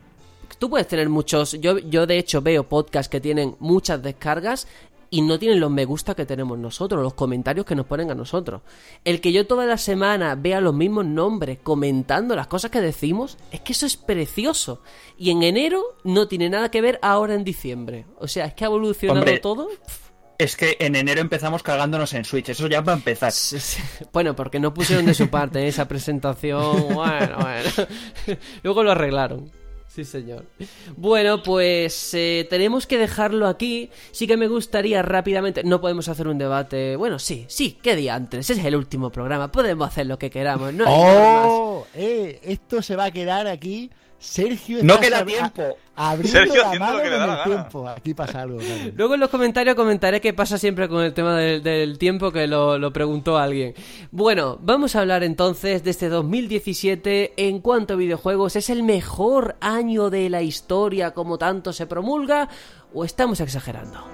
Tú puedes tener muchos. Yo, yo de hecho veo podcasts que tienen muchas descargas y no tienen los me gusta que tenemos nosotros, los comentarios que nos ponen a nosotros. El que yo toda la semana vea los mismos nombres comentando las cosas que decimos, es que eso es precioso. Y en enero no tiene nada que ver ahora en diciembre. O sea, es que ha evolucionado Hombre. todo. es que en enero empezamos cagándonos en Switch, eso ya va a empezar. Bueno, porque no pusieron de su parte esa presentación. Bueno, bueno. Luego lo arreglaron. Sí, señor. Bueno, pues eh, tenemos que dejarlo aquí. Sí que me gustaría rápidamente. No podemos hacer un debate. Bueno, sí, sí, ¿qué día antes? Es el último programa. Podemos hacer lo que queramos. No hay. ¡Oh! Eh, esto se va a quedar aquí. Sergio No queda tiempo. Sergio la haciendo lo mano que le da la gana. tiempo. Aquí pasa algo. claro. Luego en los comentarios comentaré qué pasa siempre con el tema del, del tiempo que lo, lo preguntó alguien. Bueno, vamos a hablar entonces de este 2017 en cuanto a videojuegos. ¿Es el mejor año de la historia como tanto se promulga o estamos exagerando?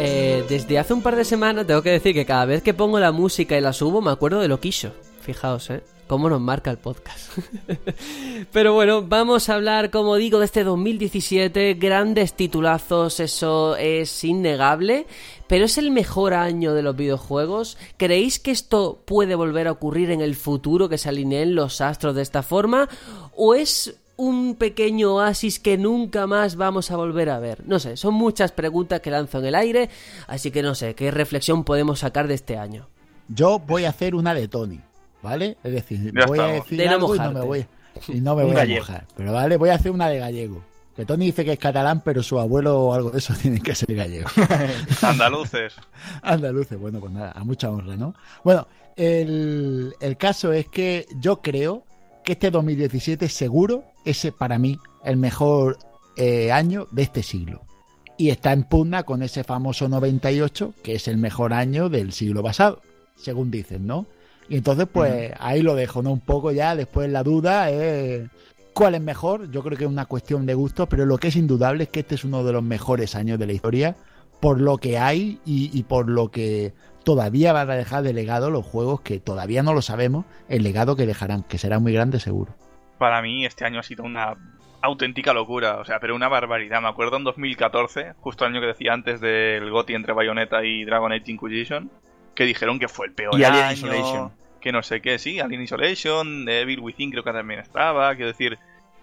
Eh, desde hace un par de semanas tengo que decir que cada vez que pongo la música y la subo me acuerdo de Loquillo. Fijaos, ¿eh? Cómo nos marca el podcast. Pero bueno, vamos a hablar, como digo, de este 2017. Grandes titulazos, eso es innegable. Pero es el mejor año de los videojuegos. ¿Creéis que esto puede volver a ocurrir en el futuro, que se alineen los astros de esta forma? ¿O es un pequeño oasis que nunca más vamos a volver a ver? No sé, son muchas preguntas que lanzo en el aire. Así que no sé, ¿qué reflexión podemos sacar de este año? Yo voy a hacer una de Tony, ¿vale? Es decir, Ya voy a decir De no algo y no me voy, y no me voy a mojar. Pero vale, voy a hacer una de gallego. Que Tony dice que es catalán, pero su abuelo o algo de eso tiene que ser gallego. Andaluces. Andaluces, bueno, pues nada, a mucha honra, ¿no? Bueno, el, el caso es que yo creo que este 2017 seguro es para mí el mejor eh, año de este siglo. y está en pugna con ese famoso 98, que es el mejor año del siglo pasado, según dicen, ¿no? Y entonces, pues ahí lo dejo, ¿no? Un poco ya, después la duda es cuál es mejor. Yo creo que es una cuestión de gusto, pero lo que es indudable es que este es uno de los mejores años de la historia, por lo que hay y, y por lo que todavía van a dejar de legado los juegos que todavía no lo sabemos, el legado que dejarán, que será muy grande seguro. Para mí este año ha sido una auténtica locura, o sea, pero una barbaridad. Me acuerdo en 2014, justo el año que decía antes del GOTY entre Bayonetta y Dragon Age Inquisition, que dijeron que fue el peor Y Alien año, Isolation. que no sé qué, sí, Alien Isolation, Evil Within creo que también estaba, quiero decir...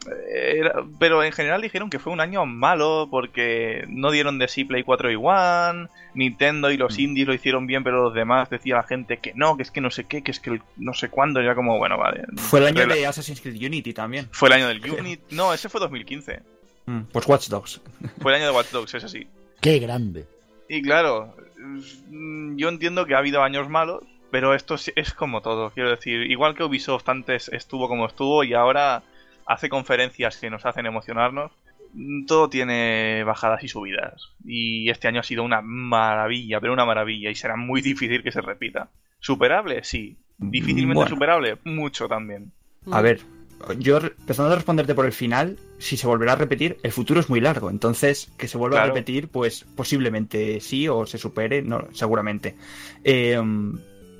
eh, era- pero en general dijeron que fue un año malo porque no dieron de sí Play 4 y One, Nintendo y Mm. los indies lo hicieron bien, pero los demás decía la gente que no, que es que no sé qué, que es que el no sé cuándo, ya como, bueno, vale. Fue el año de Assassin's Creed Unity también. Fue el año del Unity. No, ese fue 2015. Mm, Pues Watch Dogs. Fue el año de Watch Dogs, es así. ¡Qué grande! Y claro, mm, yo entiendo que ha habido años malos, pero esto es, es como todo. Quiero decir, igual que Ubisoft antes estuvo como estuvo y ahora hace conferencias que nos hacen emocionarnos, mm, todo tiene bajadas y subidas. Y este año ha sido una maravilla, pero una maravilla, y será muy difícil que se repita. ¿Superable? Sí. ¿Difícilmente Bueno. superable? Mucho también. A ver, yo empezando a responderte por el final, si se volverá a repetir, el futuro es muy largo. Entonces, que se vuelva Claro. a repetir, pues posiblemente sí o se supere, no, seguramente. Eh,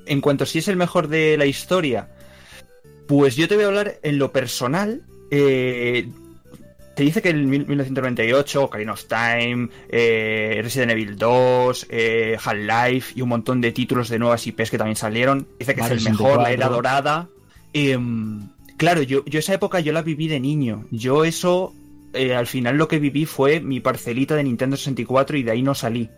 en cuanto a si es el mejor de la historia, pues yo te voy a hablar en lo personal. Eh, te dice que el mil- 1998, Ocarina of Time, eh, Resident Evil 2, eh, Half-Life y un montón de títulos de nuevas IPs que también salieron. Dice que Mario es el mejor, la 64. era dorada. Em, claro, yo, yo esa época yo la viví de niño. Yo eso, eh, al final lo que viví fue mi parcelita de Nintendo 64 y de ahí no salí.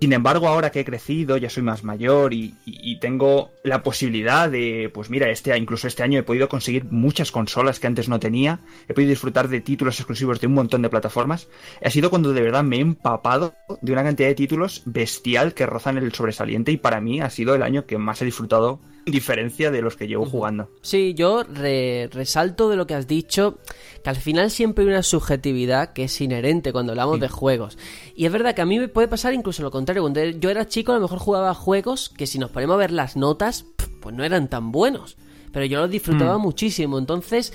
Sin embargo, ahora que he crecido, ya soy más mayor y, y- tengo la posibilidad de, pues mira, este incluso este año he podido conseguir muchas consolas que antes no tenía, he podido disfrutar de títulos exclusivos de un montón de plataformas. Ha sido cuando de verdad me he empapado de una cantidad de títulos bestial que rozan el sobresaliente y para mí ha sido el año que más he disfrutado, diferencia de los que llevo jugando. Sí, yo re- resalto de lo que has dicho, que al final siempre hay una subjetividad que es inherente cuando hablamos de juegos. Y es verdad que a mí me puede pasar incluso lo contrario. Cuando yo era chico a lo mejor jugaba juegos que si nos ponemos a ver las notas, pues no eran tan buenos. Pero yo los disfrutaba muchísimo. Entonces,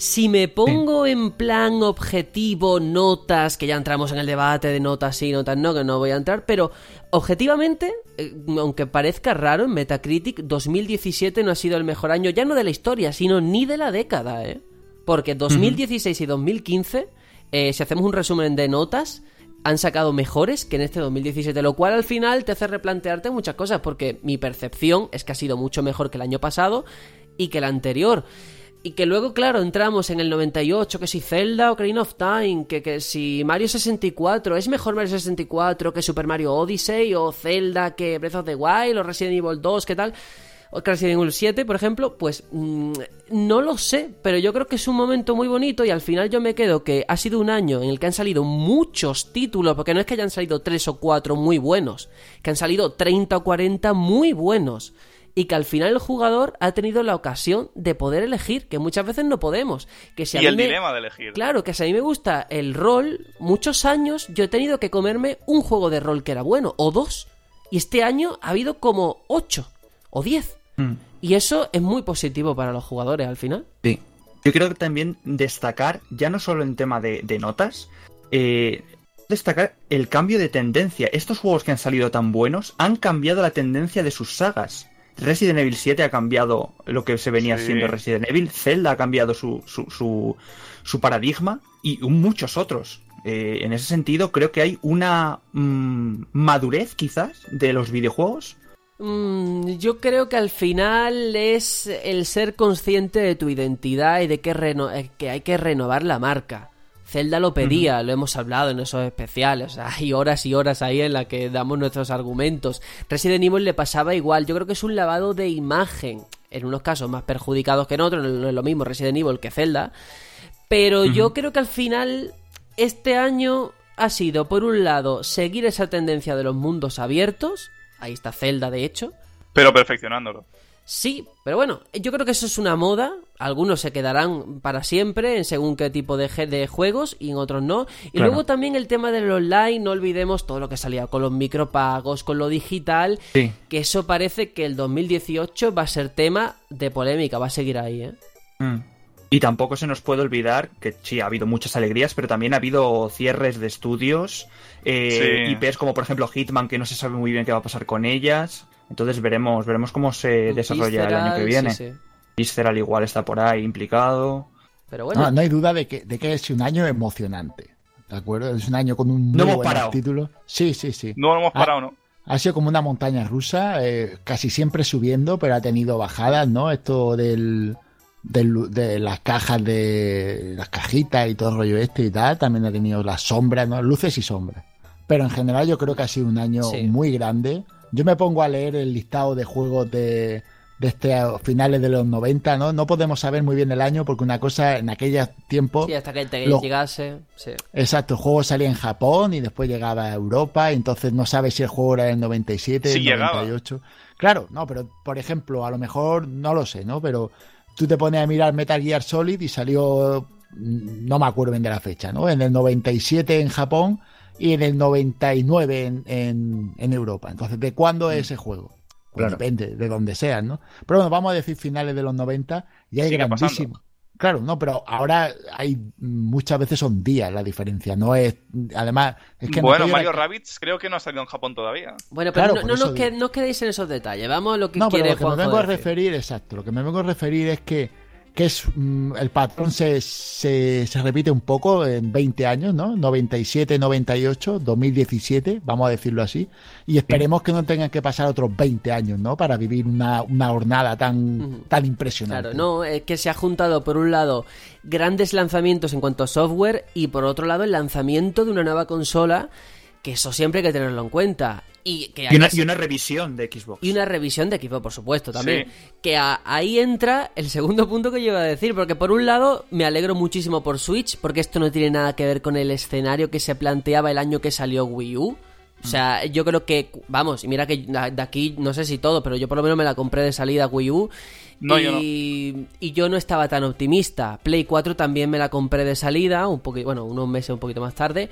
si me pongo en plan objetivo, notas, que ya entramos en el debate de notas sí, notas no, que no voy a entrar, pero objetivamente, eh, aunque parezca raro, en Metacritic 2017 no ha sido el mejor año, ya no de la historia, sino ni de la década, ¿eh? Porque 2016 y 2015, eh, si hacemos un resumen de notas, han sacado mejores que en este 2017, lo cual al final te hace replantearte muchas cosas, porque mi percepción es que ha sido mucho mejor que el año pasado y que el anterior. Y que luego, claro, entramos en el 98, que si Zelda o Ocarina of Time, que, que si Mario 64, ¿es mejor Mario 64 que Super Mario Odyssey o Zelda que Breath of the Wild o Resident Evil 2, qué tal? O Resident Evil 7, por ejemplo, pues mm, no lo sé, pero yo creo que es un momento muy bonito y al final yo me quedo que ha sido un año en el que han salido muchos títulos, porque no es que hayan salido 3 o 4 muy buenos, que han salido 30 o 40 muy buenos y que al final el jugador ha tenido la ocasión de poder elegir, que muchas veces no podemos. Que si a y mí el me- dilema de elegir. Claro, que si a mí me gusta el rol, muchos años yo he tenido que comerme un juego de rol que era bueno, o dos. Y este año ha habido como ocho o diez. Y eso es muy positivo para los jugadores al final. Sí. Yo creo que también destacar, ya no solo en tema de, de notas, eh, destacar el cambio de tendencia. Estos juegos que han salido tan buenos han cambiado la tendencia de sus sagas. Resident Evil 7 ha cambiado lo que se venía Sí. siendo Resident Evil, Zelda ha cambiado su, su, su, su paradigma y muchos otros. Eh, en ese sentido, creo que hay una mm, madurez quizás de los videojuegos Mm, yo creo que al final es el ser consciente de tu identidad y de que, reno- eh, que hay que renovar la marca. Zelda lo pedía, lo hemos hablado en esos especiales. o sea, hay horas y horas ahí en las que damos nuestros argumentos. Resident Evil le pasaba igual. Yo creo que es un lavado de imagen. En unos casos más perjudicados que en otros. No es lo mismo Resident Evil que Zelda. Pero yo creo que al final este año ha sido, por un lado, seguir esa tendencia de los mundos abiertos. Ahí está Zelda, de hecho. Pero perfeccionándolo. Sí, pero bueno, yo creo que eso es una moda. algunos se quedarán para siempre en según qué tipo de, juegos y en otros no. Y Claro. luego también el tema del online, no olvidemos todo lo que salía con los micropagos, con lo digital, Sí. que eso parece que el 2018 va a ser tema de polémica, va a seguir ahí, ¿eh? Mm. Y tampoco se nos puede olvidar que sí, ha habido muchas alegrías, pero también ha habido cierres de estudios, eh, Sí. IPs como por ejemplo Hitman, que no se sabe muy bien qué va a pasar con ellas. Entonces veremos, veremos cómo se desarrolla el año que viene. sí, sí. Visceral igual está por ahí implicado. Pero bueno, No, no hay duda de que, de que es un año emocionante. ¿De acuerdo? Es un año con un muy No hemos buenos parado. títulos. Sí, sí, sí. No lo hemos parado, ¿no? Ha sido como una montaña rusa, eh, casi siempre subiendo, pero ha tenido bajadas, ¿no? Esto del, del- de las cajas de las cajitas y todo el rollo este y tal, también ha tenido las sombras, ¿no? Luces y sombras. Pero en general yo creo que ha sido un año Sí. muy grande. Yo me pongo a leer el listado de juegos de, de este a finales de los 90, ¿no? No podemos saber muy bien el año porque una cosa en aquellos tiempos sí, hasta que te lo- llegase, sí. Exacto, el juego salía en Japón y después llegaba a Europa, y entonces no sabes si el juego era del 97, Sí llegaba. 98. Claro, no, pero por ejemplo, a lo mejor no lo sé, ¿no? Pero tú te pones a mirar Metal Gear Solid y salió, mm, no me acuerdo bien de la fecha, ¿no? En el 97 en Japón y en el 99 en, en, en Europa. Entonces, ¿de cuándo es ese juego? Pues Claro. depende de donde sean, ¿no? Pero bueno, vamos a decir finales de los 90 y hay grandísimo. Claro, no, pero ahora hay muchas veces son días la diferencia, no es además es que en bueno, aquella- Mario Rabbids creo que no ha salido en Japón todavía. Bueno, pero Claro, no, no nos, que- digo. no os quedéis en esos detalles. Vamos a lo que No, pero quiere lo que me Juanjo vengo a decir. referir, exacto, lo que me vengo a referir es que, que es mm, el patrón se, se, se repite un poco en 20 años, ¿no? 97, 98, 2017, vamos a decirlo así, y esperemos que no tengan que pasar otros 20 años, ¿no? Para vivir una, una jornada tan, tan impresionante. Claro, no, es que se ha juntado por un lado grandes lanzamientos en cuanto a software y por otro lado el lanzamiento de una nueva consola, que eso siempre hay que tenerlo en cuenta. Y que Y una, haya- y una revisión de Xbox. y una revisión de equipo, por supuesto, también. Sí. Que a- ahí entra el segundo punto que yo iba a decir, porque por un lado me alegro muchísimo por Switch, porque esto no tiene nada que ver con el escenario que se planteaba el año que salió Wii U. O sea, yo creo que, vamos, y mira que de aquí no sé si todo, pero yo por lo menos me la compré de salida Wii U. No, y, yo no. y yo no estaba tan optimista. Play 4 también me la compré de salida, un poquito, bueno, unos meses un poquito más tarde.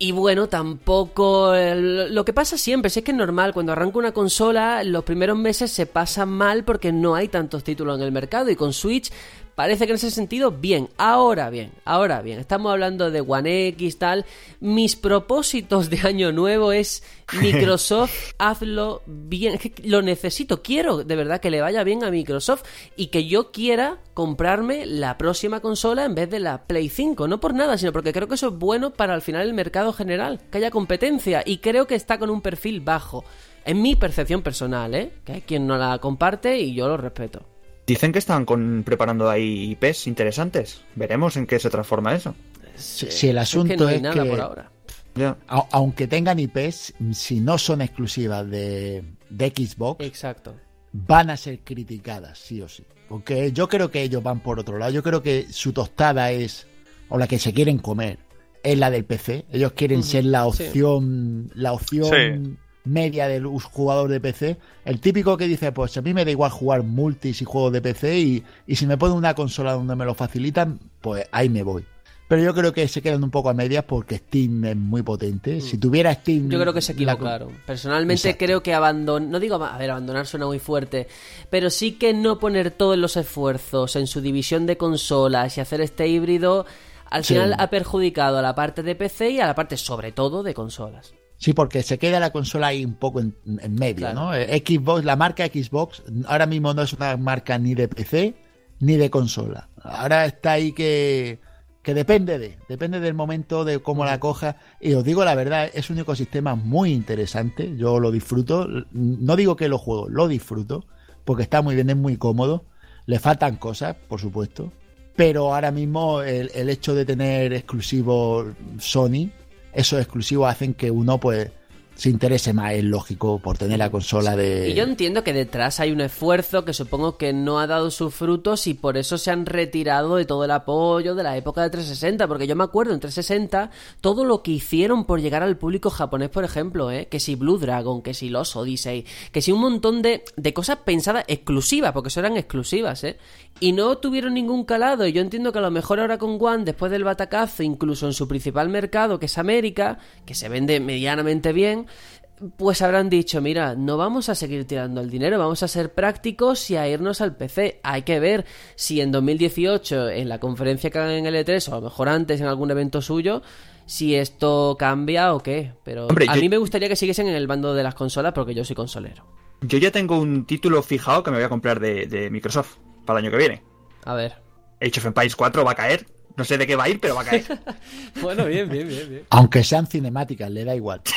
Y bueno, tampoco. lo que pasa siempre, si es que es normal, cuando arranca una consola, los primeros meses se pasan mal porque no hay tantos títulos en el mercado. Y con Switch parece que en ese sentido, bien. Ahora bien, ahora bien. Estamos hablando de One X, tal. Mis propósitos de año nuevo es Microsoft, hazlo bien. Es que lo necesito, quiero de verdad que le vaya bien a Microsoft y que yo quiera comprarme la próxima consola en vez de la Play 5. No por nada, sino porque creo que eso es bueno para al final el mercado general, que haya competencia y creo que está con un perfil bajo. En mi percepción personal, ¿eh? Que hay quien no la comparte y yo lo respeto. Dicen que están con, preparando ahí IPs interesantes. Veremos en qué se transforma eso. Si, si el Es que asunto no hay es nada que, por ahora. Ya. a- aunque tengan IPs, si no son exclusivas de, de Xbox, Exacto. van a ser criticadas, sí o sí. Porque yo creo que ellos van por otro lado. Yo creo que su tostada es, o la que se quieren comer, es la del PC. Ellos quieren ser la sí. opción, la opción media del jugador de PC. El típico que dice, pues a mí me da igual jugar multis y juegos de PC y, y si me ponen una consola donde me lo facilitan, pues ahí me voy. Pero yo creo que se quedan un poco a medias porque Steam es muy potente. Si tuviera Steam... Yo creo que se la- equivocaron. Personalmente Exacto. creo que abandonar, no digo, a ver, abandonar suena muy fuerte, pero sí que no poner todos los esfuerzos en su división de consolas y hacer este híbrido, al Sí. final ha perjudicado a la parte de PC y a la parte sobre todo de consolas. Sí, porque se queda la consola ahí un poco en, en medio, Claro. ¿no? Eh, Xbox, la marca Xbox ahora mismo no es una marca ni de PC ni de consola. Ahora está ahí que, que depende de, depende del momento, de cómo la coja. Y os digo la verdad, es un ecosistema muy interesante. Yo lo disfruto. No digo que lo juego, lo disfruto, porque está muy bien, es muy cómodo. Le faltan cosas, por supuesto. Pero ahora mismo el, el hecho de tener exclusivo Sony, esos exclusivos hacen que uno pues se interese más, es lógico, por tener la consola de... Y yo entiendo que detrás hay un esfuerzo que supongo que no ha dado sus frutos y por eso se han retirado de todo el apoyo de la época de 360, porque yo me acuerdo en 360 todo lo que hicieron por llegar al público japonés, por ejemplo, ¿eh? que si Blue Dragon, que si Los Odyssey, que si un montón de, de cosas pensadas exclusivas, porque eso eran exclusivas, ¿eh? y no tuvieron ningún calado, y yo entiendo que a lo mejor ahora con One, después del batacazo, incluso en su principal mercado, que es América, que se vende medianamente bien, pues habrán dicho, mira, no vamos a seguir tirando el dinero, vamos a ser prácticos y a irnos al PC. Hay que ver si en 2018, en la conferencia que hagan en L3, o a lo mejor antes en algún evento suyo, si esto cambia o qué. Pero Hombre, a yo- mí me gustaría que siguiesen en el bando de las consolas porque yo soy consolero. Yo ya tengo un título fijado que me voy a comprar de, de Microsoft para el año que viene. A ver. Age of Empires 4 va a caer. No sé de qué va a ir, pero va a caer. Bueno, bien, bien, bien, bien. Aunque sean cinemáticas, le da igual.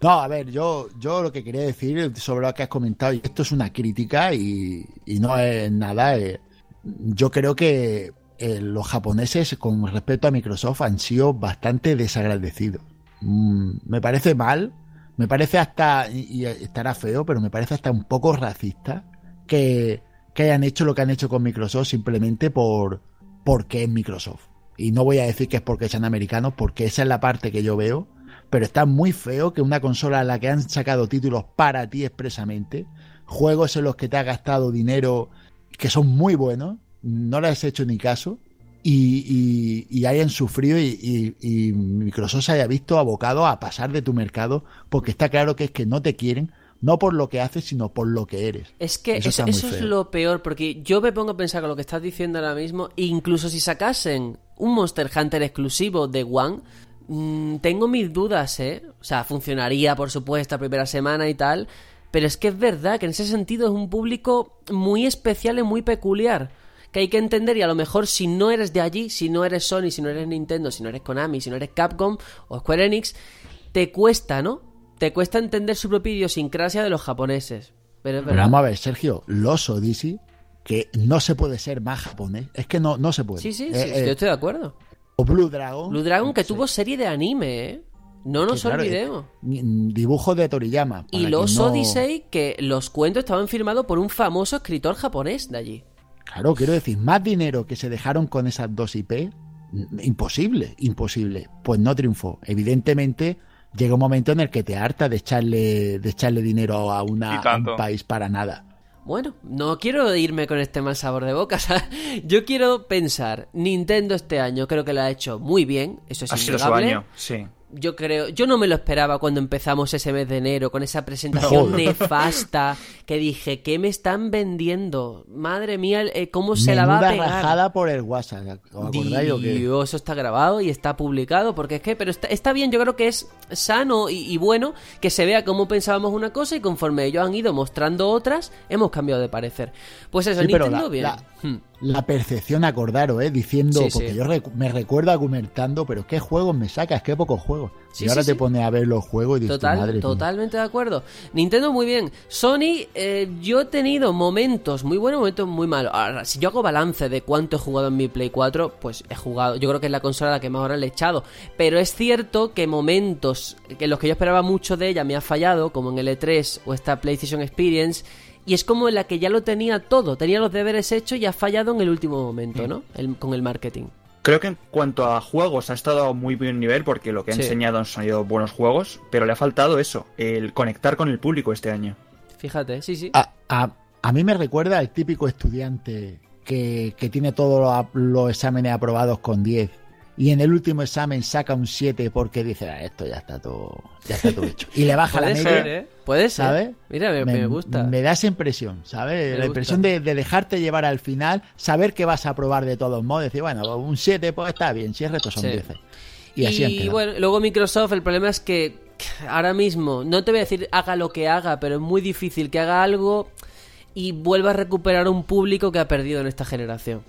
No, a ver, yo, yo lo que quería decir sobre lo que has comentado, y esto es una crítica y, y no es nada, eh, yo creo que eh, los japoneses con respecto a Microsoft han sido bastante desagradecidos. Mm, me parece mal, me parece hasta, y, y estará feo, pero me parece hasta un poco racista que, que hayan hecho lo que han hecho con Microsoft simplemente por porque es Microsoft. Y no voy a decir que es porque sean americanos, porque esa es la parte que yo veo. Pero está muy feo que una consola a la que han sacado títulos para ti expresamente, juegos en los que te has gastado dinero que son muy buenos, no le has hecho ni caso, y, hayan sufrido y, y- y Microsoft se haya visto abocado a pasar de tu mercado, porque está claro que es que no te quieren, no por lo que haces, sino por lo que eres. Es que Eso es lo peor, porque yo me pongo a pensar con lo que estás diciendo ahora mismo, incluso si sacasen un Monster Hunter exclusivo de One, mm, tengo mis dudas, ¿eh? O sea, funcionaría, por supuesto, la primera semana y tal, pero es que es verdad que en ese sentido es un público muy especial y muy peculiar. Que hay que entender, y a lo mejor si no eres de allí, si no eres Sony, si no eres Nintendo, si no eres Konami, si no eres Capcom o Square Enix, te cuesta, ¿no? Te cuesta entender su propia idiosincrasia de los japoneses. Pero es Pero vamos a ver, Sergio, los Odyssey, que no se puede ser más japonés, es que no, no se puede. Sí, sí, sí, Eh, eh, yo estoy de acuerdo. O Blue Dragon. Blue Dragon que sí. tuvo serie de anime, ¿eh? No nos Sí, claro, olvidemos. eh, Dibujos de Toriyama. Y los no- Odyssey, que los cuentos estaban firmados por un famoso escritor japonés de allí. Claro, quiero decir, más dinero que se dejaron con esas dos IP, imposible, imposible. Pues no triunfó. Evidentemente, llega un momento en el que te harta de echarle, de echarle dinero a, una, a un país para nada. Bueno, no quiero irme con este mal sabor de boca. ¿sabes? Yo quiero pensar, Nintendo este año creo que lo ha hecho muy bien, eso es ha sido su año, sí. Yo creo, yo no me lo esperaba cuando empezamos ese mes de enero con esa presentación Joder. nefasta que dije, ¿qué me están vendiendo? Madre mía, eh, ¿cómo se la va a Menuda pegar? rajada por el WhatsApp. ¿Os acordáis o qué? Dios, eso está grabado y está publicado, porque es que, pero está, está bien, yo creo que es sano y, y bueno que se vea cómo pensábamos una cosa y conforme ellos han ido mostrando otras, hemos cambiado de parecer. Pues eso, Sí, Nintendo la- bien. la- Hmm. La percepción, acordaros, ¿eh? diciendo, Sí, porque sí. yo recu- me recuerdo argumentando, pero ¿qué juegos me sacas? ¿Qué pocos juegos? Sí, y ahora te pones a ver los juegos y dices, Total, madre mía. totalmente de acuerdo. Nintendo muy bien. Sony, eh, yo he tenido momentos muy buenos, momentos muy malos. Ahora, si yo hago balance de cuánto he jugado en mi Play 4, pues he jugado. Yo creo que es la consola a la que más horas le he echado. Pero es cierto que momentos que los que yo esperaba mucho de ella me ha fallado, como en el E3 o esta PlayStation Experience. Y es como en la que ya lo tenía todo, tenía los deberes hechos y ha fallado en el último momento, ¿no? El- con el marketing. Creo que en cuanto a juegos ha estado a muy buen nivel porque lo que ha Sí. enseñado han sido buenos juegos, pero le ha faltado eso, el conectar con el público este año. Fíjate, sí, sí. A, a- a mí me recuerda al típico estudiante que, que tiene todos los, los exámenes aprobados con 10 y en el último examen saca un 7 porque dice, "Ah, esto ya está todo, ya está todo hecho. Y le baja la Puede media. ser, ¿eh? Puede ser. ¿sabes? Mira, me, me gusta. Me da esa impresión, ¿sabes? Me la impresión de, de dejarte llevar al final, saber que vas a probar de todos modos, decir, bueno, un 7 pues está bien, si el resto son Sí. 10. Y así Y bueno, luego Microsoft, el problema es que ahora mismo, no te voy a decir haga lo que haga, pero es muy difícil que haga algo y vuelva a recuperar un público que ha perdido en esta generación.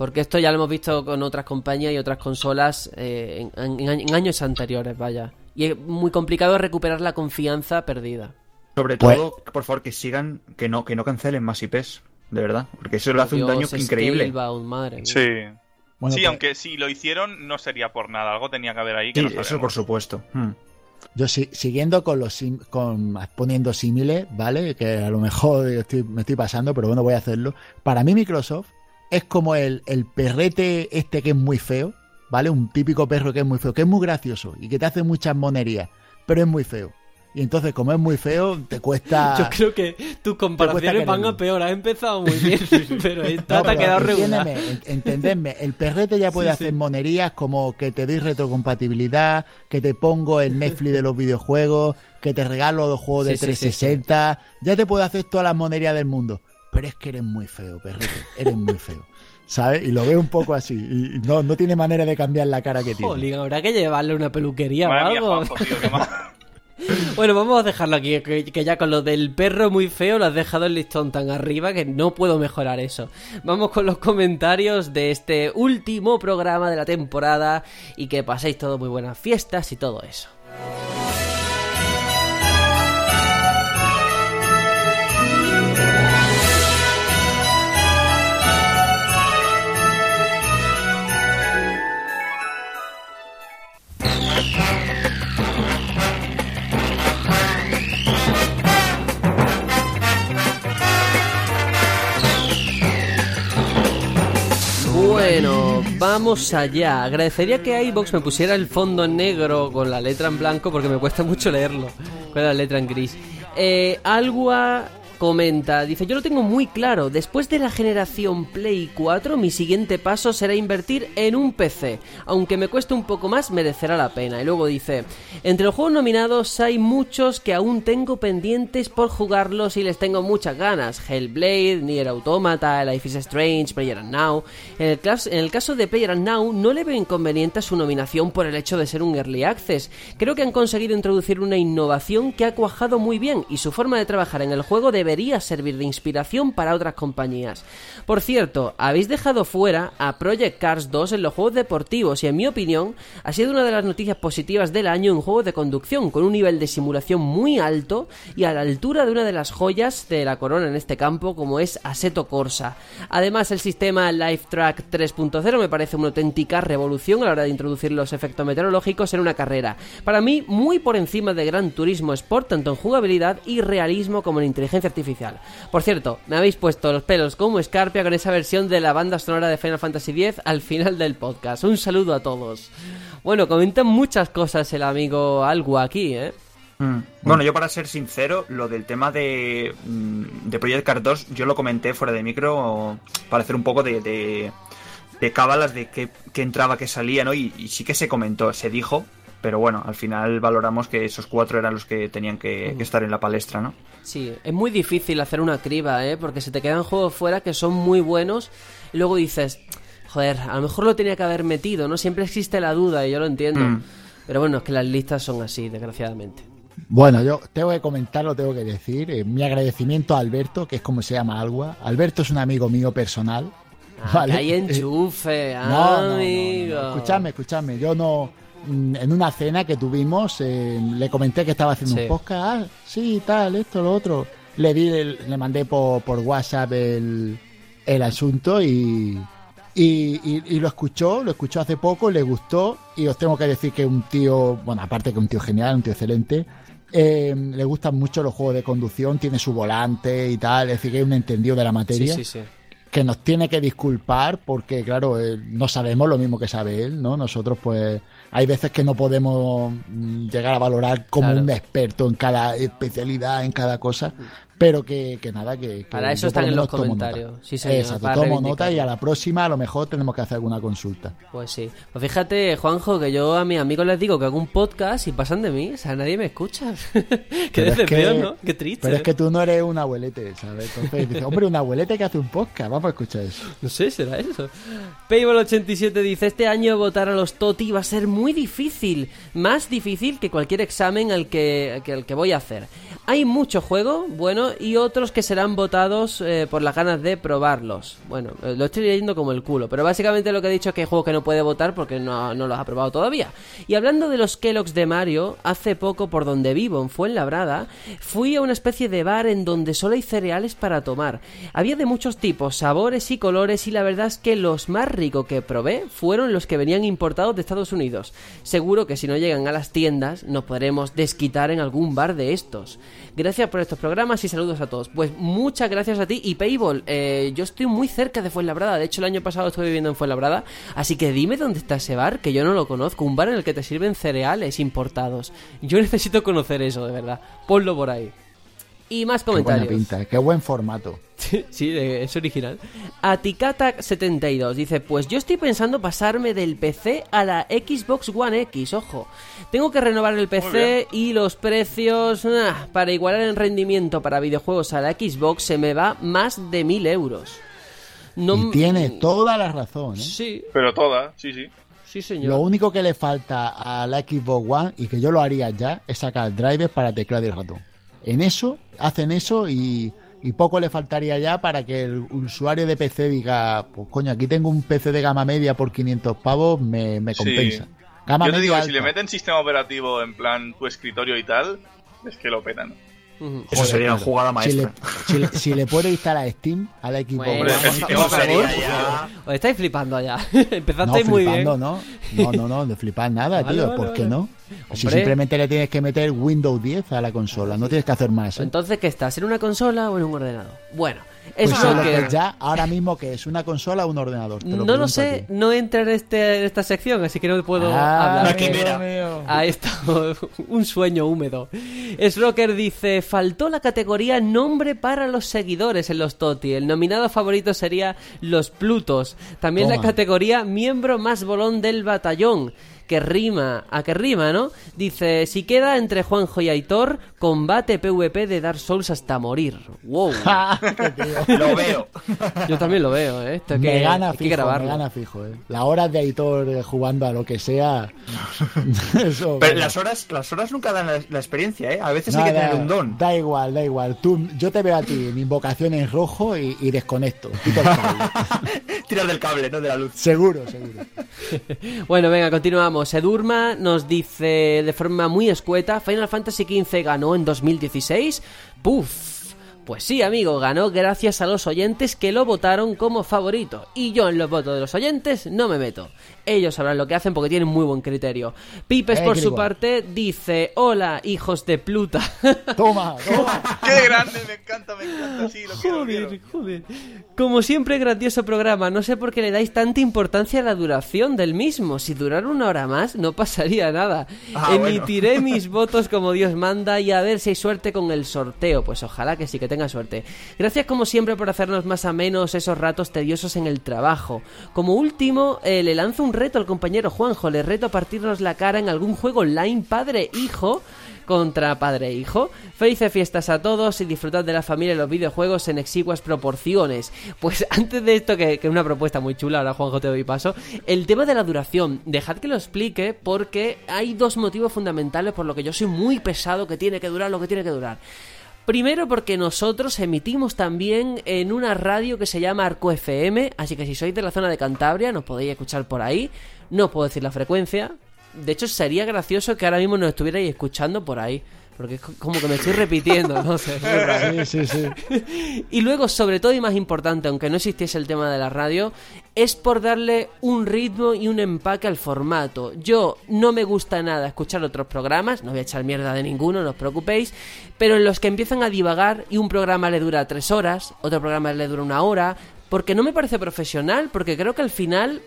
Porque esto ya lo hemos visto con otras compañías y otras consolas eh, en, en- en años anteriores, vaya. Y es muy complicado recuperar la confianza perdida. Sobre Pues- todo, por favor, que sigan, que no, que no cancelen más IPs, de verdad, porque eso le hace un daño increíble. Scalebound, madre mía. Sí. Bueno, sí, pues- aunque si lo hicieron no sería por nada, algo tenía que haber ahí que Sí, no eso por supuesto. Hmm. Yo si- siguiendo con los sim- con poniendo símiles, ¿vale? Que a lo mejor estoy- me estoy pasando, pero bueno, voy a hacerlo. Para mí Microsoft es como el, el perrete este que es muy feo, ¿vale? Un típico perro que es muy feo, que es muy gracioso y que te hace muchas monerías, pero es muy feo. Y entonces, como es muy feo, te cuesta... Yo creo que tus comparaciones van a peor. Has empezado muy bien, pero esta No, te ha quedado regular. entendedme, el perrete ya puede Sí, hacer sí. monerías como que te doy retrocompatibilidad, que te pongo el Netflix de los videojuegos, que te regalo los juegos de Sí, sí, 360, ya te puedo hacer todas las monerías del mundo. Pero es que eres muy feo, perrete, eres muy feo. ¿Sabes? Y lo veo un poco así. Y no, no tiene manera de cambiar la cara que tiene. Jolín, habrá que llevarle una peluquería o mía, algo. Juanjo, tío, qué mal. Bueno, vamos a dejarlo aquí, que, que ya con lo del perro muy feo lo has dejado el listón tan arriba que no puedo mejorar eso. Vamos con los comentarios de este último programa de la temporada y que paséis todo muy buenas fiestas y todo eso. Bueno, vamos allá. Agradecería que iBox me pusiera el fondo en negro con la letra en blanco porque me cuesta mucho leerlo con la letra en gris. Eh, Algua comenta, dice, yo lo tengo muy claro, después de la generación Play 4 mi siguiente paso será invertir en un PC, aunque me cueste un poco más merecerá la pena. Y luego dice, entre los juegos nominados hay muchos que aún tengo pendientes por jugarlos y les tengo muchas ganas, Hellblade, Nier Automata, Life is Strange, PlayerUnknown. En el, en el caso de PlayerUnknown no le veo inconveniente a su nominación por el hecho de ser un Early Access. Creo que han conseguido introducir una innovación que ha cuajado muy bien y su forma de trabajar en el juego debería servir de inspiración para otras compañías. Por cierto, habéis dejado fuera a Project Cars 2 en los juegos deportivos y en mi opinión ha sido una de las noticias positivas del año en juegos de conducción con un nivel de simulación muy alto y a la altura de una de las joyas de la corona en este campo como es Assetto Corsa. Además el sistema Life Track 3.0 me parece una auténtica revolución a la hora de introducir los efectos meteorológicos en una carrera. Para mí muy por encima de Gran Turismo Sport tanto en jugabilidad y realismo como en inteligencia artificial. Por cierto, me habéis puesto los pelos como escarpia con esa versión de la banda sonora de Final Fantasy X al final del podcast. Un saludo a todos. Bueno, comentan muchas cosas el amigo Algo aquí, ¿eh? Mm. Bueno, yo para ser sincero, lo del tema de, mm, de Project Cars 2, yo lo comenté fuera de micro para hacer un poco de, de, de cábalas de qué, qué entraba, qué salía, ¿no? Y, y sí que se comentó, se dijo, pero bueno, al final valoramos que esos cuatro eran los que tenían que, que estar en la palestra, ¿no? Sí, es muy difícil hacer una criba, ¿eh? Porque se te quedan juegos fuera que son muy buenos y luego dices, joder, a lo mejor lo tenía que haber metido, ¿no? Siempre existe la duda y yo lo entiendo. Mm. Pero bueno, es que las listas son así, desgraciadamente. Bueno, yo tengo que comentarlo, tengo que decir. eh, mi agradecimiento a Alberto, que es como se llama Alba. Alberto es un amigo mío personal. Ah, ¿vale? que hay Eh, enchufe, No, no, no, no. Escuchadme, escuchadme. Yo no. Mm, En una cena que tuvimos, eh, le comenté que estaba haciendo Sí. un podcast. Ah, sí, tal, esto, lo otro. Le di, el- le mandé por, por WhatsApp el, el asunto y, y, y- y lo escuchó, lo escuchó hace poco, le gustó. Y os tengo que decir que un tío, bueno, aparte que un tío genial, un tío excelente. eh, le gustan mucho los juegos de conducción, tiene su volante y tal, es decir, que es un entendido de la Sí, materia sí, sí. que nos tiene que disculpar porque, claro, eh, no sabemos lo mismo que sabe él, ¿no? Nosotros, pues, hay veces que no podemos mm, llegar a valorar como Claro. un experto en cada especialidad, en cada cosa, pero que, que nada, que... que Para eso están en los comentarios. nota. Sí, señor, Exacto, para tomo nota y a la próxima a lo mejor tenemos que hacer alguna consulta. Pues sí. Pues fíjate, Juanjo, que yo a mis amigos les digo que hago un podcast y pasan de mí. O sea, nadie me escucha. Qué decepción, que- ¿no? Qué triste. Pero es que tú no eres un abuelete, ¿sabes? Entonces dices, hombre, un abuelete que hace un podcast, vamos a escuchar eso. No sé, será eso. Payball87 dice, este año votar a los TOTI va a ser muy difícil. Más difícil que cualquier examen al que, que- al que voy a hacer. Hay mucho juego bueno y otros que serán votados eh, por las ganas de probarlos. Bueno, eh, lo estoy leyendo como el culo, pero básicamente lo que he dicho es que hay juegos que no puede votar porque no, no los ha probado todavía. Y hablando de los Kellogg's de Mario, hace poco por donde vivo, en Fuenlabrada, fui a una especie de bar en donde solo hay cereales para tomar. Había de muchos tipos, sabores y colores y la verdad es que los más ricos que probé fueron los que venían importados de Estados Unidos. Seguro que si no llegan a las tiendas nos podremos desquitar en algún bar de estos. Gracias por estos programas y saludos a todos. Pues muchas gracias a ti y Payball, eh, yo estoy muy cerca de Fuenlabrada, de hecho el año pasado estuve viviendo en Fuenlabrada, así que dime dónde está ese bar, que yo no lo conozco, un bar en el que te sirven cereales importados. Yo necesito conocer eso, de verdad. Ponlo por ahí. Y más Qué buena comentarios. pinta, qué buen formato. sí, es original. Atikata72 dice: Pues yo estoy pensando pasarme del PC a la Xbox One X, ojo. Tengo que renovar el PC y los precios. ah, para igualar el rendimiento para videojuegos a la Xbox se me va más de mil euros. No, Y tiene toda la razón, ¿eh? Sí, Pero toda, sí, sí. sí, señor. Lo único que le falta a la Xbox One, y que yo lo haría ya, es sacar drivers para teclado y ratón. En eso, hacen eso y, y poco le faltaría ya para que el usuario de PC diga, pues coño, aquí tengo un PC de gama media por 500 pavos, me, me Sí. compensa. Gama Yo te si le meten sistema operativo en plan tu escritorio y tal, es que lo petan. Eso sería una jugada Si le, maestra. si, le, si le puede instalar Steam a Bueno, por favor. operativo. ya. Os estáis flipando allá. no, Empezasteis muy bien. flipando, ¿no? No, no, no, de flipar nada, Vale, tío. vale, ¿Por qué no? Si Hombre. simplemente le tienes que meter Windows 10 a la consola, no tienes que hacer más. ¿eh? Entonces, ¿qué estás? ¿En una consola o en un ordenador? Bueno, es Pues lo que. que ya, ahora mismo, que es una consola o un ordenador. Te No lo sé, no entra en, este, en esta sección, así que no puedo Ah, hablar. Mío. Ahí está, un sueño húmedo. Srocker dice, faltó la categoría nombre para los seguidores en los TOTI. El nominado favorito sería los Plutos. También la categoría miembro más bolón del batallón. Que rima, a que rima, ¿no? Dice, si queda entre Juanjo y Aitor, combate PvP de Dark Souls hasta morir. Wow. Lo veo. Yo también lo veo, ¿eh? Esto hay me que, gana hay que fijo, grabarlo. me gana fijo. Eh. Las horas de Aitor eh, jugando a lo que sea. eso, Pero las horas, las horas nunca dan la, la experiencia, ¿eh? A veces hay que tener un don. Da igual, da igual. Tú, yo te veo a ti en invocación en rojo y, y desconecto. Tirar del cable, no de la luz. seguro, seguro. Bueno, venga, continuamos. Edurma nos dice de forma muy escueta, Final Fantasy XV ganó en 2016. Puf. Pues sí, amigo, ganó gracias a los oyentes que lo votaron como favorito. Y yo en los votos de los oyentes no me meto. Ellos sabrán lo que hacen porque tienen muy buen criterio. Pipes, Eh, por su parte, dice: Hola, hijos de Pluta. Toma, toma. ¡Qué grande! Me encanta, me encanta, sí, lo quiero, lo quiero. Joder, joder. Como siempre, grandioso programa. No sé por qué le dais tanta importancia a la duración del mismo. Si durara una hora más, no pasaría nada. Ah, bueno. Emitiré mis votos como Dios manda y a ver si hay suerte con el sorteo. Pues ojalá que sí, que tenga suerte. Gracias como siempre por hacernos más a menos esos ratos tediosos en el trabajo. Como último, eh, le lanzo un reto al compañero Juanjo. Le reto a partirnos la cara en algún juego online padre-hijo contra padre e hijo. Felices fiestas a todos y disfrutad de la familia y los videojuegos en exiguas proporciones. Pues antes de esto, que es una propuesta muy chula, ahora Juanjo te doy paso, el tema de la duración, dejad que lo explique porque hay dos motivos fundamentales por lo que yo soy muy pesado que tiene que durar lo que tiene que durar. Primero porque nosotros emitimos también en una radio que se llama Arco FM, así que si sois de la zona de Cantabria nos podéis escuchar por ahí. No os puedo decir la frecuencia. De hecho sería gracioso que ahora mismo nos estuvierais escuchando por ahí. Porque es como que me estoy repitiendo, no sé. Sí, sí, sí. Y luego, sobre todo y más importante, aunque no existiese el tema de la radio, es por darle un ritmo y un empaque al formato. Yo no me gusta nada escuchar otros programas, no voy a echar mierda de ninguno, no os preocupéis, pero en los que empiezan a divagar y un programa le dura tres horas, otro programa le dura una hora, porque no me parece profesional, porque creo que al final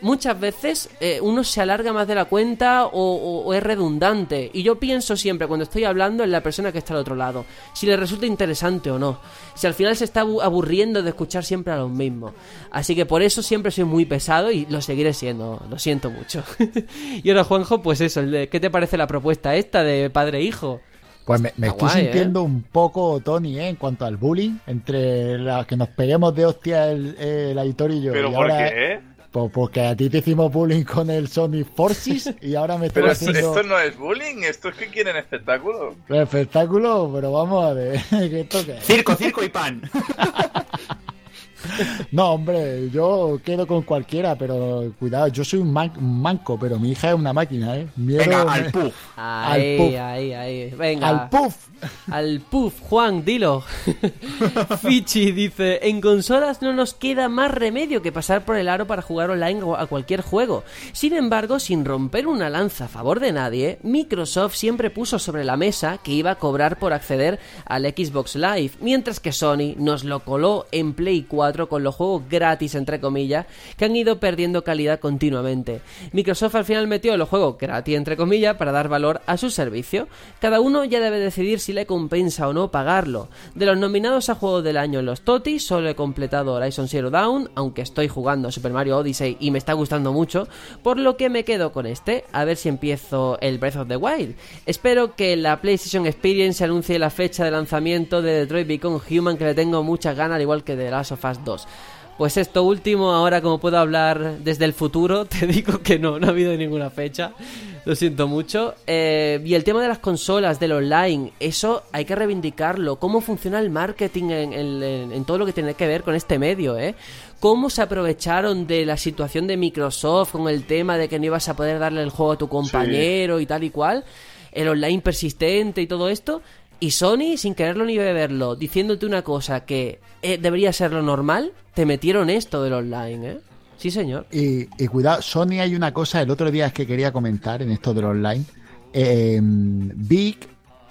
muchas veces eh, uno se alarga más de la cuenta o, o- o es redundante. Y yo pienso siempre, cuando estoy hablando, en la persona que está al otro lado. Si le resulta interesante o no. Si al final se está abu- aburriendo de escuchar siempre a los mismos. Así que por eso siempre soy muy pesado y lo seguiré siendo. Lo siento mucho. y ahora, Juanjo, pues eso. ¿Qué te parece la propuesta esta de padre e hijo? Pues me, estoy guay, ¿eh? sintiendo un poco, Tony, ¿eh? en cuanto al bullying, entre las que nos peguemos de hostia el, el Aitor y yo. ¿Pero y por ahora, qué? Pues porque a ti te hicimos bullying con el Sony Forces y ahora me Pero estás esto, haciendo esto no es bullying, esto es que quieren espectáculo. espectáculo, pero vamos a ver, ¿qué esto qué es? Circo, circo y pan. No, hombre, yo quedo con cualquiera, pero cuidado, yo soy un, man- un manco, pero mi hija es una máquina, ¿eh? Miedo Venga, al puff. Ahí, puff. ahí, ahí. Venga. al puff. Al puff, Juan, dilo. Fichi dice, en consolas no nos queda más remedio que pasar por el aro para jugar online a cualquier juego. Sin embargo, sin romper una lanza a favor de nadie, Microsoft siempre puso sobre la mesa que iba a cobrar por acceder al Xbox Live, mientras que Sony nos lo coló en Play 4 con los juegos gratis, entre comillas, que han ido perdiendo calidad continuamente. Microsoft al final metió los juegos gratis, entre comillas, para dar valor a su servicio. Cada uno ya debe decidir si le compensa o no pagarlo. De los nominados a Juego del Año en los TOTI, solo he completado Horizon Zero Dawn, aunque estoy jugando Super Mario Odyssey y me está gustando mucho, por lo que me quedo con este, a ver si empiezo el Breath of the Wild. Espero que la PlayStation Experience anuncie la fecha de lanzamiento de Detroit Become Human, que le tengo muchas ganas, al igual que de Last of Us 2. Pues esto último, ahora como puedo hablar desde el futuro, te digo que no, no ha habido ninguna fecha. Lo siento mucho. Eh, y el tema de las consolas, del online, eso hay que reivindicarlo. ¿Cómo funciona el marketing en, en- en- en todo lo que tiene que ver con este medio? ¿eh? ¿Cómo se aprovecharon de la situación de Microsoft con el tema de que no ibas a poder darle el juego a tu compañero y tal y cual? El online persistente y todo esto. Y Sony, sin quererlo ni beberlo, diciéndote una cosa que eh, debería ser lo normal, te metieron esto del online, ¿eh? Sí, señor. Y, y cuidado, Sony hay una cosa, el otro día es que quería comentar en esto del online. Eh, Vic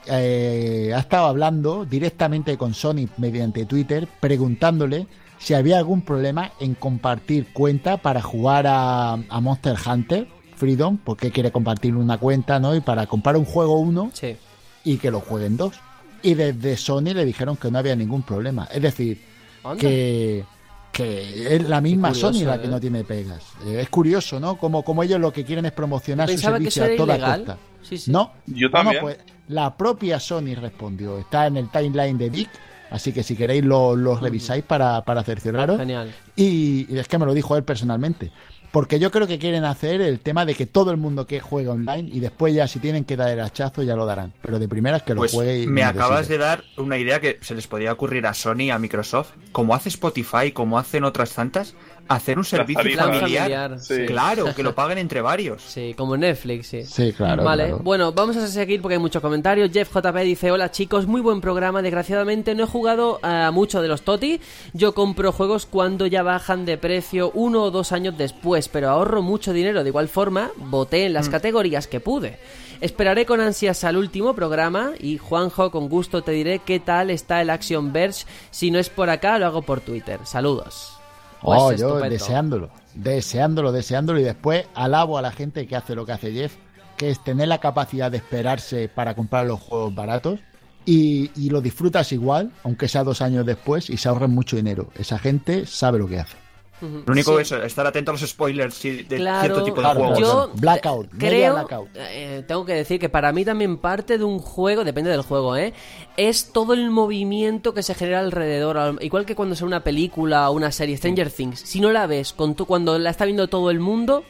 eh, ha estado hablando directamente con Sony mediante Twitter, preguntándole si había algún problema en compartir cuenta para jugar a, a Monster Hunter Freedom, porque quiere compartir una cuenta, ¿no? Y para comprar un juego uno Sí. Y que lo jueguen dos. Y desde Sony le dijeron que no había ningún problema. Es decir, Anda. que, que es la misma curioso, Sony la ¿eh? que no tiene pegas. Eh, es curioso, ¿no? Como, como ellos lo que quieren es promocionar su Pensaba servicio a toda ilegal. costa. Sí, sí. No, Yo también. pues la propia Sony respondió. Está en el timeline de Vic, así que si queréis lo, lo revisáis para, para cercioraros. Genial. Y, y es que me lo dijo él personalmente. Porque yo creo que quieren hacer el tema de que todo el mundo que juegue online y después ya si tienen que dar el hachazo ya lo darán. Pero de primeras que lo Pues juegue y me acabas de dar una idea que se les podía ocurrir a Sony, a Microsoft, como hace Spotify, como hacen otras tantas, hacer un servicio familiar. familiar, Sí. Claro, que lo paguen entre varios. Sí, como Netflix, sí. Sí, claro. Vale, claro. bueno, vamos a seguir porque hay muchos comentarios. Jeff JP dice, hola chicos, muy buen programa. Desgraciadamente no he jugado a mucho de los TOTI. Yo compro juegos cuando ya bajan de precio uno o dos años después, pero ahorro mucho dinero. De igual forma, voté Mm. en las categorías que pude. Esperaré con ansias al último programa y Juanjo, con gusto te diré qué tal está el Action Verge. Si no es por acá, lo hago por Twitter. Saludos. Pues Oh, yo estupendo. deseándolo, deseándolo, deseándolo y después alabo a la gente que hace lo que hace Jeff, que es tener la capacidad de esperarse para comprar los juegos baratos y, y lo disfrutas igual, aunque sea dos años después y se ahorren mucho dinero. Esa gente sabe lo que hace. Lo único Sí. es estar atento a los spoilers de Claro, cierto tipo de Claro, juegos. yo Blackout, creo, blackout. eh, tengo que decir que para mí también parte de un juego, depende del juego, ¿eh? Es todo el movimiento que se genera alrededor, al- igual que cuando es una película o una serie, Stranger Things, si no la ves con tu, cuando la está viendo todo el mundo,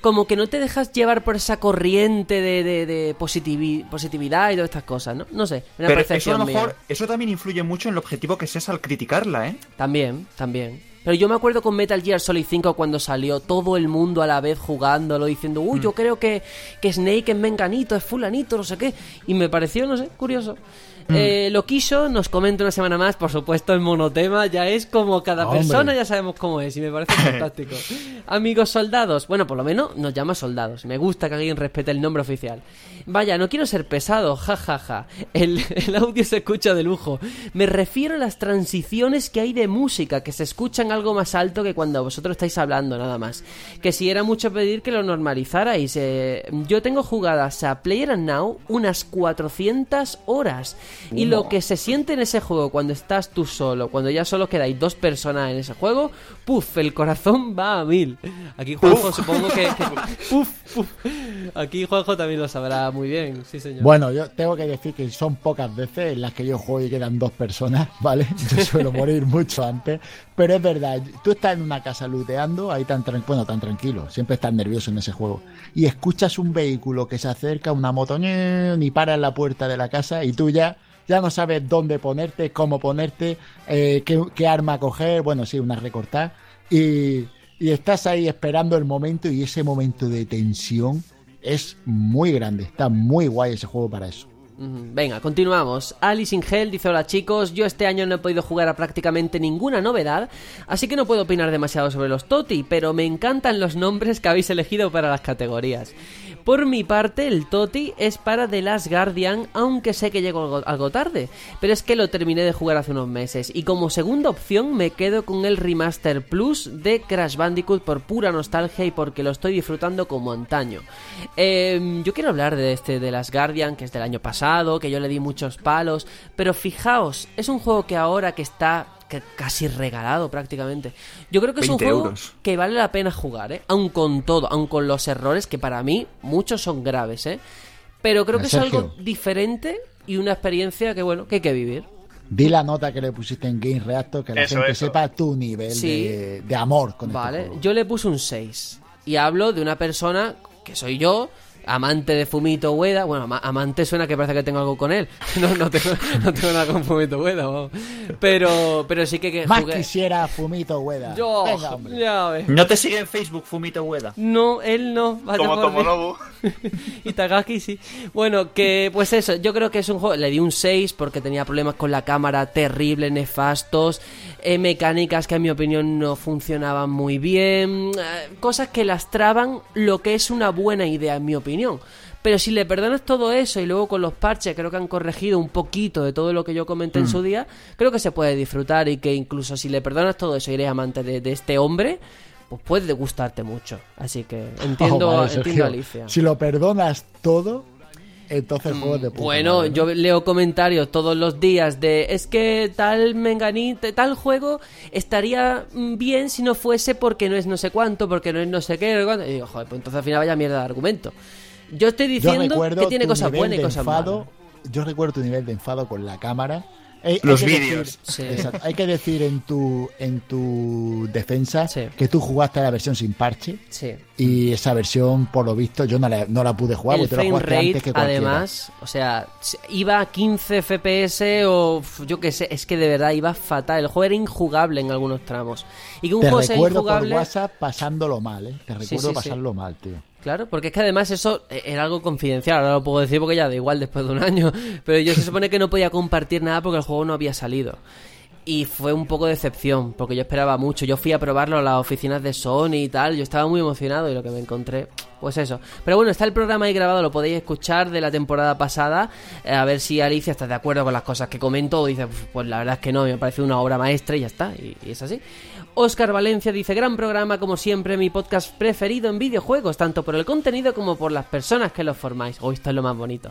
como que no te dejas llevar por esa corriente de, de- de positivi- positividad y todas estas cosas, ¿no? No sé, una Pero eso a lo mía. mejor, eso también influye mucho en el objetivo que seas al criticarla, ¿eh? También, también. Pero yo me acuerdo con Metal Gear Solid 5 cuando salió todo el mundo a la vez jugándolo, diciendo, uy, yo creo que, que Snake es menganito, es fulanito, no sé qué. Y me pareció, no sé, curioso. Eh, lo quiso, nos comenta una semana más, por supuesto, el monotema ya es como cada Hombre. persona, ya sabemos cómo es, y me parece fantástico. Amigos soldados, bueno, por lo menos nos llama soldados, me gusta que alguien respete el nombre oficial. Vaya, no quiero ser pesado, jajaja. El, el audio se escucha de lujo. Me refiero a las transiciones que hay de música, que se escuchan algo más alto que cuando vosotros estáis hablando, nada más. Que si era mucho pedir que lo normalizarais. eh, yo tengo jugadas a Player and Now unas 400 horas. Y lo que se siente en ese juego cuando estás tú solo, cuando ya solo quedáis dos personas en ese juego, puff, el corazón va a mil. Aquí Juanjo supongo que... Aquí Juanjo también lo sabrá muy bien, sí señor. Bueno, yo tengo que decir que son pocas veces en las que yo juego y quedan dos personas, ¿vale? Yo suelo morir mucho antes, pero es verdad, tú estás en una casa looteando, ahí tan, tran- bueno, tan tranquilo, siempre estás nervioso en ese juego, y escuchas un vehículo que se acerca, una moto, ni para en la puerta de la casa, y tú ya, ya no sabes dónde ponerte, cómo ponerte, eh, qué, arma coger, bueno, sí, una recortar, y, y estás ahí esperando el momento, y ese momento de tensión es muy grande, está muy guay ese juego para eso. Venga, continuamos. Alice in Hell dice: Hola chicos, yo este año no he podido jugar a prácticamente ninguna novedad, así que no puedo opinar demasiado sobre los TOTI, pero me encantan los nombres que habéis elegido para las categorías. Por mi parte, el TOTI es para The Last Guardian, aunque sé que llego algo, tarde, pero es que lo terminé de jugar hace unos meses, y como segunda opción me quedo con el Remaster Plus de Crash Bandicoot por pura nostalgia y porque lo estoy disfrutando como antaño. Eh, yo quiero hablar de este de Last Guardian, que es del año pasado, que yo le di muchos palos, pero fijaos, es un juego que ahora que está casi regalado prácticamente. Yo creo que es un 20 juego euros. que vale la pena jugar, ¿eh? Aun con todo, aun con los errores que para mí muchos son graves, ¿eh? Pero creo que es algo diferente y una experiencia que bueno, que hay que vivir. Di la nota que le pusiste en Game Reactor, que la Eso, gente eso. sepa tu nivel Sí. de, de amor con este Vale, juego. yo le puse un 6. Y hablo de una persona que soy yo, amante de Fumito Ueda. Bueno, ama- amante suena que parece que tengo algo con él. No, no tengo, no tengo nada con Fumito Ueda, vamos. Pero, pero sí que, que Más jugué- quisiera Fumito Ueda. Yo, Venga, hombre. ya ves. ¿No te sigue en Facebook Fumito Ueda? No, él no. vaya Como. Tomonobu. y Tagaki sí. Bueno, que pues eso, yo creo que es un juego, le di un 6 porque tenía problemas con la cámara terribles, nefastos, eh, mecánicas que en mi opinión no funcionaban muy bien, eh, cosas que lastraban lo que es una buena idea en mi opinión. Pero si le perdonas todo eso y luego con los parches creo que han corregido un poquito de todo lo que yo comenté en su día, creo que se puede disfrutar y que incluso si le perdonas todo eso y eres amante de, de este hombre, pues puede gustarte mucho. Así que entiendo, Oh, vale, entiendo a Alicia. Si lo perdonas todo, entonces juegos de puta Mm, Bueno, madre, ¿no? yo leo comentarios todos los días de es que tal menganite, tal juego estaría mm, bien si no fuese porque no es no sé cuánto, porque no es no sé qué. Y digo, joder, pues entonces al final vaya mierda de argumento. Yo estoy diciendo que tiene cosas buenas y cosas enfado, malas. Yo recuerdo tu nivel de enfado con la cámara. Hay- hay Los decir- vídeos. Sí. Hay que decir en tu en tu defensa Sí. que tú jugaste la versión sin parche Sí. y esa versión por lo visto yo no la, no la pude jugar El porque tú la frame jugaste antes rate, que además, o sea, iba a 15 FPS o yo qué sé, es que de verdad iba fatal. El juego era injugable en algunos tramos. Y que un te juego sea recuerdo por injugable. WhatsApp pasándolo mal, ¿eh? Te recuerdo sí, sí. pasarlo mal, tío. Claro, porque es que además eso eh, era algo confidencial, ahora lo puedo decir porque ya da igual después de un año, pero yo se supone que no podía compartir nada porque el juego no había salido. Y fue un poco de decepción, porque yo esperaba mucho. Yo fui a probarlo a las oficinas de Sony y tal, yo estaba muy emocionado y lo que me encontré, pues eso. Pero bueno, está el programa ahí grabado, lo podéis escuchar de la temporada pasada, eh, a ver si Alicia está de acuerdo con las cosas que comento o dice, "Uf, pues la verdad es que no, me parece una obra maestra y ya está, y es así. Oscar Valencia dice, gran programa como siempre, mi podcast preferido en videojuegos, tanto por el contenido como por las personas que lo formáis. Hoy esto es lo más bonito.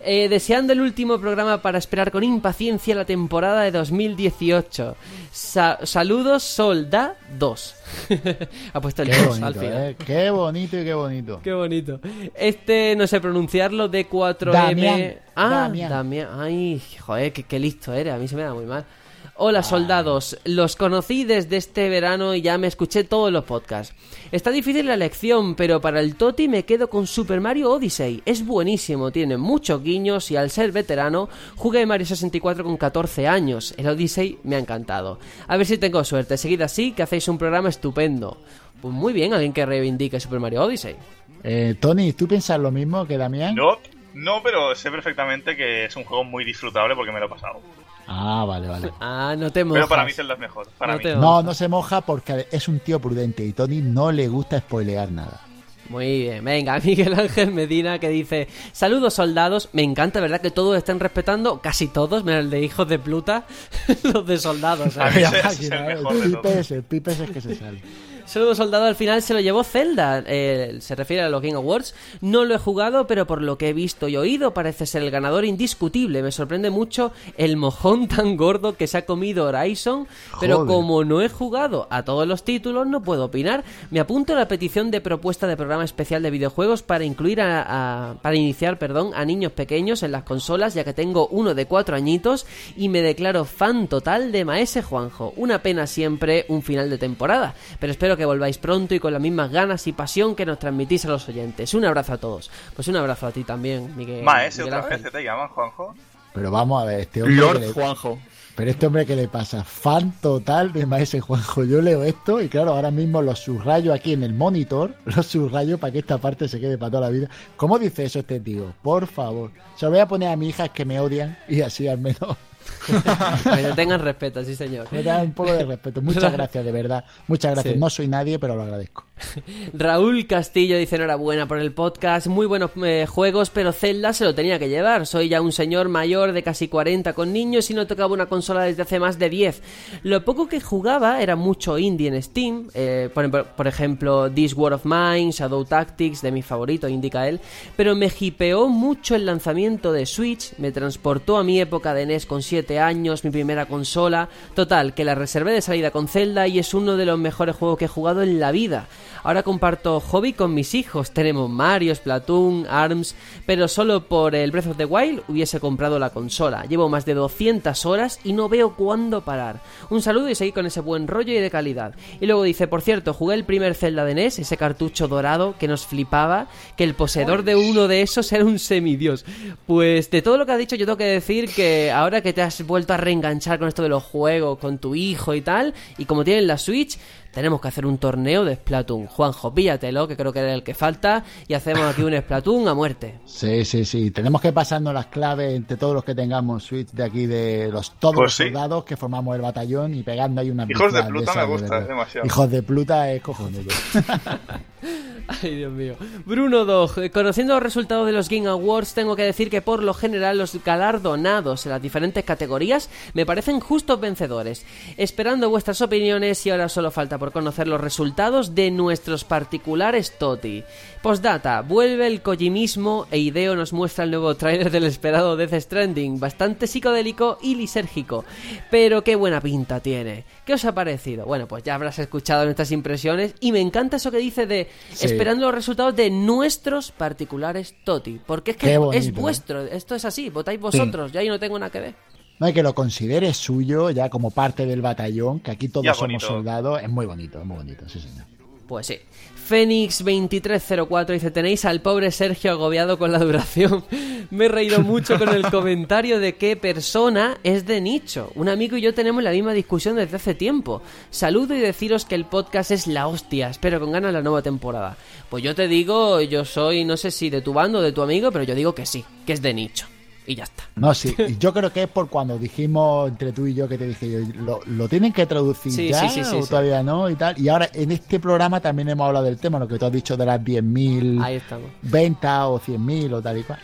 Eh, deseando el último programa para esperar con impaciencia la temporada de 2018. Sa- saludos, Solda 2. ha puesto el Qué 2 al final. ¿eh? Qué bonito y qué bonito. Qué bonito. Este, no sé pronunciarlo, D4M. Damián. Ah, Damián. Damián. Ay, joder, qué, qué listo eres. A mí se me da muy mal. Hola soldados, los conocí desde este verano y ya me escuché todos los podcasts. Está difícil la elección, pero para el Toti me quedo con Super Mario Odyssey. Es buenísimo, tiene muchos guiños y al ser veterano jugué Mario 64 con 14 años. El Odyssey me ha encantado. A ver si tengo suerte. Seguid así, que hacéis un programa estupendo. Pues muy bien, alguien que reivindique Super Mario Odyssey. Eh, Tony, ¿tú piensas lo mismo que Damián? No, no, pero sé perfectamente que es un juego muy disfrutable porque me lo he pasado. Ah, vale, vale. Ah, no te mojas. Pero para mí Zelda es mejor. Para No mí. No, no se moja porque es un tío prudente y Tony no le gusta spoilear nada. Muy bien, venga, Miguel Ángel Medina que dice Saludos soldados, me encanta, ¿verdad? Que todos estén respetando, casi todos, menos el de hijos de Pluta, los de soldados. A ¿sabes? mí La ese- ese es máquina, el ¿eh? mejor de el todos. Pipe ese, el Pipe ese es que se sale. Saludo soldado al final se lo llevó Zelda, eh, se refiere a los Game Awards. No lo he jugado, pero por lo que he visto y oído parece ser el ganador indiscutible. Me sorprende mucho el mojón tan gordo que se ha comido Horizon, pero Joder. como no he jugado a todos los títulos no puedo opinar. Me apunto a la petición de propuesta de programa especial de videojuegos para incluir a, a- para iniciar, perdón, a niños pequeños en las consolas, ya que tengo uno de cuatro añitos y me declaro fan total de Maese Juanjo. Una pena siempre un final de temporada, pero espero que volváis pronto y con las mismas ganas y pasión que nos transmitís a los oyentes. Un abrazo a todos. Pues un abrazo a ti también, Miguel. Maese, Miguel otra vez Ángel. te llaman, Juanjo. Pero vamos a ver, este hombre. Lord le- Juanjo. Pero este hombre que le pasa, fan total de Maese Juanjo. Yo leo esto y claro, ahora mismo lo subrayo aquí en el monitor, lo subrayo para que esta parte se quede para toda la vida. ¿Cómo dice eso este tío? Por favor. Se lo voy a poner a mi hija que me odian y así al menos Te tengan respeto, sí señor. me da un poco de respeto. Muchas gracias, de verdad. Muchas gracias. Sí. No soy nadie, pero lo agradezco. Raúl Castillo dice enhorabuena por el podcast, muy buenos eh, juegos, pero Zelda se lo tenía que llevar. Soy ya un señor mayor de casi 40 con niños y no tocaba una consola desde hace más de 10. Lo poco que jugaba era mucho indie en Steam, eh, por, ejemplo This War of Mine, Shadow Tactics, de mi favorito, indica él, pero me hipeó mucho el lanzamiento de Switch, me transportó a mi época de NES con 7 años, mi primera consola. Total, que la reservé de salida con Zelda y es uno de los mejores juegos que he jugado en la vida. Ahora comparto hobby con mis hijos. Tenemos Mario, Splatoon, ARMS, pero solo por el Breath of the Wild hubiese comprado la consola. Llevo más de 200 horas y no veo cuándo parar. Un saludo y seguir con ese buen rollo y de calidad. Y luego dice, por cierto, jugué el primer Zelda de NES, ese cartucho dorado que nos flipaba, que el poseedor de uno de esos era un semidios. Pues de todo lo que ha dicho yo tengo que decir que ahora que te has vuelto a reenganchar con esto de los juegos, con tu hijo y tal, y como tienen la Switch, tenemos que hacer un torneo de Splatoon. Juanjo, píllatelo, que creo que era el que falta, y hacemos aquí un Splatoon a muerte. Sí, sí, sí. Tenemos que pasarnos las claves entre todos los que tengamos Switch de aquí, de los todos Pues los sí. soldados que formamos el batallón y pegando ahí una Hijos de Pluta me gusta, es demasiado. Hijos de Pluta es cojonudo. Ay, Dios mío. Bruno Dog, eh, conociendo los resultados de los Game Awards, tengo que decir que por lo general los galardonados en las diferentes categorías me parecen justos vencedores. Esperando vuestras opiniones y ahora solo falta por conocer los resultados de nuestros particulares Toti. Postdata, vuelve el Kojimismo e Ideo nos muestra el nuevo tráiler del esperado Death Stranding, bastante psicodélico y lisérgico. Pero qué buena pinta tiene. ¿Qué os ha parecido? Bueno, pues ya habrás escuchado nuestras impresiones y me encanta eso que dice de Sí. esperando los resultados de nuestros particulares Toti. Porque es que es vuestro, esto es así, votáis vosotros, yo ahí no tengo nada que ver. No hay que lo considere suyo ya como parte del batallón, que aquí todos somos soldados. Es muy bonito, es muy bonito, sí, señor. Pues sí. Fénix2304 dice, tenéis al pobre Sergio agobiado con la duración. Me he reído mucho con el comentario de qué persona es de nicho. Un amigo y yo tenemos la misma discusión desde hace tiempo. Saludo y deciros que el podcast es la hostia. Espero con ganas la nueva temporada. Pues yo te digo, yo soy, no sé si de tu bando o de tu amigo, pero yo digo que sí, que es de nicho. Y ya está. No, sí, yo creo que es por cuando dijimos entre tú y yo que te dije yo, lo, lo tienen que traducir Sí, ya sí, sí, sí, o todavía no y tal. Y ahora en este programa también hemos hablado del tema, lo que tú has dicho de las 10.000 Ahí estamos. ventas o 100.000 o tal y cual.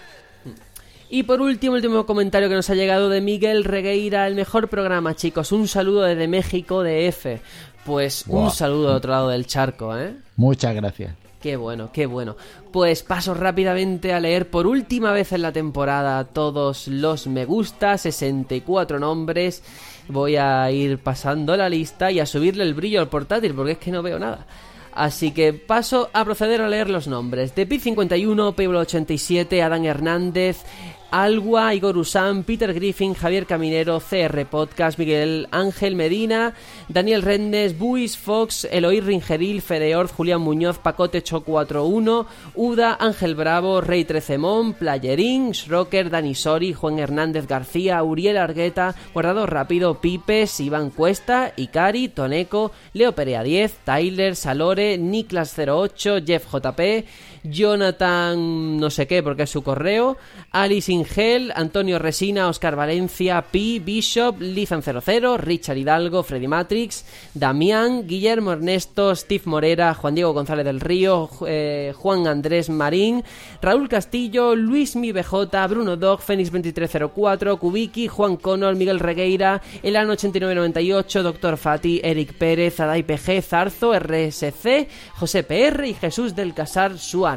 Y por último, el último comentario que nos ha llegado de Miguel Regueira, el mejor programa, chicos. Un saludo desde México, de F. Pues un saludo al otro lado del charco, ¿eh? Muchas gracias. Qué bueno, qué bueno. Pues paso rápidamente a leer por última vez en la temporada todos los me gusta, 64 nombres. Voy a ir pasando la lista y a subirle el brillo al portátil porque es que no veo nada. Así que paso a proceder a leer los nombres. De Pit51, Pablo87, Adán Hernández, Algua, Igor Usán, Peter Griffin, Javier Caminero, CR Podcast, Miguel Ángel Medina, Daniel Rendes, Buis, Fox, Eloy Ringeril, Fedeorz, Julián Muñoz, Pacote Cho 41, Uda, Ángel Bravo, Rey Trecemón, Playerín, Schrocker, Dani Sori, Juan Hernández García, Uriel Argueta, Guardado Rápido, Pipes, Iván Cuesta, Ikari, Toneco, Leo Perea 10, Tyler, Salore, Niklas 08, Jeff JP, Jonathan no sé qué porque es su correo, Alice Ingel, Antonio Resina, Oscar Valencia, Pi, Bishop, Lizan00, Richard Hidalgo, Freddy Matrix, Damián, Guillermo Ernesto, Steve Morera, Juan Diego González del Río, eh, Juan Andrés Marín, Raúl Castillo, Luis Mi BJ, Bruno Dog, Fénix 2304, Kubiki, Juan Connor, Miguel Regueira, Elan 8998, Doctor Fati, Eric Pérez, Adai PG, Zarzo, RSC, José PR y Jesús del Casar Suárez.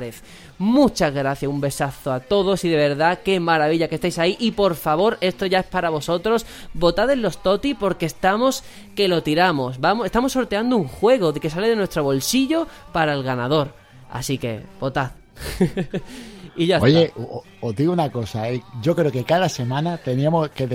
Muchas gracias, un besazo a todos y de verdad qué maravilla que estáis ahí y por favor, esto ya es para vosotros, votad en los Toti porque estamos que lo tiramos. Vamos, estamos sorteando un juego que sale de nuestro bolsillo para el ganador. Así que votad. y ya Oye, está. o- os digo una cosa, eh, yo creo que cada semana teníamos que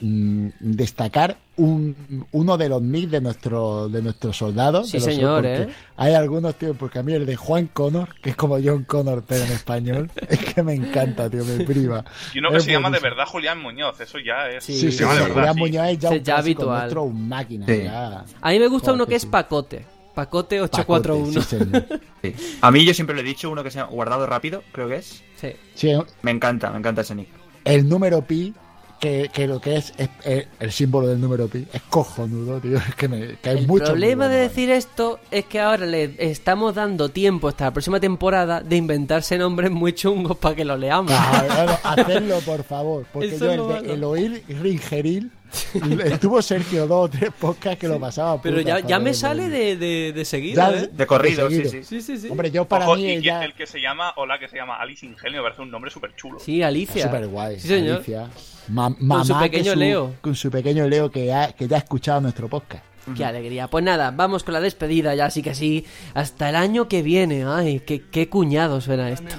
mm, destacar un, uno de los nick de nuestro de nuestros soldados. Sí, de los- señor, ¿eh? Hay algunos, tío, porque a mí el de Juan Connor, que es como John Connor, pero en español, es que me encanta, tío, me priva. Y uno que Es se llama de verdad Julián Muñoz, eso ya es. Sí, Sí, sí, de verdad, Julián. Muñoz es ya un ya habitual. nuestro, un máquina. Sí. ya. A mí me gusta uno que es sí. Pacote. Pacote Pacote, 841. sí, señor. Sí. A mí yo siempre le he dicho uno que se llama Guardado Rápido, creo que es. Sí. Sí, Me encanta, me encanta ese nick. el número pi, que, que lo que es, es- es el símbolo del número pi, es cojonudo, tío. Es que, me, que hay El mucho problema de decir esto es que ahora le estamos dando tiempo hasta la próxima temporada de inventarse nombres muy chungos para que lo leamos. Bueno, hacedlo, por favor. Porque Eso yo el, de- el oír ringeril estuvo Sergio dos o tres podcasts que lo pasaba. Pero puta, ya, ya me sale de, de, de seguido, Ya, ¿eh? De corrido, sí, seguido. sí. Sí, sí, sí. Hombre, yo para Ojo, mí y ya el que se llama, hola, que se llama Alice Ingenio, me parece un nombre súper chulo. Sí, Alicia. súper guay. Sí, señor. Alicia. Ma- mamá su que pequeño Leo. Con su pequeño Leo que, ha- que ya ha escuchado nuestro podcast. Qué alegría. Pues nada, vamos con la despedida ya, así que sí. Hasta el año que viene. Ay, qué, qué cuñado suena esto.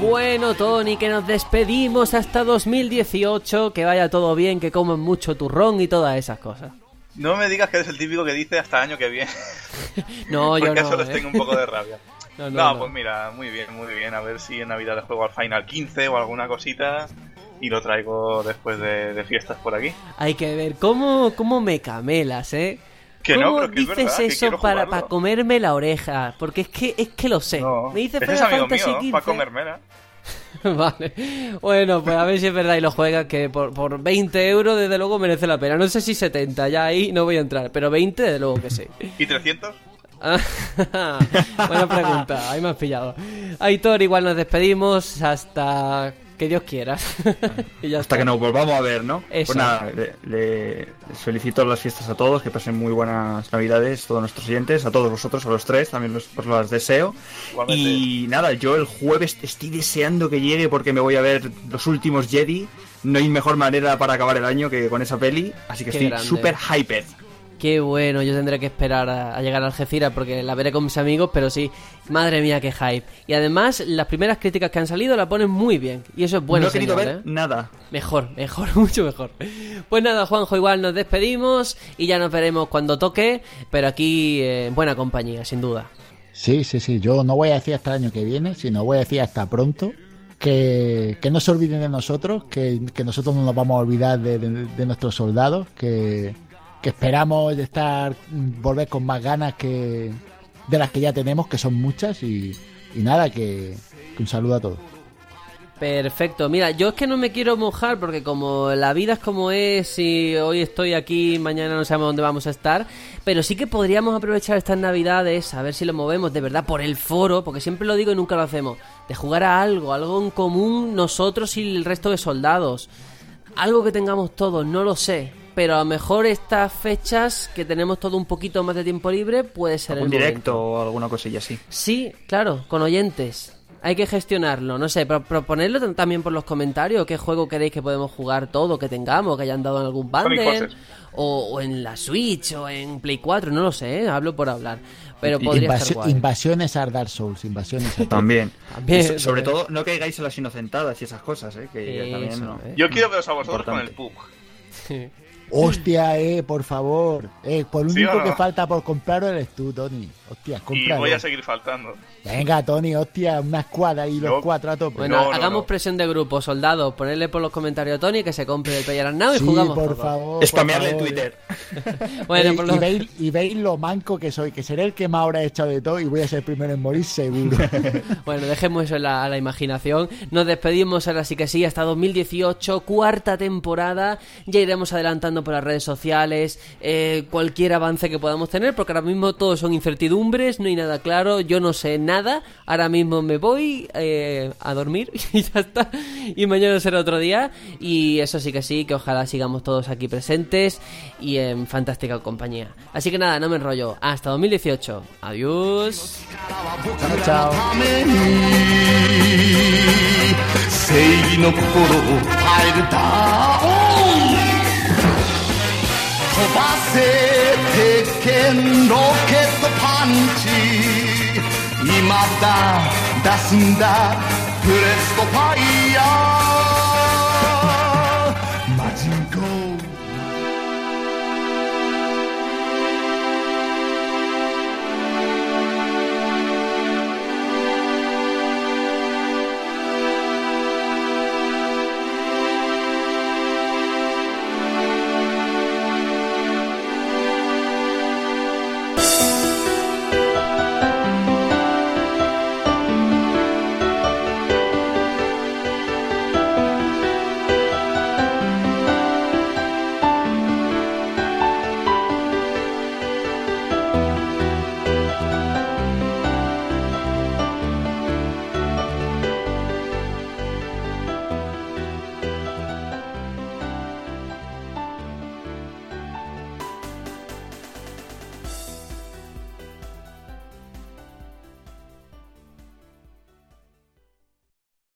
Bueno, Tony, que nos despedimos hasta 2018. Que vaya todo bien, que coman mucho turrón y todas esas cosas. No me digas que eres el típico que dice hasta año que viene. No, yo porque no. eso les ¿eh? tengo un poco de rabia. No, No, no, no. pues mira, muy bien, muy bien. A ver si en Navidad le juego al Final 15 o alguna cosita y lo traigo después de, de fiestas por aquí. Hay que ver cómo, cómo me camelas, ¿eh? Que no, ¿Cómo pero que es dices verdad, eso para, para comerme la oreja? Porque es que es que lo sé. No, me dice Final Fantasy mío, XV. para comérmela. vale. Bueno, pues a ver si es verdad y lo juegas, que por, por 20 euros desde luego merece la pena. No sé si 70, ya ahí no voy a entrar, pero 20 desde luego que sí. ¿Y 300? Ah, Buena pregunta, ahí me has pillado. Aitor, igual nos despedimos hasta que Dios quiera. y ya Hasta está. que nos volvamos a ver, ¿no? Eso. Pues nada, le- felicito las fiestas a todos, que pasen muy buenas navidades, todos nuestros oyentes, a todos vosotros, a los tres, también los, os las deseo. Igualmente. Y nada, yo el jueves estoy deseando que llegue porque me voy a ver los últimos Jedi. No hay mejor manera para acabar el año que con esa peli, así que Qué estoy súper hyped. Qué bueno, yo tendré que esperar a, a llegar a Algeciras porque la veré con mis amigos, pero sí, madre mía, qué hype. Y además, las primeras críticas que han salido la ponen muy bien, y eso es bueno no he querido ver ¿eh? nada. Mejor, mejor, mucho mejor. Pues nada, Juanjo, igual nos despedimos y ya nos veremos cuando toque, pero aquí eh, en buena compañía, sin duda. Sí, sí, sí. Yo no voy a decir hasta el año que viene, sino voy a decir hasta pronto. Que, que no se olviden de nosotros, que, que nosotros no nos vamos a olvidar de, de- de nuestros soldados, que, que esperamos estar volver con más ganas que de las que ya tenemos, que son muchas, y, nada, que un saludo a todos. Perfecto, mira, yo es que no me quiero mojar porque como la vida es como es y hoy estoy aquí, mañana no sabemos dónde vamos a estar, pero sí que podríamos aprovechar estas navidades, a ver si lo movemos de verdad por el foro, porque siempre lo digo y nunca lo hacemos, de jugar a algo, algo en común nosotros y el resto de soldados, algo que tengamos todos, no lo sé, pero a lo mejor estas fechas que tenemos todo un poquito más de tiempo libre puede ser Un directo momento. o alguna cosilla así. Sí, claro, con oyentes. Hay que gestionarlo, no sé, pro- proponerlo también por los comentarios, qué juego queréis que podemos jugar todo, que tengamos, que hayan dado en algún bundle, o, o en la Switch, o en Play 4, no lo sé, ¿eh? hablo por hablar. Pero podría invasi- estar guay. invasiones a Dark Souls, invasiones a También. También, So- sobre todo, no caigáis en las inocentadas y esas cosas, ¿eh? Que Eso, también, ¿no? ¿eh? Yo quiero veros a vosotros Importante. con el pub. Hostia, eh, por favor. Eh, por lo ¿Sí único no? que falta por comprarlo eres tú, Tony. Hostia, Y voy a seguir faltando. Venga, Tony, hostia, una escuadra y los No. cuatro a tope. Bueno, No, no, hagamos no. presión de grupo, soldados. Ponerle por los comentarios a Tony que se compre el Player Now y sí, jugamos. por todos. favor. Spamearle en. Twitter. Bueno, Eh, por y, los- veis, y veis lo manco que soy, que seré el que más habrá echado de todo y voy a ser el primero en morir seguro. Bueno, dejemos eso en la, a la imaginación. Nos despedimos ahora sí que sí, hasta 2018, cuarta temporada. Ya iremos adelantando por las redes sociales eh, cualquier avance que podamos tener, porque ahora mismo todo son incertidumbres, no hay nada claro, yo no sé nada. Ahora mismo me voy eh, a dormir y ya está. Y mañana será otro día. Y eso sí que sí, que ojalá sigamos todos aquí presentes y en fantástica compañía. Así que nada, no me enrollo. Hasta 2018. Adiós. chao, chao. 飛ばせ鉄拳ロケットパンチ。今だ出すんだ。プレストファイヤー。